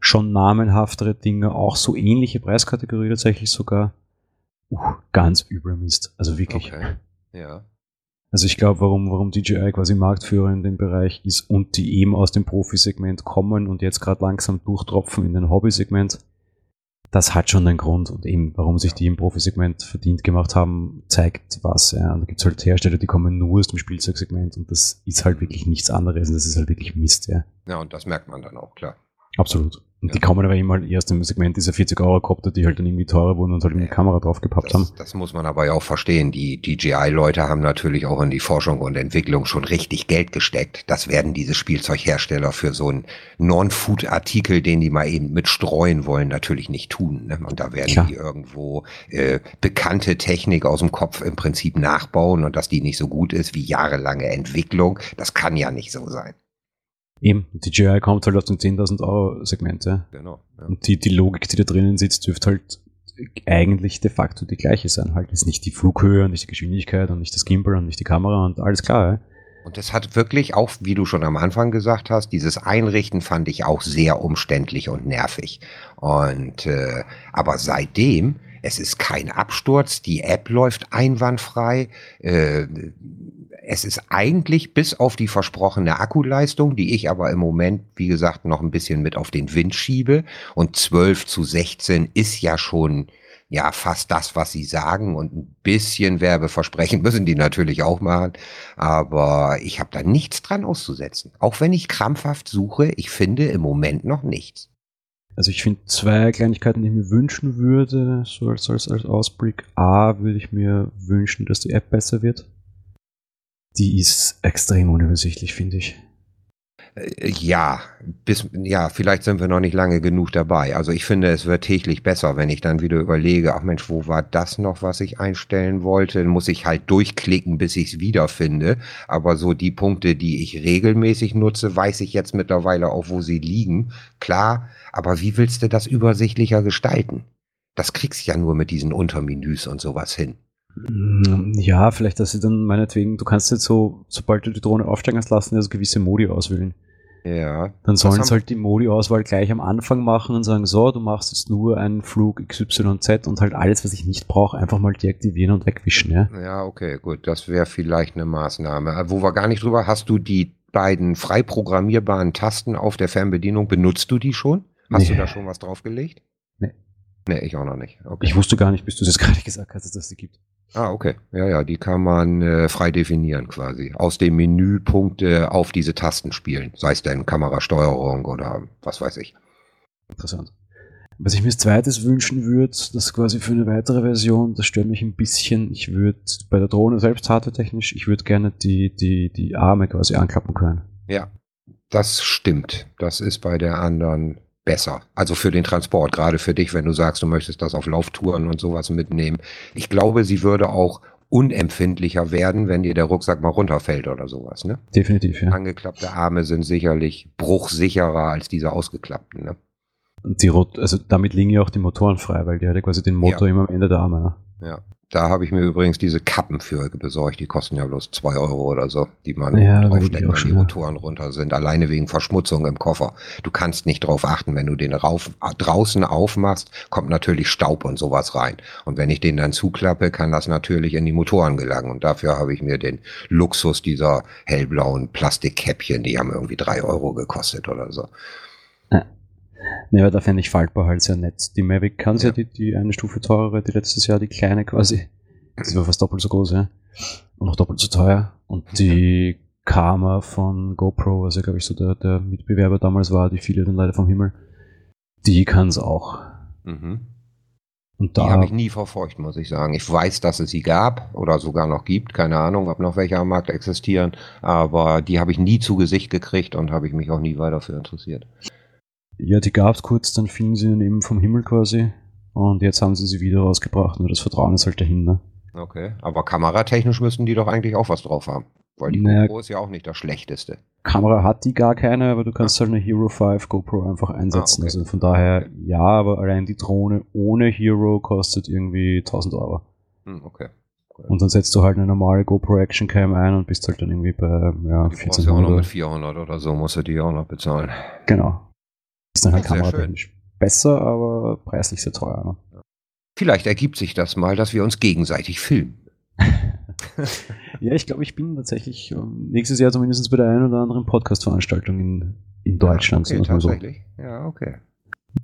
Speaker 2: Schon namenhaftere Dinge, auch so ähnliche Preiskategorie tatsächlich sogar. Uh, ganz übler Mist. Also wirklich.
Speaker 3: Okay. Ja.
Speaker 2: Also ich glaube, warum, warum DJI quasi Marktführer in dem Bereich ist und die eben aus dem Profisegment kommen und jetzt gerade langsam durchtropfen in den Hobbysegment, das hat schon einen Grund und eben, warum sich die im Profisegment verdient gemacht haben, zeigt was. Ja. Und da gibt es halt Hersteller, die kommen nur aus dem Spielzeugsegment und das ist halt wirklich nichts anderes und das ist halt wirklich Mist. Ja,
Speaker 3: ja und das merkt man dann auch, klar.
Speaker 2: Absolut. Und ja. die kommen aber immer erst im Segment dieser 40 Euro Kopter, die halt dann irgendwie teurer wurden und halt eine Kamera drauf gepappt haben.
Speaker 3: Das muss man aber ja auch verstehen. Die DJI-Leute haben natürlich auch in die Forschung und Entwicklung schon richtig Geld gesteckt. Das werden diese Spielzeughersteller für so einen Non-Food-Artikel, den die mal eben mit streuen wollen, natürlich nicht tun. Ne? Und da werden Klar. die irgendwo äh, bekannte Technik aus dem Kopf im Prinzip nachbauen und dass die nicht so gut ist wie jahrelange Entwicklung. Das kann ja nicht so sein.
Speaker 2: Eben, die GI kommt halt aus dem 10.000 Euro Segment. Ja. Genau. Ja. Und die, die Logik, die da drinnen sitzt, dürfte halt eigentlich de facto die gleiche sein. Halt ist nicht die Flughöhe und nicht die Geschwindigkeit und nicht das Gimbal und nicht die Kamera und alles klar. Ja.
Speaker 3: Und das hat wirklich auch, wie du schon am Anfang gesagt hast, dieses Einrichten fand ich auch sehr umständlich und nervig. Und äh, aber seitdem, es ist kein Absturz, die App läuft einwandfrei. Äh, es ist eigentlich bis auf die versprochene Akkuleistung, die ich aber im Moment, wie gesagt, noch ein bisschen mit auf den Wind schiebe. Und 12 zu 16 ist ja schon ja fast das, was sie sagen. Und ein bisschen Werbeversprechen müssen die natürlich auch machen. Aber ich habe da nichts dran auszusetzen. Auch wenn ich krampfhaft suche, ich finde im Moment noch nichts.
Speaker 2: Also ich finde zwei Kleinigkeiten, die ich mir wünschen würde, so als, als, als Ausblick. A, würde ich mir wünschen, dass die App besser wird die ist extrem unübersichtlich, finde ich.
Speaker 3: Äh, ja, bis, ja, vielleicht sind wir noch nicht lange genug dabei. Also ich finde, es wird täglich besser, wenn ich dann wieder überlege, ach Mensch, wo war das noch, was ich einstellen wollte? Dann muss ich halt durchklicken, bis ich es wiederfinde. Aber so die Punkte, die ich regelmäßig nutze, weiß ich jetzt mittlerweile auch, wo sie liegen. Klar, aber wie willst du das übersichtlicher gestalten? Das kriegst du ja nur mit diesen Untermenüs und sowas hin.
Speaker 2: Mm, ja, vielleicht, dass sie dann meinetwegen, du kannst jetzt so, sobald du die Drohne aufsteigen hast, lassen, also gewisse Modi auswählen.
Speaker 3: Ja.
Speaker 2: Dann sollen sie halt die Modi-Auswahl gleich am Anfang machen und sagen, so, du machst jetzt nur einen Flug XYZ und halt alles, was ich nicht brauche, einfach mal deaktivieren und wegwischen, ja?
Speaker 3: Ja, okay, gut, das wäre vielleicht eine Maßnahme. Äh, wo wir gar nicht drüber, hast du die beiden frei programmierbaren Tasten auf der Fernbedienung, benutzt du die schon? Hast nee. du da schon was draufgelegt?
Speaker 2: Nee.
Speaker 3: Nee, ich auch noch nicht.
Speaker 2: Okay. Ich wusste gar nicht, bis du es jetzt gerade gesagt hast, dass es die gibt.
Speaker 3: Ah, okay. Ja, ja, die kann man äh, frei definieren quasi. Aus dem Menü Punkte auf diese Tasten spielen. Sei es denn Kamerasteuerung oder was weiß ich.
Speaker 2: Interessant. Was ich mir als zweites wünschen würde, das quasi für eine weitere Version, das stört mich ein bisschen. Ich würde bei der Drohne selbst hardware-technisch, ich würde gerne die, die, die Arme quasi anklappen können.
Speaker 3: Ja, das stimmt. Das ist bei der anderen besser. Also für den Transport, gerade für dich, wenn du sagst, du möchtest das auf Lauftouren und sowas mitnehmen. Ich glaube, sie würde auch unempfindlicher werden, wenn dir der Rucksack mal runterfällt oder sowas, ne?
Speaker 2: Definitiv, ja.
Speaker 3: Angeklappte Arme sind sicherlich bruchsicherer als diese ausgeklappten, ne?
Speaker 2: Und die Rot also damit liegen ja auch die Motoren frei, weil die hatte quasi den Motor ja. immer am Ende der Arme, ne?
Speaker 3: Ja. Da habe ich mir übrigens diese Kappen für besorgt. Die kosten ja bloß zwei Euro oder so, die man
Speaker 2: ja, draufsteckt,
Speaker 3: wenn die Motoren runter sind. Alleine wegen Verschmutzung im Koffer. Du kannst nicht drauf achten, wenn du den rauf, draußen aufmachst, kommt natürlich Staub und sowas rein. Und wenn ich den dann zuklappe, kann das natürlich in die Motoren gelangen. Und dafür habe ich mir den Luxus dieser hellblauen Plastikkäppchen, die haben irgendwie drei Euro gekostet oder so.
Speaker 2: Ne, aber da fände ich faltbar halt sehr nett. Die Mavic kann ja, die, die eine Stufe teurere, die letztes Jahr die kleine quasi. Die war fast doppelt so groß, ja. Und noch doppelt so teuer. Und die Karma von GoPro, was ja glaube ich so der, der Mitbewerber damals war, die viele dann leider vom Himmel, die kann es auch.
Speaker 3: Mhm. Und da die habe ich nie verfolgt, muss ich sagen. Ich weiß, dass es sie gab oder sogar noch gibt. Keine Ahnung, ob noch welche am Markt existieren. Aber die habe ich nie zu Gesicht gekriegt und habe ich mich auch nie weiter dafür interessiert.
Speaker 2: Ja, die gab es kurz, dann fielen sie eben vom Himmel quasi. Und jetzt haben sie sie wieder rausgebracht. Nur das Vertrauen ist halt dahin, ne?
Speaker 3: Okay, aber kameratechnisch müssten die doch eigentlich auch was drauf haben. Weil die naja, GoPro ist ja auch nicht das Schlechteste.
Speaker 2: Kamera hat die gar keine, aber du kannst halt eine Hero 5 GoPro einfach einsetzen. Ah, okay. Also von daher, ja, aber allein die Drohne ohne Hero kostet irgendwie 1000 Euro.
Speaker 3: Hm, okay.
Speaker 2: Und dann setzt du halt eine normale GoPro Action Cam ein und bist halt dann irgendwie bei ja, 1400.
Speaker 3: Ja auch noch mit 400 oder so, musst du die auch noch bezahlen.
Speaker 2: Genau. Ist dann halt kameratechnisch besser, aber preislich sehr teuer. Ne?
Speaker 3: Vielleicht ergibt sich das mal, dass wir uns gegenseitig filmen.
Speaker 2: ja, ich glaube, ich bin tatsächlich ähm, nächstes Jahr zumindest bei der einen oder anderen Podcast-Veranstaltung in, in Deutschland.
Speaker 3: Ja, okay, tatsächlich. So. Ja, okay.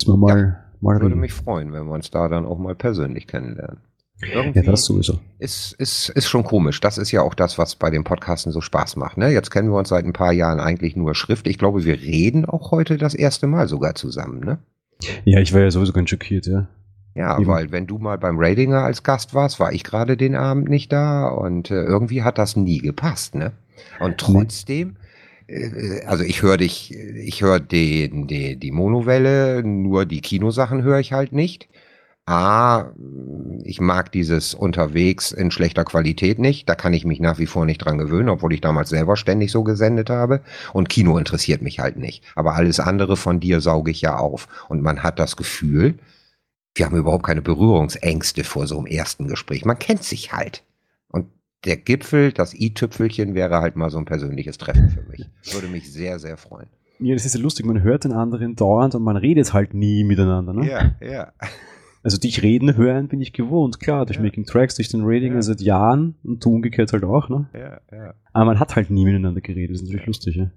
Speaker 2: Mal, ja. mal
Speaker 3: Würde
Speaker 2: reden.
Speaker 3: mich freuen, wenn wir uns da dann auch mal persönlich kennenlernen.
Speaker 2: Ja, das sowieso.
Speaker 3: ist, ist, ist schon komisch. Das ist ja auch das, was bei den Podcasten so Spaß macht. Ne? Jetzt kennen wir uns seit ein paar Jahren eigentlich nur Schrift. Ich glaube, wir reden auch heute das erste Mal sogar zusammen. Ne?
Speaker 2: Ja, ich war ja sowieso ganz schockiert, ja.
Speaker 3: Ja,
Speaker 2: Eben.
Speaker 3: weil wenn du mal beim Ratinger als Gast warst, war ich gerade den Abend nicht da und äh, irgendwie hat das nie gepasst, ne? Und trotzdem, äh, also ich höre dich, ich höre den, die, die Monowelle, nur die Kinosachen höre ich halt nicht. A, ich mag dieses unterwegs in schlechter Qualität nicht. Da kann ich mich nach wie vor nicht dran gewöhnen, obwohl ich damals selber ständig so gesendet habe. Und Kino interessiert mich halt nicht. Aber alles andere von dir sauge ich ja auf. Und man hat das Gefühl, wir haben überhaupt keine Berührungsängste vor so einem ersten Gespräch. Man kennt sich halt. Und der Gipfel, das i-Tüpfelchen wäre halt mal so ein persönliches Treffen für mich. Würde mich sehr, sehr freuen.
Speaker 2: Ja, das ist ja lustig, man hört den anderen dauernd und man redet halt nie miteinander. Ne?
Speaker 3: Ja, ja.
Speaker 2: Also dich reden, hören bin ich gewohnt, klar, durch
Speaker 3: Ja.
Speaker 2: Making Tracks, durch den Rating
Speaker 3: Ja.
Speaker 2: seit Jahren und du umgekehrt halt auch, ne?
Speaker 3: Ja, ja,
Speaker 2: Aber man hat halt nie miteinander geredet, das ist natürlich lustig, ja.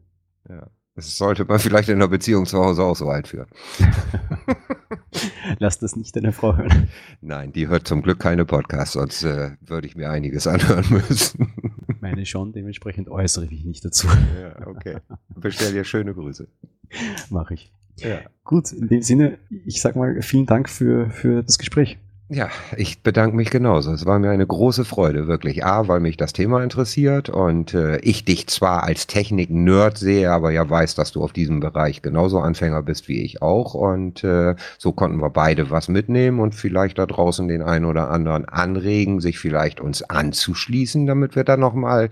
Speaker 3: ja. Das sollte man vielleicht in einer Beziehung zu Hause auch so einführen.
Speaker 2: Lass das nicht deine Frau hören.
Speaker 3: Nein, die hört zum Glück keine Podcasts, sonst äh, würde ich mir einiges anhören müssen.
Speaker 2: Meine schon, dementsprechend äußere ich mich nicht dazu.
Speaker 3: ja, okay. Bestell dir schöne Grüße.
Speaker 2: Mache ich.
Speaker 3: Ja.
Speaker 2: Gut, in dem Sinne, ich sag mal, vielen Dank für, für das Gespräch.
Speaker 3: Ja, ich bedanke mich genauso. Es war mir eine große Freude, wirklich. A, weil mich das Thema interessiert und äh, ich dich zwar als Technik-Nerd sehe, aber ja weiß, dass du auf diesem Bereich genauso Anfänger bist wie ich auch. Und äh, so konnten wir beide was mitnehmen und vielleicht da draußen den einen oder anderen anregen, sich vielleicht uns anzuschließen, damit wir dann nochmal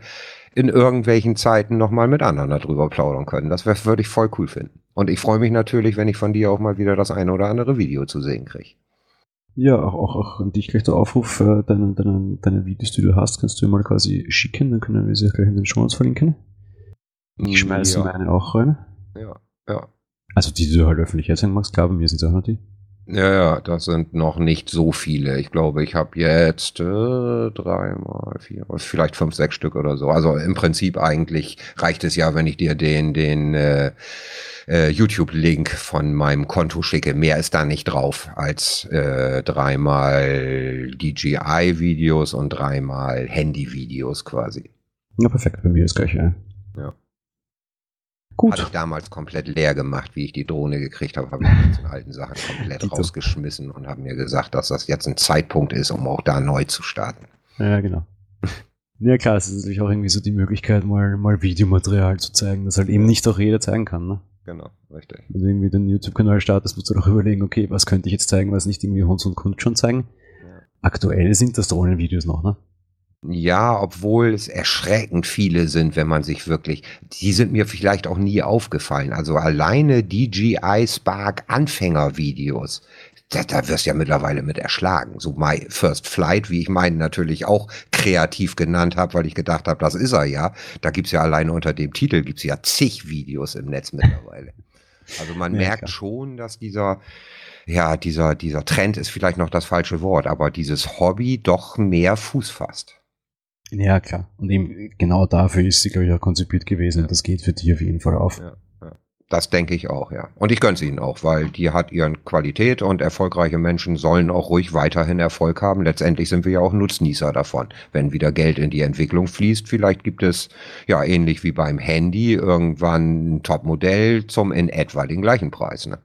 Speaker 3: in irgendwelchen Zeiten nochmal mit anderen darüber plaudern können. Das würde ich voll cool finden. Und ich freue mich natürlich, wenn ich von dir auch mal wieder das eine oder andere Video zu sehen kriege.
Speaker 2: Ja, auch, auch, auch an dich gleich der Aufruf, äh, deine, deine, deine Videos, die du hast, kannst du mir mal quasi schicken, dann können wir sie gleich in den Show verlinken. Ich schmeiße
Speaker 3: ja.
Speaker 2: meine auch rein.
Speaker 3: Ja, ja.
Speaker 2: Also die, die du halt öffentlich erzählen magst, klar, bei mir sind es auch noch die.
Speaker 3: Ja, ja, das sind noch nicht so viele. Ich glaube, ich habe jetzt äh, dreimal, vier, vielleicht fünf, sechs Stück oder so. Also im Prinzip eigentlich reicht es ja, wenn ich dir den, den äh, äh, YouTube-Link von meinem Konto schicke. Mehr ist da nicht drauf als äh, dreimal DJI-Videos und dreimal Handy-Videos quasi.
Speaker 2: Ja, perfekt, bei mir ist gleich ein.
Speaker 3: Ja.
Speaker 2: Gut.
Speaker 3: Hatte ich damals komplett leer gemacht, wie ich die Drohne gekriegt habe, habe ich die alten Sachen komplett
Speaker 2: Dito.
Speaker 3: rausgeschmissen und habe mir gesagt, dass das jetzt ein Zeitpunkt ist, um auch da neu zu starten.
Speaker 2: Ja, genau. Ja klar, es ist natürlich auch irgendwie so die Möglichkeit, mal, mal Videomaterial zu zeigen, das halt eben nicht auch jeder zeigen kann. Ne?
Speaker 3: Genau, richtig.
Speaker 2: Wenn du irgendwie den YouTube-Kanal startest, musst du doch überlegen, okay, was könnte ich jetzt zeigen, was nicht irgendwie Hons und Kunst schon zeigen.
Speaker 3: Ja.
Speaker 2: Aktuell sind das Drohnenvideos noch, ne?
Speaker 3: Ja, obwohl es erschreckend viele sind, wenn man sich wirklich, die sind mir vielleicht auch nie aufgefallen. Also alleine DJI Spark Anfängervideos, da, da wirst du ja mittlerweile mit erschlagen. So My First Flight, wie ich meinen natürlich auch kreativ genannt habe, weil ich gedacht habe, das ist er ja. Da gibt's ja alleine unter dem Titel gibt's ja zig Videos im Netz mittlerweile. Also man
Speaker 2: Ja,
Speaker 3: merkt
Speaker 2: klar.
Speaker 3: schon, dass dieser, ja, dieser, dieser Trend ist vielleicht noch das falsche Wort, aber dieses Hobby doch mehr Fuß fasst.
Speaker 2: Ja, klar. Und eben genau dafür ist sie, glaube ich, auch konzipiert gewesen. Und das geht für die auf jeden Fall auf.
Speaker 3: Ja, ja. Das denke ich auch, ja. Und ich gönn's ihnen auch, weil die hat ihren Qualität und erfolgreiche Menschen sollen auch ruhig weiterhin Erfolg haben. Letztendlich sind wir ja auch Nutznießer davon. Wenn wieder Geld in die Entwicklung fließt, vielleicht gibt es, ja, ähnlich wie beim Handy, irgendwann ein Topmodell zum in etwa den gleichen Preis. Ne?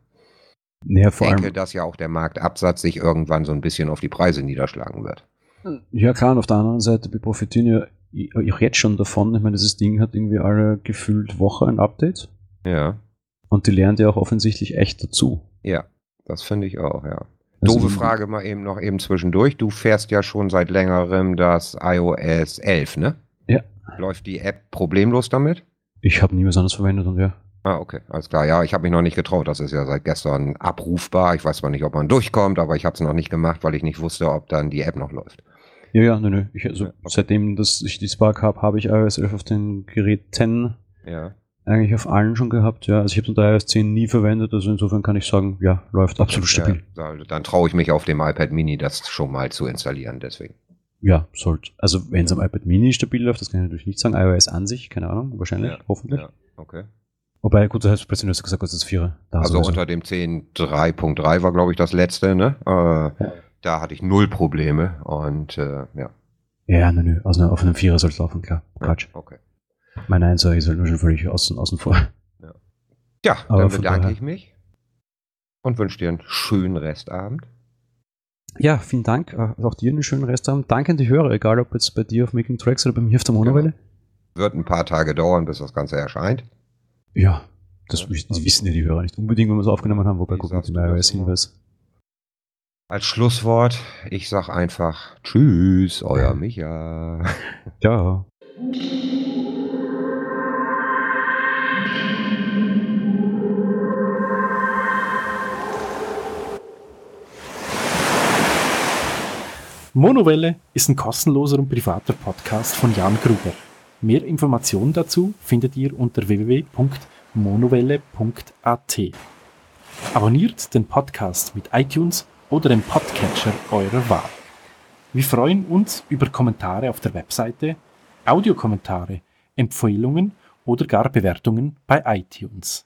Speaker 2: Ja,
Speaker 3: Ich
Speaker 2: vor
Speaker 3: denke,
Speaker 2: allem.
Speaker 3: dass ja auch der Marktabsatz sich irgendwann so ein bisschen auf die Preise niederschlagen wird.
Speaker 2: Ja, klar, und auf der anderen Seite, wir profitieren ja auch jetzt schon davon. Ich meine, dieses Ding hat irgendwie alle gefühlt Woche ein Update.
Speaker 3: Ja,
Speaker 2: Und die lernt ja auch offensichtlich echt dazu.
Speaker 3: ja, das finde ich auch, ja.
Speaker 2: Also
Speaker 3: Doofe Frage mal eben noch eben zwischendurch. Du fährst ja schon seit längerem das iOS 11, ne?
Speaker 2: Ja.
Speaker 3: Läuft die App problemlos damit?
Speaker 2: Ich habe nie was anderes verwendet und ja.
Speaker 3: Ah, okay, alles klar. Ja, ich habe mich noch nicht getraut. Das ist ja seit gestern abrufbar. Ich weiß zwar nicht, ob man durchkommt, aber ich habe es noch nicht gemacht, weil ich nicht wusste, ob dann die App noch läuft.
Speaker 2: Ja, ja, nö, nö. Ich, also,
Speaker 3: Ja, okay.
Speaker 2: Seitdem dass ich die Spark habe, habe ich iOS 11 auf den Geräten
Speaker 3: Ja.
Speaker 2: eigentlich auf allen schon gehabt. Ja, also ich habe unter iOS 10 nie verwendet. Also insofern kann ich sagen, ja, läuft absolut stabil.
Speaker 3: Ja, da- dann traue ich mich auf dem iPad Mini, das schon mal zu installieren. Deswegen.
Speaker 2: Ja, sollte. Also wenn es am iPad Mini stabil läuft, das kann ich natürlich nicht sagen. iOS an sich, keine Ahnung, wahrscheinlich,
Speaker 3: Ja,
Speaker 2: hoffentlich.
Speaker 3: Ja, okay.
Speaker 2: Wobei, gut, du hast plötzlich nur gesagt, das ist Vierer. Da
Speaker 3: also
Speaker 2: sowieso.
Speaker 3: unter dem 10 3.3 war, glaube ich, das letzte, ne? Äh, Da hatte ich null Probleme und äh, ja.
Speaker 2: Ja, nö, nö. Aus einer, auf einem Vierer soll es laufen, klar. Quatsch.
Speaker 3: Okay.
Speaker 2: Mein Einser ist halt schon völlig außen, außen vor.
Speaker 3: Ja,
Speaker 2: Aber
Speaker 3: dann bedanke
Speaker 2: daher-
Speaker 3: ich mich und wünsche dir einen schönen Restabend.
Speaker 2: Ja, vielen Dank. Äh, Auch dir einen schönen Restabend. Danke an die Hörer, egal ob jetzt bei dir auf Making Tracks oder bei mir auf der Monowelle.
Speaker 3: Wird ein paar Tage dauern, bis das Ganze erscheint.
Speaker 2: Ja, das,
Speaker 3: Ja,
Speaker 2: wissen-
Speaker 3: also-
Speaker 2: ja die Hörer nicht unbedingt, wenn wir es aufgenommen haben, wobei gucken
Speaker 3: sagst
Speaker 2: Sie
Speaker 3: du
Speaker 2: mal
Speaker 3: das
Speaker 2: iOS
Speaker 3: immer?
Speaker 2: Hinweis.
Speaker 3: Als Schlusswort, ich sag einfach Tschüss, euer Micha.
Speaker 2: Ja.
Speaker 4: Monowelle ist ein kostenloser und privater Podcast von Jan Gruber. Mehr Informationen dazu findet ihr unter www.monowelle.at. Abonniert den Podcast mit iTunes oder dem Podcatcher eurer Wahl. Wir freuen uns über Kommentare auf der Webseite, Audiokommentare, Empfehlungen oder gar Bewertungen bei iTunes.